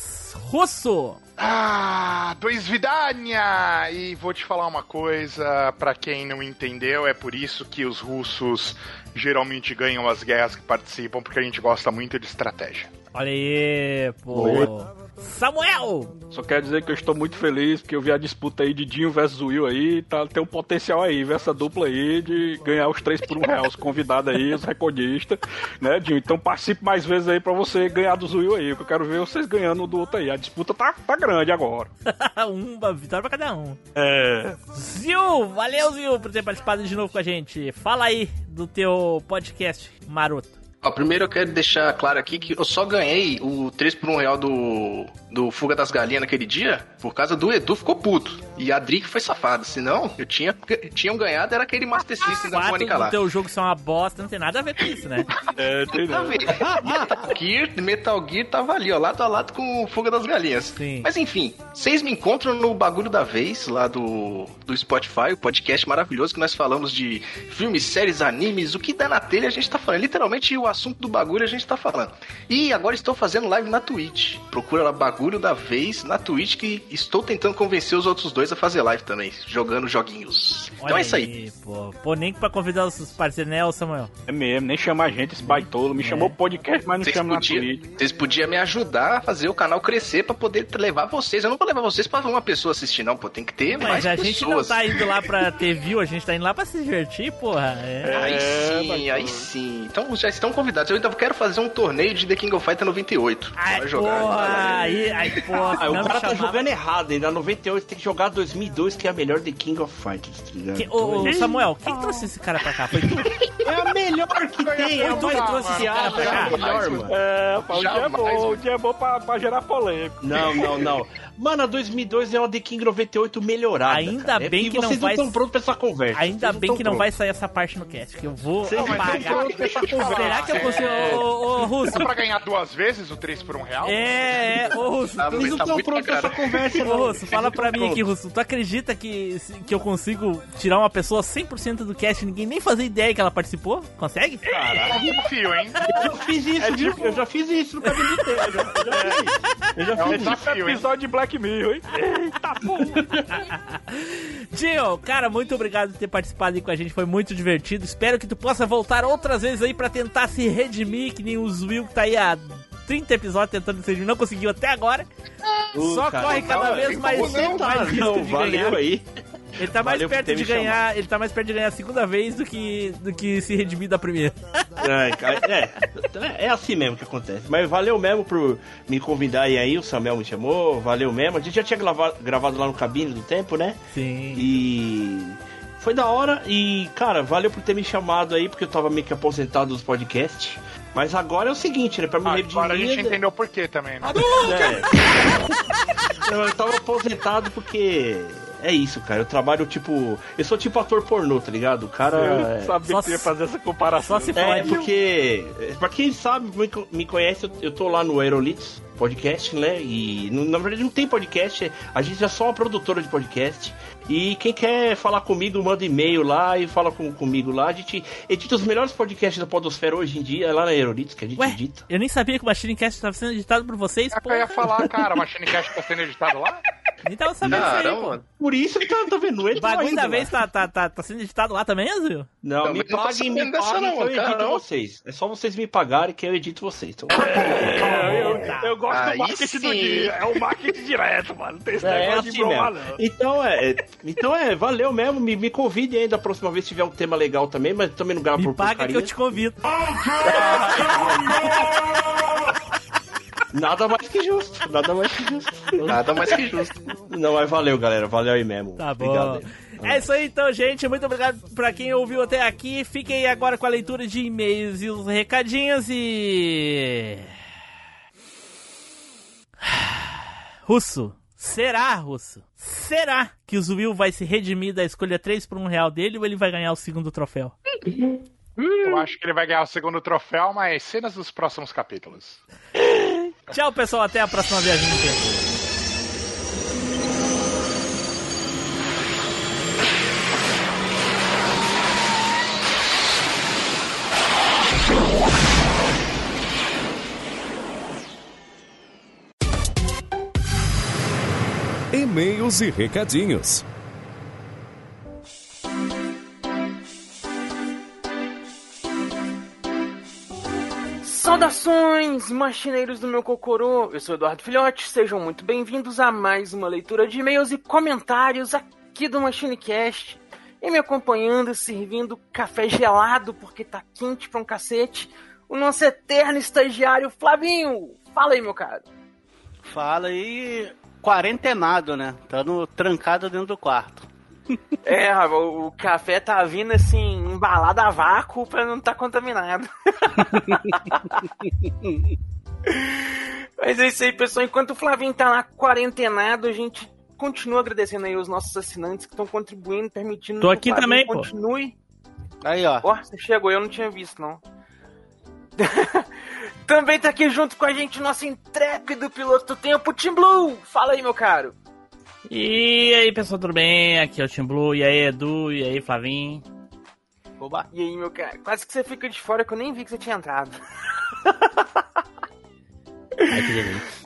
Russo! Ah, dois vidania! E vou te falar uma coisa, pra quem não entendeu, é por isso que os russos geralmente ganham as guerras que participam, porque a gente gosta muito de estratégia. Olha aí, pô. Samuel! Só quero dizer que eu estou muito feliz porque eu vi a disputa aí de Dinho versus Will aí, tá, tem um potencial aí, ver essa dupla aí de ganhar os 3 por 1 real, os convidados aí, os recordistas, né, Dinho? Então participe mais vezes aí pra você ganhar do Will aí, que eu quero ver vocês ganhando do outro aí. A disputa tá, tá grande agora. Uma vitória pra cada um. É. Zil! Valeu, Zil, por ter participado de novo com a gente. Fala aí do teu podcast maroto. Ó, primeiro eu quero deixar claro aqui que eu só ganhei o 3 por 1 real do, do Fuga das Galinhas naquele dia por causa do Edu ficou puto. E a Dri que foi safada. Senão, eu tinha, tinham ganhado, era aquele Master System da Mônica lá. teu jogo são uma bosta, não tem nada a ver com isso, né? É, tem Tá vendo? Metal Gear, Metal Gear tava ali, ó, lado a lado com o Fuga das Galinhas. Sim. Mas enfim, vocês me encontram no Bagulho da Vez, lá do, do Spotify, o podcast maravilhoso que nós falamos de filmes, séries, animes, o que dá na telha a gente tá falando. Literalmente o assunto do bagulho a gente tá falando. E agora estou fazendo live na Twitch. Procura lá Bagulho da Vez na Twitch que estou tentando convencer os outros dois a fazer live também, jogando joguinhos. então Olha é isso aí. Pô. pô, nem pra convidar os parceiros, né, Samuel? É mesmo, nem chama a gente, esse baitolo. Me chamou podcast, mas não Vocês chama na Twitch. vocês podiam me ajudar a fazer o canal crescer pra poder levar vocês. Eu não vou levar vocês pra uma pessoa assistir, não, pô. Tem que ter Mas mais a pessoas. gente não tá indo lá pra ter view, a gente tá indo lá pra se divertir, porra. É. Aí sim, aí sim. Então já estão convidados. Eu ainda quero fazer um torneio de The King of Fighters 98. Ai, Vai jogar. porra, aí, aí, porra, Ah, o não cara tá jogando errado. ainda 98 tem que jogar 2002, que é a melhor The King of Fighters, tá ligado? Ô, ô, Samuel, quem trouxe esse cara pra cá? Foi tu? É a melhor que tem, é tu que trouxe esse cara pra cá? melhor, mano. É, o dia é bom, o dia é bom pra, pra gerar polêmica. Não, não, não. Mano, a 2002 é uma The King 98 melhorada. Ainda cara. É bem que que não vocês vai- estão prontos pra essa conversa. Ainda Vocês bem que não prontos. vai sair essa parte no cast, que eu vou Vocês não apagar. estão. Será que eu consigo... É. Ô, ô, ô, Russo. Dá pra ganhar duas vezes o 3 por 1 real? É, é, ô Russo, Tá, mas não tá tão muito prontos pra essa conversa, Ô, não. Russo, fala Vocês pra não mim aqui, Russo. Tu acredita que, que eu consigo tirar uma pessoa 100% do cast e ninguém nem fazer ideia que ela participou? Consegue? É um desafio, hein? Eu já fiz isso, viu? Eu já fiz isso no cabelo inteiro. Eu já, eu já fiz isso. Eu já É um fiz desafio? Episódio de Black Mirror, hein? Eita porra! Tio, cara, muito obrigado por ter participado aí com a gente, foi muito divertido. Espero que tu possa voltar outras vezes aí pra tentar se redimir, que nem o Will que tá aí há 30 episódios tentando se redimir, não conseguiu até agora. Ô, Só cara, corre não, cada vez mais não, mais Não, perto de valeu ganhar. aí. Ele tá mais Valeu perto de ganhar, ele tá mais perto de ganhar a segunda vez do que, do que se redimir da primeira. É, é, é assim mesmo que acontece. Mas valeu mesmo por me convidar aí, o Samuel me chamou, valeu mesmo. A gente já tinha gravado, gravado lá no Cabine do Tempo, né? Sim. E foi da hora e, cara, valeu por ter me chamado aí, porque eu tava meio que aposentado dos podcasts. Mas agora é o seguinte, né? Pra me redimir... Agora a gente entendeu por quê também, né? É. Eu tava aposentado porque... É isso, cara. Eu trabalho tipo. Eu sou tipo ator pornô, tá ligado? O cara. Eu é- sabia que ia fazer essa comparação. Só se É, pode. porque, pra quem sabe, me co- me conhece, eu, tô lá no Aerolitos Podcast, né? E na verdade não tem podcast, a gente é só uma produtora de podcast. E quem quer falar comigo, manda e-mail lá e fala com, comigo lá. A gente edita os melhores podcasts da Podosfera hoje em dia, é lá na Aerolitos que a gente Ué, edita. eu nem sabia que o Machine Cast estava sendo editado por vocês, É eu ia falar, cara, o Machine Cast tá sendo editado lá? Nem tava sabendo disso aí, Caramba, pô. mano. Por isso que tá, tá vendo, não O bagulho ainda, da vez tá, tá, tá, tá sendo editado lá também, Azul? Não, Não, me não tô paguem, me paguem não, que eu edito cara, não. vocês. É só vocês me pagarem que eu edito vocês. Então... É, eu, eu gosto Aí do marketing sim. do dia. É o marketing direto, mano. Não tem esse É, negócio assim de broma, mesmo. não. Então é, é- então é, valeu mesmo. Me, me convide aí da próxima vez se tiver um tema legal também, mas também não gravo Me por paga porcaria. que eu te convido. Nada mais que justo, nada mais que justo. Nada mais que justo. Não, mas valeu, galera. Valeu aí mesmo. Tá bom. Obrigado. É isso aí então, gente. Muito obrigado pra quem ouviu até aqui. Fiquem aí agora com a leitura de e-mails e os recadinhos e. Russo. Será, Russo? Será que o Zuil vai se redimir da escolha 3 por 1 real dele ou ele vai ganhar o segundo troféu? Eu acho que ele vai ganhar o segundo troféu, mas cenas dos próximos capítulos. Tchau, pessoal. Até a próxima viagem no tempo. E-mails e recadinhos. Saudações, machineiros do meu cocorô! Eu sou Eduardo Filhote, sejam muito bem-vindos a mais uma leitura de e-mails e comentários aqui do MachineCast. E me acompanhando, servindo café gelado, porque tá quente pra um cacete, o nosso eterno estagiário Flavinho! Fala aí, meu caro! Fala aí, quarentenado, né? Tá no, trancado dentro do quarto. É, o, o café tá vindo assim, embalado a vácuo pra não estar contaminado. Mas é isso aí, pessoal. Enquanto o Flavinho tá lá quarentenado, a gente continua agradecendo aí os nossos assinantes que estão contribuindo, permitindo Tô que aqui o Flavinho também, pô. continue. Aí, ó. Ó, você chegou, eu não tinha visto, não. Também tá aqui junto com a gente o nosso intrépido piloto do tempo, Tim Blue. Fala aí, meu caro. E aí, pessoal, tudo bem? Aqui é o Tim Blue. E aí, Edu? E aí, Flavinho? Oba. E aí, meu cara? Quase que você fica de fora que eu nem vi que você tinha entrado. Ai, que delícia.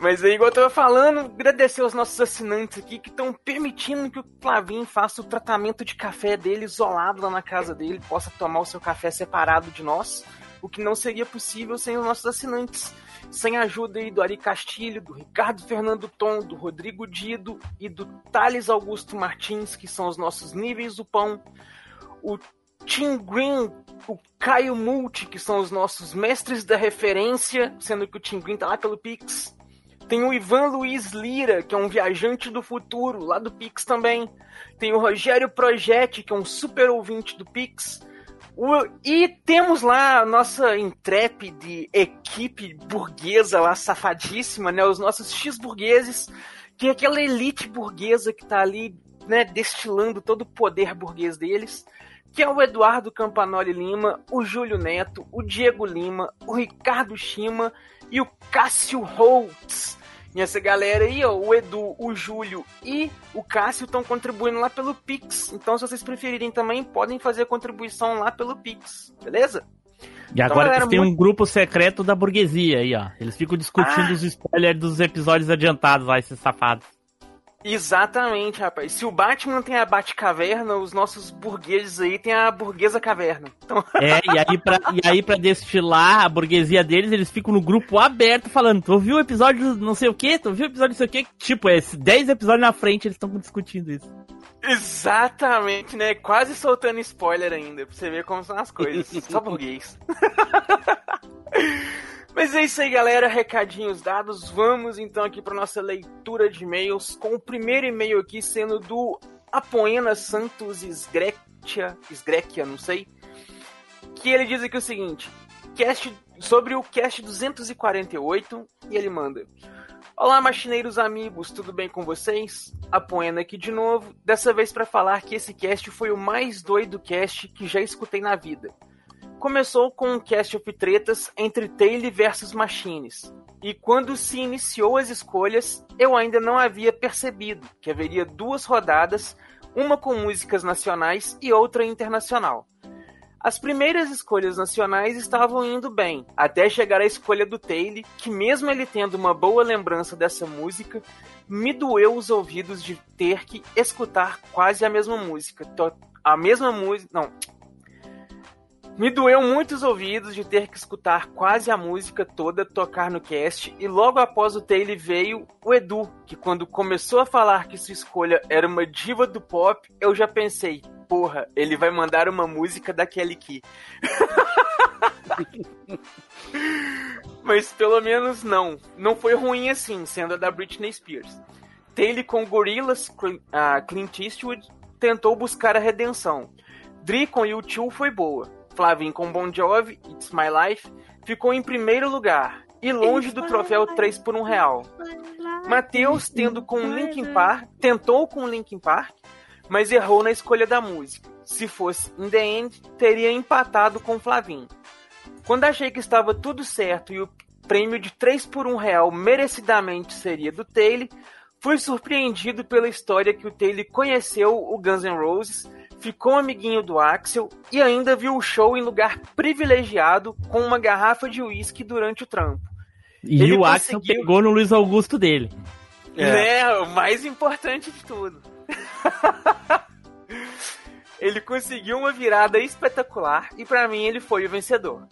Mas aí, igual eu tava falando, agradecer aos nossos assinantes aqui que estão permitindo que o Flavinho faça o tratamento de café dele isolado lá na casa dele, possa tomar o seu café separado de nós, o que não seria possível sem os nossos assinantes. Sem a ajuda aí do Ari Castilho, do Ricardo Fernando Tom, do Rodrigo Dido e do Thales Augusto Martins, que são os nossos níveis do pão. O Tim Green, o Caio Multi, que são os nossos mestres da referência, sendo que o Tim Green tá lá pelo Pix. Tem o Ivan Luiz Lira, que é um viajante do futuro, lá do Pix também. Tem o Rogério Projetti, que é um super ouvinte do Pix. E temos lá a nossa intrépide equipe burguesa lá, safadíssima, né? Os nossos X-burgueses, que é aquela elite burguesa que tá ali, né, destilando todo o poder burguês deles. Que é o Eduardo Campanoli Lima, o Júlio Neto, o Diego Lima, o Ricardo Shima e o Cássio Holtz. E essa galera aí, ó, o Edu, o Júlio e o Cássio estão contribuindo lá pelo Pix. Então, se vocês preferirem também, podem fazer contribuição lá pelo Pix, beleza? E agora galera, eles têm muito- um grupo secreto da burguesia aí, ó. Eles ficam discutindo Ah. os spoilers dos episódios adiantados lá, esses safados. Exatamente, rapaz. Se o Batman tem a Batcaverna, os nossos burgueses aí tem a Burguesa Caverna. Então, É, e aí, pra, e aí pra destilar a burguesia deles, eles ficam no grupo aberto falando, tu ouviu o episódio não sei o que, tu ouviu o episódio não sei o que? Tipo, é 10 episódios na frente eles estão discutindo isso. exatamente, né? Quase soltando spoiler ainda, pra você ver como são as coisas. Só burguês. Mas é isso aí, galera. Recadinhos dados. Vamos então aqui para nossa leitura de e-mails. Com o primeiro e-mail aqui sendo do Apoena Santos Esgrecia, não sei. Que ele diz aqui o seguinte: cast, sobre o cast 248, e ele manda. Olá, machineiros amigos, tudo bem com vocês? Apoena aqui de novo, dessa vez para falar que esse cast foi o mais doido cast que já escutei na vida. Começou com um cast of tretas entre Taylor versus Machines. E quando se iniciou as escolhas, eu ainda não havia percebido que haveria duas rodadas, uma com músicas nacionais e outra internacional. As primeiras escolhas nacionais estavam indo bem, até chegar a escolha do Taylor, que mesmo ele tendo uma boa lembrança dessa música, me doeu os ouvidos de ter que escutar quase a mesma música. A mesma música. Não, me doeu muito os ouvidos de ter que escutar quase a música toda tocar no cast, e logo após o Taylor veio o Edu, que quando começou a falar que sua escolha era uma diva do pop, eu já pensei, porra, ele vai mandar uma música da Kelly Key. Mas pelo menos não. Não foi ruim assim, sendo a da Britney Spears. Taylor com Gorillaz, ah, Clint Eastwood, tentou buscar a redenção. Dre com U2 foi boa. Flavin com Bon Jovi, It's My Life, ficou em primeiro lugar. E longe do troféu 3 por 1 real. Matheus, tendo com Linkin Park, tentou com Linkin Park, mas errou na escolha da música. Se fosse In The End, teria empatado com Flavin. Quando achei que estava tudo certo e o prêmio de 3 por 1 real merecidamente seria do Taylor, fui surpreendido pela história que o Taylor conheceu o Guns N' Roses, ficou amiguinho do Axel e ainda viu o show em lugar privilegiado com uma garrafa de uísque durante o trampo. E Ele o Axel conseguiu- pegou no Luiz Augusto dele. Né? O mais importante de tudo. ele conseguiu uma virada espetacular e pra mim ele foi o vencedor.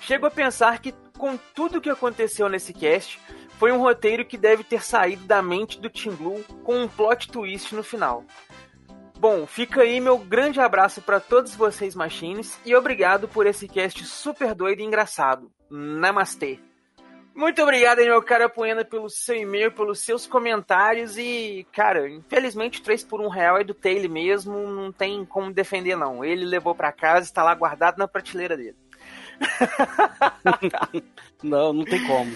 Chego a pensar que com tudo que aconteceu nesse cast, foi um roteiro que deve ter saído da mente do Tim Blue com um plot twist no final. Bom, fica aí meu grande abraço pra todos vocês, machines, e obrigado por esse cast super doido e engraçado. Namastê. Muito obrigado, meu cara Poena, pelo seu e-mail, pelos seus comentários e, cara, infelizmente 3 por 1 real é do Taylor mesmo, não tem como defender não. Ele levou pra casa, está lá guardado na prateleira dele. Não, não tem como.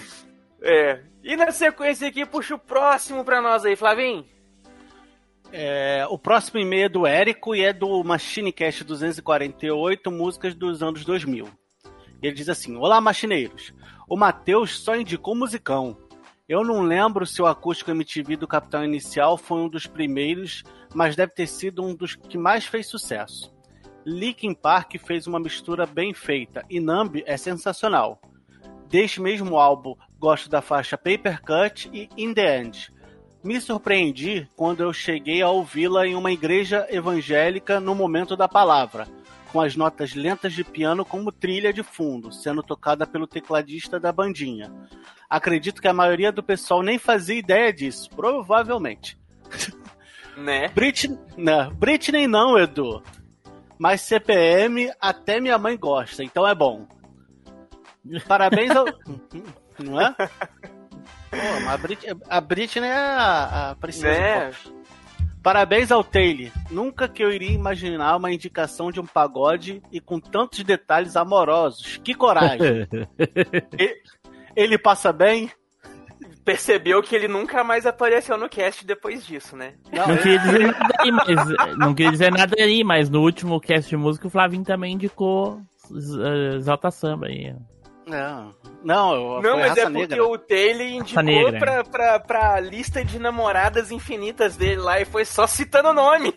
É. E na sequência aqui, puxa o próximo pra nós aí, Flavinho. É, o próximo e-mail é do Érico e é do MachineCast 248, músicas dos anos 2000. Ele diz assim: Olá, machineiros. O Matheus só indicou musicão. Eu não lembro se o acústico MTV do Capitão Inicial foi um dos primeiros, mas deve ter sido um dos que mais fez sucesso. Linkin Park fez uma mistura bem feita e Numb é sensacional. Deste mesmo álbum, gosto da faixa Paper Cut e In The End. Me surpreendi quando eu cheguei a ouvi-la em uma igreja evangélica no momento da palavra, com as notas lentas de piano como trilha de fundo, sendo tocada pelo tecladista da bandinha. Acredito que a maioria do pessoal nem fazia ideia disso, provavelmente. Né? Britney, não, Britney não, Edu. Mas CPM até minha mãe gosta, então é bom. Parabéns ao. Não é? Pô, mas a, Brit a Britney é a, a princesa Né? Parabéns ao Taylor. Nunca que eu iria imaginar uma indicação de um pagode e com tantos detalhes amorosos. Que coragem. E- ele passa bem? Percebeu que ele nunca mais apareceu no cast depois disso, né? Não queria dizer nada aí, mas. Não queria dizer nada aí, mas no último cast de música o Flavinho também indicou eh, Exalta Samba aí. Não, não, Não, foi mas raça é porque negra. o Taylor indicou pra, pra, pra lista de namoradas infinitas dele lá e foi só citando o nome.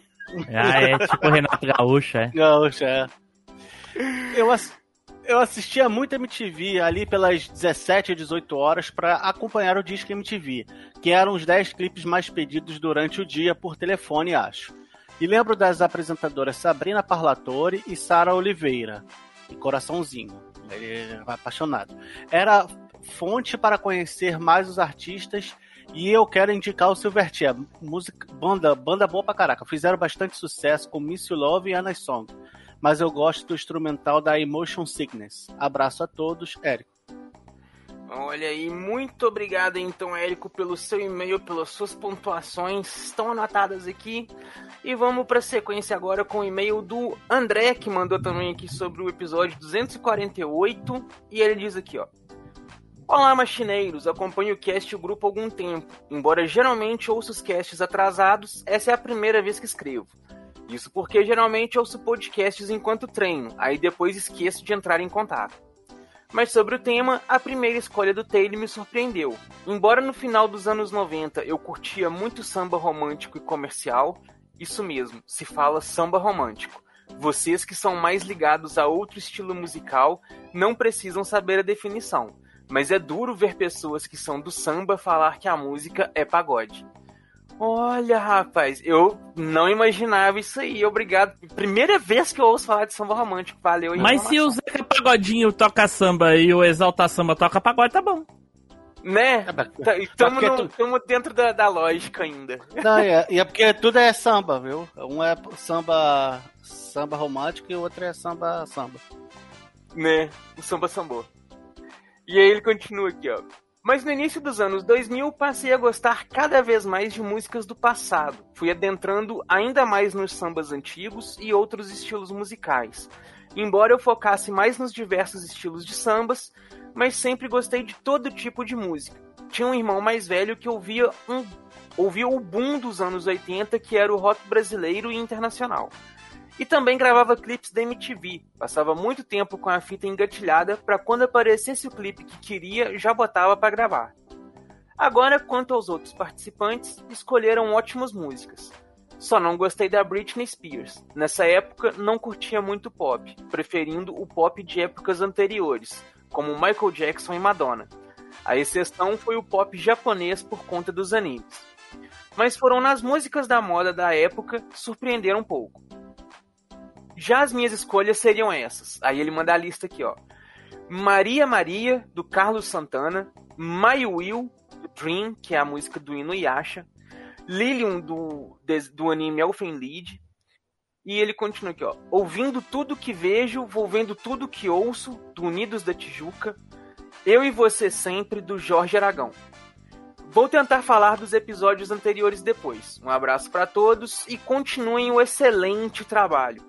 Ah, é tipo Renato Gaúcho, é. Gaúcho, é. Eu, ass- eu assistia muito MTV ali pelas 17 e 18 horas pra acompanhar o Disque MTV, que eram os 10 clipes mais pedidos durante o dia por telefone, acho. E lembro das apresentadoras Sabrina Parlatore e Sara Oliveira. E coraçãozinho. Ele é apaixonado. Era fonte para conhecer mais os artistas e eu quero indicar o Silverchair, música, banda, banda boa pra caraca. Fizeram bastante sucesso com Miss You Love e Anna Song. Mas eu gosto do instrumental da Emotion Sickness. Abraço a todos, Érico. Olha aí, muito obrigado então, Érico, pelo seu e-mail, pelas suas pontuações, estão anotadas aqui. E vamos para a sequência agora com o e-mail do André, que mandou também aqui sobre o episódio 248. E ele diz aqui, ó. Olá, machineiros, acompanho o cast e o grupo há algum tempo. Embora geralmente ouça os casts atrasados, essa é a primeira vez que escrevo. Isso porque geralmente ouço podcasts enquanto treino, aí depois esqueço de entrar em contato. Mas sobre o tema, a primeira escolha do Taylor me surpreendeu. Embora no final dos anos 90 eu curtia muito samba romântico e comercial, isso mesmo, se fala samba romântico. Vocês que são mais ligados a outro estilo musical não precisam saber a definição, mas é duro ver pessoas que são do samba falar que a música é pagode. Olha, rapaz, eu não imaginava isso aí. Obrigado. Primeira vez que eu ouço falar de samba romântico. Valeu. Mas se o. Zeca Pagodinho toca samba e o Exalta Samba toca pagode, tá bom. Né? Tá- e Tamo, porque no- tu- dentro da, da lógica ainda. Não, é, e é porque tudo é samba, viu? Um é samba samba romântico e o outro é samba samba. né? O samba sambô. E aí ele continua aqui, ó. Mas no início dos anos 2000 passei a gostar cada vez mais de músicas do passado. Fui adentrando ainda mais nos sambas antigos e outros estilos musicais. Embora eu focasse mais nos diversos estilos de sambas, mas sempre gostei de todo tipo de música. Tinha um irmão mais velho que ouvia um ouvia o boom dos anos 80, que era o rock brasileiro e internacional. E também gravava clipes da MTV. Passava muito tempo com a fita engatilhada para quando aparecesse o clipe que queria, já botava para gravar. Agora, quanto aos outros participantes, escolheram ótimas músicas. Só não gostei da Britney Spears. Nessa época, não curtia muito pop, preferindo o pop de épocas anteriores, como Michael Jackson e Madonna. A exceção foi o pop japonês por conta dos animes. Mas foram nas músicas da moda da época que surpreenderam um pouco. Já as minhas escolhas seriam essas. Aí ele manda a lista aqui, ó. Maria Maria, do Carlos Santana. My Will, do Dream, que é a música do Inuyasha. Lilium, do, do anime Elfen Lied. E ele continua aqui, ó. Ouvindo tudo que vejo, vou vendo tudo que ouço, do Unidos da Tijuca. Eu e Você Sempre, do Jorge Aragão. Vou tentar falar dos episódios anteriores depois. Um abraço para todos e continuem o excelente trabalho.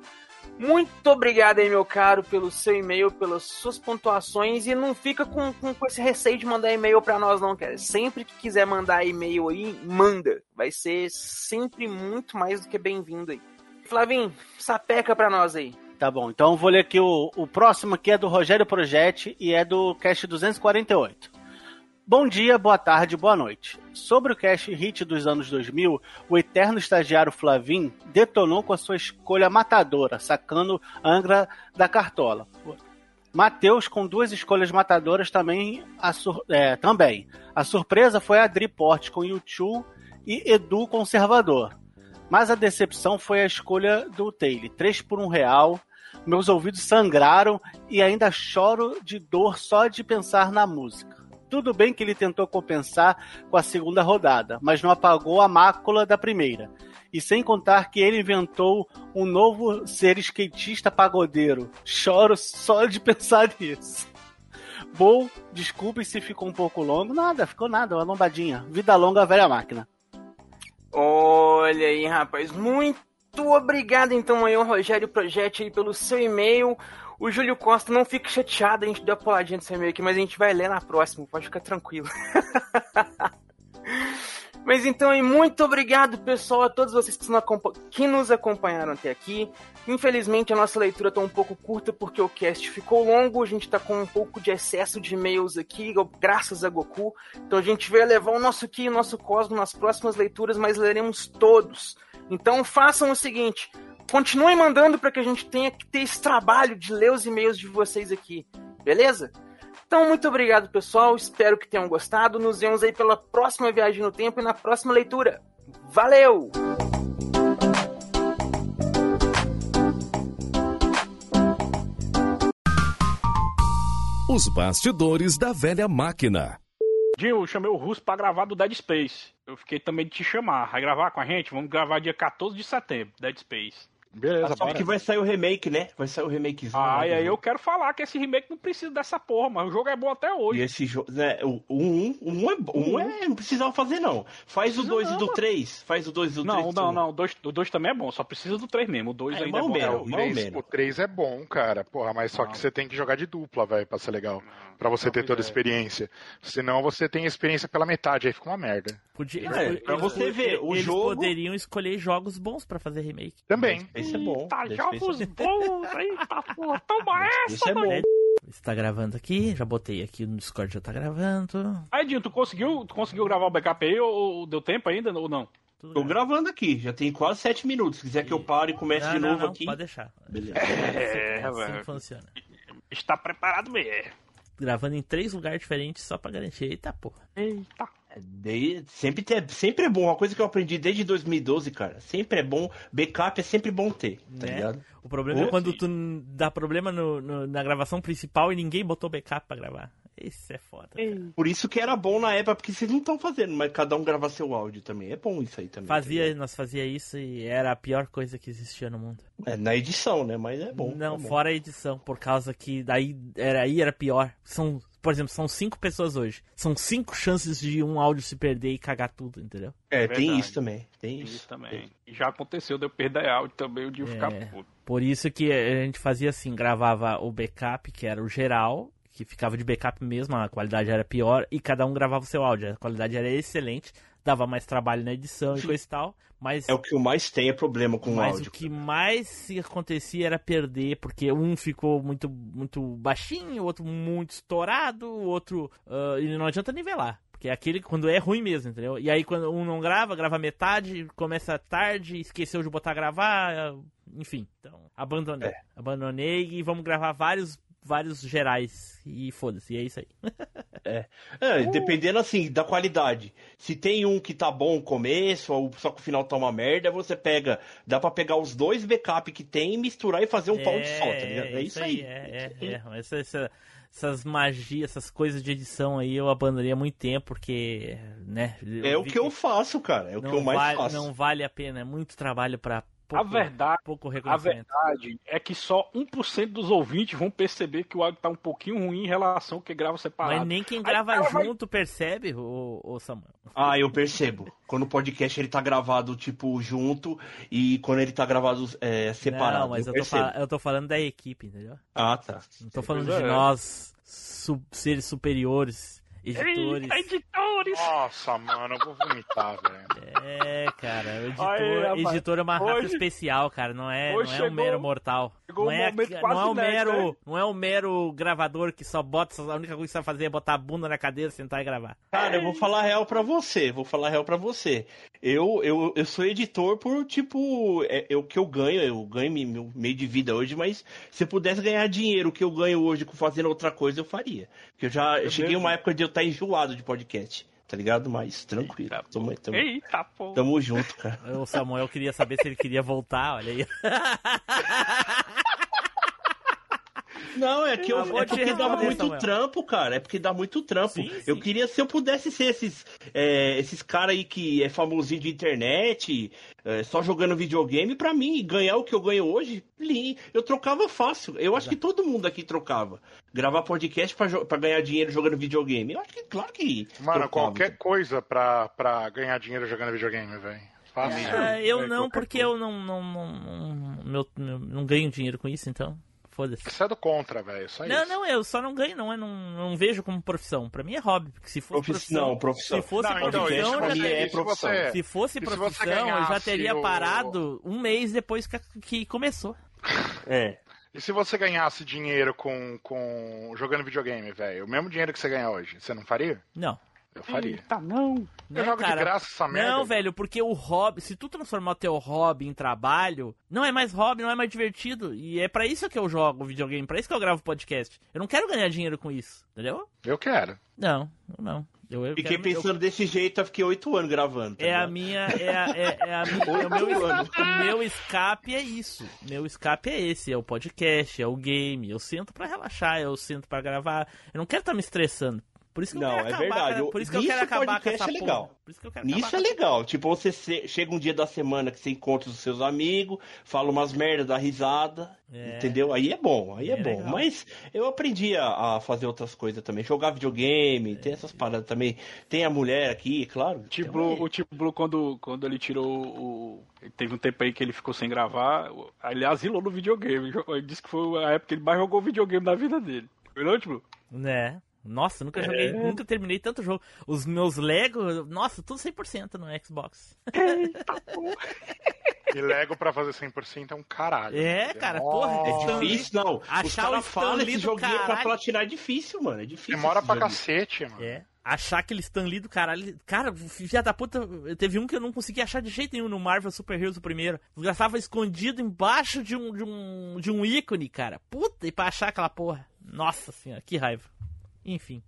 Muito obrigado aí, meu caro, pelo seu e-mail, pelas suas pontuações. E não fica com, com, com esse receio de mandar e-mail para nós, não, cara. Sempre que quiser mandar e-mail aí, manda. Vai ser sempre muito mais do que bem-vindo aí. Flavinho, sapeca pra nós aí. Tá bom, então vou ler aqui o, o próximo que é do Rogério Projetti e é do Cast 248. Bom dia, boa tarde, boa noite. Sobre o Cast Hit dos anos 2000, o eterno estagiário Flavin detonou com a sua escolha matadora, sacando Angra da Cartola. Matheus com duas escolhas matadoras também. A sur- é, também. A surpresa foi a Adri com YouTube e Edu Conservador. Mas a decepção foi a escolha do Taylor. 3 por 1 real. Meus ouvidos sangraram e ainda choro de dor só de pensar na música. Tudo bem que ele tentou compensar com a segunda rodada, mas não apagou a mácula da primeira. E sem contar que ele inventou um novo ser skatista pagodeiro. Choro só de pensar nisso. Bom, desculpe se ficou um pouco longo. Nada, ficou nada, uma lombadinha. Vida longa, velha máquina. Olha aí, rapaz. Muito obrigado, então, aí, Rogério Project aí pelo seu e-mail. O Júlio Costa não fique chateado, a gente deu uma puladinha nesse e-mail aqui, mas a gente vai ler na próxima, pode ficar tranquilo. Mas então, aí, muito obrigado, pessoal, a todos vocês que nos acompanharam até aqui. Infelizmente, a nossa leitura está um pouco curta porque o cast ficou longo. A gente está com um pouco de excesso de e-mails aqui, graças a Goku. Então, a gente vai levar o nosso Ki e o nosso Cosmo nas próximas leituras, mas leremos todos. Então, façam o seguinte: continuem mandando para que a gente tenha que ter esse trabalho de ler os e-mails de vocês aqui, beleza? Então, muito obrigado, pessoal. Espero que tenham gostado. Nos vemos aí pela próxima viagem no tempo e na próxima leitura. Valeu! Os bastidores da velha máquina. Dinho, eu chamei o Russo pra gravar do Dead Space. Eu fiquei também de te chamar. Vai gravar com a gente? Vamos gravar dia 14 de setembro, Dead Space. Beleza, Só que vai sair o remake, né? Vai sair o remakezinho. Ah, e aí eu quero falar que esse remake não precisa dessa porra, mas o jogo é bom até hoje. E esse jogo, né, o 1 um, um é, bom, um é, não precisava fazer não. Faz o 2 e do 3, faz o 2 e do 3. Não, não, não, o 2 o dois também é bom, só precisa do 3 mesmo. O 2 É, ainda é bom. mesmo, até o hoje. mal 3, menos. o 3 é bom, cara. Porra, mas só que você tem que jogar de dupla, velho, pra ser legal. Pra você ter toda a experiência. Senão você tem experiência pela metade, aí fica uma merda. Podia, É, eles- pra eles- você ver, o eles jogo- poderiam escolher jogos bons pra fazer remake. Também. Esse é bom. Tá, jogos bons, eita porra, toma Esse essa, é bom. Está gravando aqui, já botei aqui no Discord, já tá gravando. Aí, Dinho, tu conseguiu, tu conseguiu gravar o backup aí ou, ou deu tempo ainda ou não? Tudo Tô gravado. gravando aqui, já tem quase 7 minutos. Se quiser que eu pare e comece Não, de não, novo não, aqui. pode deixar. Beleza. É, assim velho. que funciona. Está preparado mesmo. Gravando em três lugares diferentes só pra garantir. Eita porra. Eita. É, daí, sempre, te- sempre é bom, uma coisa que eu aprendi desde 2012, cara. Sempre é bom, backup é sempre bom ter, tá Né? ligado? O problema é Ô, quando sim. tu dá problema no- no- na gravação principal e ninguém botou backup pra gravar. Isso é foda. cara. Por isso que era bom na época, porque vocês não estão fazendo, mas cada um gravar seu áudio também. É bom isso aí também. Fazia, ligado? nós fazia isso e era a pior coisa que existia no mundo. É, na edição, né? Mas é bom. Não, é bom. fora a edição, por causa que daí era, aí era pior. São, por exemplo, são cinco pessoas hoje. São cinco chances de um áudio se perder e cagar tudo, entendeu? É, É tem isso também. Tem Isso isso. também. E já aconteceu, deu perda áudio também, o ficar É. puto. Por isso que a gente fazia assim, gravava o backup, que era o geral, que ficava de backup mesmo, a qualidade era pior, e cada um gravava o seu áudio. A qualidade era excelente, dava mais trabalho na edição e coisa e tal, mas, É o que mais tenho é problema com o mas áudio. o que mais se acontecia era perder, porque um ficou muito, muito baixinho, o outro muito estourado, o outro. ah, e não adianta nivelar. Porque é aquele quando é ruim mesmo, entendeu? E aí quando um não grava, grava metade, começa tarde, esqueceu de botar gravar, enfim. Então, abandonei. É. Abandonei e vamos gravar vários, vários gerais. E foda-se, e é isso aí. É, dependendo assim da qualidade. Se tem um que tá bom no começo, ou só que o final tá uma merda, você pega. Dá pra pegar os dois backup que tem e misturar e fazer um pau de sol, tá ligado? É isso aí. É, é, é. Essa- essa- essas magias, essas coisas de edição aí eu abandonei há muito tempo, porque, né? É o vi que eu faço, cara. É o que eu mais vale, faço. Não vale a pena, é muito trabalho pra pouco, a verdade, pouco a reconhecimento. verdade é que só 1% dos ouvintes vão perceber que o áudio tá um pouquinho ruim em relação ao que grava separado. Mas nem quem Aí grava o cara vai- junto percebe, ô, ô Samuel. Ah, eu percebo. Quando o podcast ele tá gravado, tipo, junto, e quando ele tá gravado é, separado. Não, mas eu, eu tô, fal- eu tô falando da equipe, entendeu? Ah, tá. Não tô falando Pois de é. nós, su- seres superiores, editores. Eita, editores! Nossa, mano, eu vou vomitar, velho. É, cara, o editor, Aí, editor é uma raça hoje- especial, cara, não é, não é um mero mortal. chegou Não um é, momento não é o inédito, mero, né? não é o mero gravador que só bota, a única coisa que sabe fazer é botar a bunda na cadeira, sentar e gravar. Cara, eu vou falar real pra você, vou falar real pra você. Eu, eu, eu sou editor por, tipo, é, é o que eu ganho, eu ganho me- meu meio de vida hoje, mas se eu pudesse ganhar dinheiro o que eu ganho hoje com fazendo outra coisa, eu faria. Porque eu já eu cheguei mesmo? uma época de eu estar enjoado de podcast, tá ligado? Mas tranquilo, tamo, tamo, Eita, pô. tamo junto, cara. O Samuel queria saber se ele queria voltar, olha aí. Não, é que eu, Acabou é porque dá responder, muito Samuel. trampo, cara. É porque dá muito trampo. Eu queria, se eu pudesse ser esses, é, esses caras aí que é famosinho de internet, é, só jogando videogame, pra mim, ganhar o que eu ganho hoje, li, eu trocava fácil. Eu acho que todo mundo aqui trocava. Gravar podcast pra, pra ganhar dinheiro jogando videogame. Eu acho que, claro que. Mano, trocava. qualquer coisa pra, pra ganhar dinheiro jogando videogame, velho. É, eu É, não, porque eu não, não, não, não, meu- meu- não ganho dinheiro com isso, então. Foda-se. Você é do contra, velho. Só Não, isso. não, eu só não ganho, não, eu não, não vejo como profissão. Pra mim é hobby, porque se fosse Profi- profissão, não, profissão. se fosse Não, então, profissão, pra já teria, é profissão. Se se fosse se profissão, eu já teria o- parado um mês depois que, que começou. É. E se você ganhasse dinheiro com, com jogando videogame, velho? O mesmo dinheiro que você ganha hoje, você não faria? Não. Eu faria. Tá, não. Eu jogo de graça essa merda. Não, velho, porque o hobby, se tu transformar o teu hobby em trabalho, não é mais hobby, não é mais divertido. E é pra isso que eu jogo videogame, pra isso que eu gravo podcast. Eu não quero ganhar dinheiro com isso, entendeu? Eu quero. Não, não. Eu, eu Fiquei quero- pensando desse jeito, eu fiquei oito anos gravando. tá É a minha. É, a, é, é a minha. é o, meu, o meu escape é isso. Meu escape é esse. É o podcast, é o game. Eu sento pra relaxar, eu sento pra gravar. Eu não quero estar me estressando. Por isso que eu Não, quero é acabar. verdade. cara. Por isso que eu quero acabar com podcast essa é legal. porra. Por isso que eu quero Nisso acabar é com legal. Tipo, você se- chega um dia da semana que você encontra os seus amigos, fala umas merda, dá risada. É. Entendeu? Aí é bom, aí é, É bom. legal. Mas eu aprendi a, a fazer outras coisas também. Jogar videogame, tem essas paradas também. Tem a mulher aqui, claro. Tipo o Tipo Blue, quando, quando ele tirou o. Teve um tempo aí que ele ficou sem gravar. Ele asilou no videogame. Ele disse que foi a época que ele mais jogou videogame da vida dele. Foi não, tipo? Né? Nossa, nunca É. joguei, nunca terminei tanto jogo. Os meus Lego, nossa, tudo 100% no Xbox. E Lego pra fazer 100% é um caralho. É, cara, porra. É Lee- difícil, não. Os Achar o esse do joguinho pra caralho. platinar é difícil, mano. É difícil. Demora pra joguinho. cacete, mano. É. Achar aquele Stan Lee do caralho. Cara, filha da puta. Teve um que eu não consegui achar de jeito nenhum no Marvel Super Heroes o primeiro. Desgraçava escondido embaixo de um, de um, de um ícone, cara. Puta, e pra achar aquela porra. Nossa senhora, que raiva. Enfim.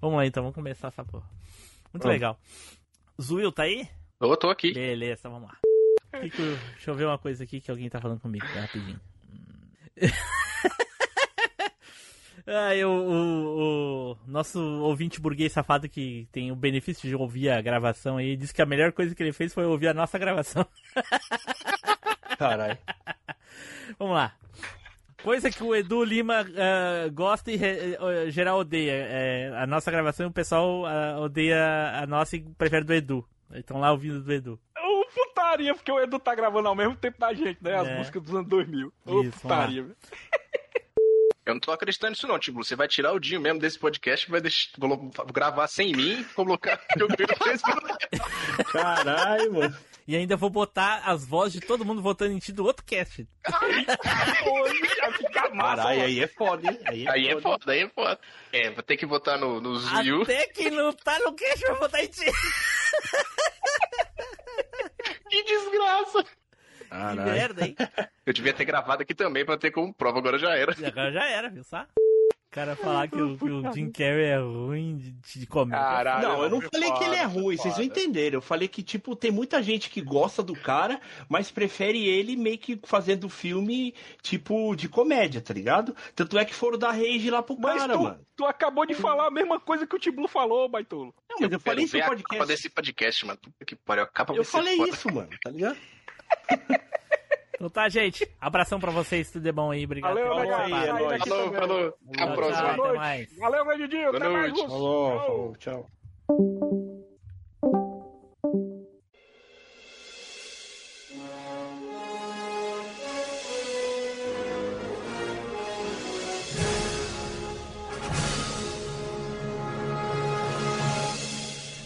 Vamos lá então, vamos começar essa porra. Muito Vamos. legal. Zuil, tá aí? Eu tô aqui. Beleza, vamos lá. Eu- deixa eu ver uma coisa aqui que alguém tá falando comigo, tá, rapidinho. Ah, eu, o, o nosso ouvinte burguês safado que tem o benefício de ouvir a gravação aí, disse que a melhor coisa que ele fez foi ouvir a nossa gravação. Caralho. Vamos lá. Coisa que o Edu Lima ah, gosta e re- eh, geral odeia. É, a nossa gravação e o pessoal ah, odeia a nossa e prefere do Edu. Estão lá ouvindo do Edu. Ô, putaria, porque o Edu tá gravando ao mesmo tempo da gente, né? As É. músicas dos anos 2000. Ô, putaria, velho. Eu não tô acreditando nisso não, tipo, você vai tirar o Dinho mesmo desse podcast, vai deixar, gravar sem mim, colocar Caralho, mano. E ainda vou botar as vozes de todo mundo votando em ti do outro cast. Caralho, aí é foda, hein? Aí é Aí é foda. foda, aí é foda. É, vou ter que votar no, no Zuyu. Até que não tá no cast, vou botar em ti. Que desgraça! Que merda, hein? Eu devia ter gravado aqui também pra ter como prova, agora já era. E agora já era, viu só? O cara falar que o, que o Jim Carrey é ruim de, de comédia. não, eu não falei que ele é ruim, vocês não entenderam. Eu falei que, tipo, tem muita gente que gosta do cara, mas prefere ele meio que fazendo filme, tipo, de comédia, tá ligado? Tanto é que foram dar rage lá pro Mas cara, tu, mano. tu acabou de falar a mesma coisa que o Tiblu falou, Baitolo. Não, mas eu falei isso no podcast. capa desse podcast, mano. Puta que pariu, a capa Eu falei foda. isso, mano, tá ligado? Então tá, gente. Abração pra vocês, tudo de bom aí. Obrigado. Valeu, participar. Sai daqui Falou, falou. Até a próxima. tchau, até mais. Valeu, Gandidinho. Boa Até mais. Russo. Falou, Tchau. falou, tchau.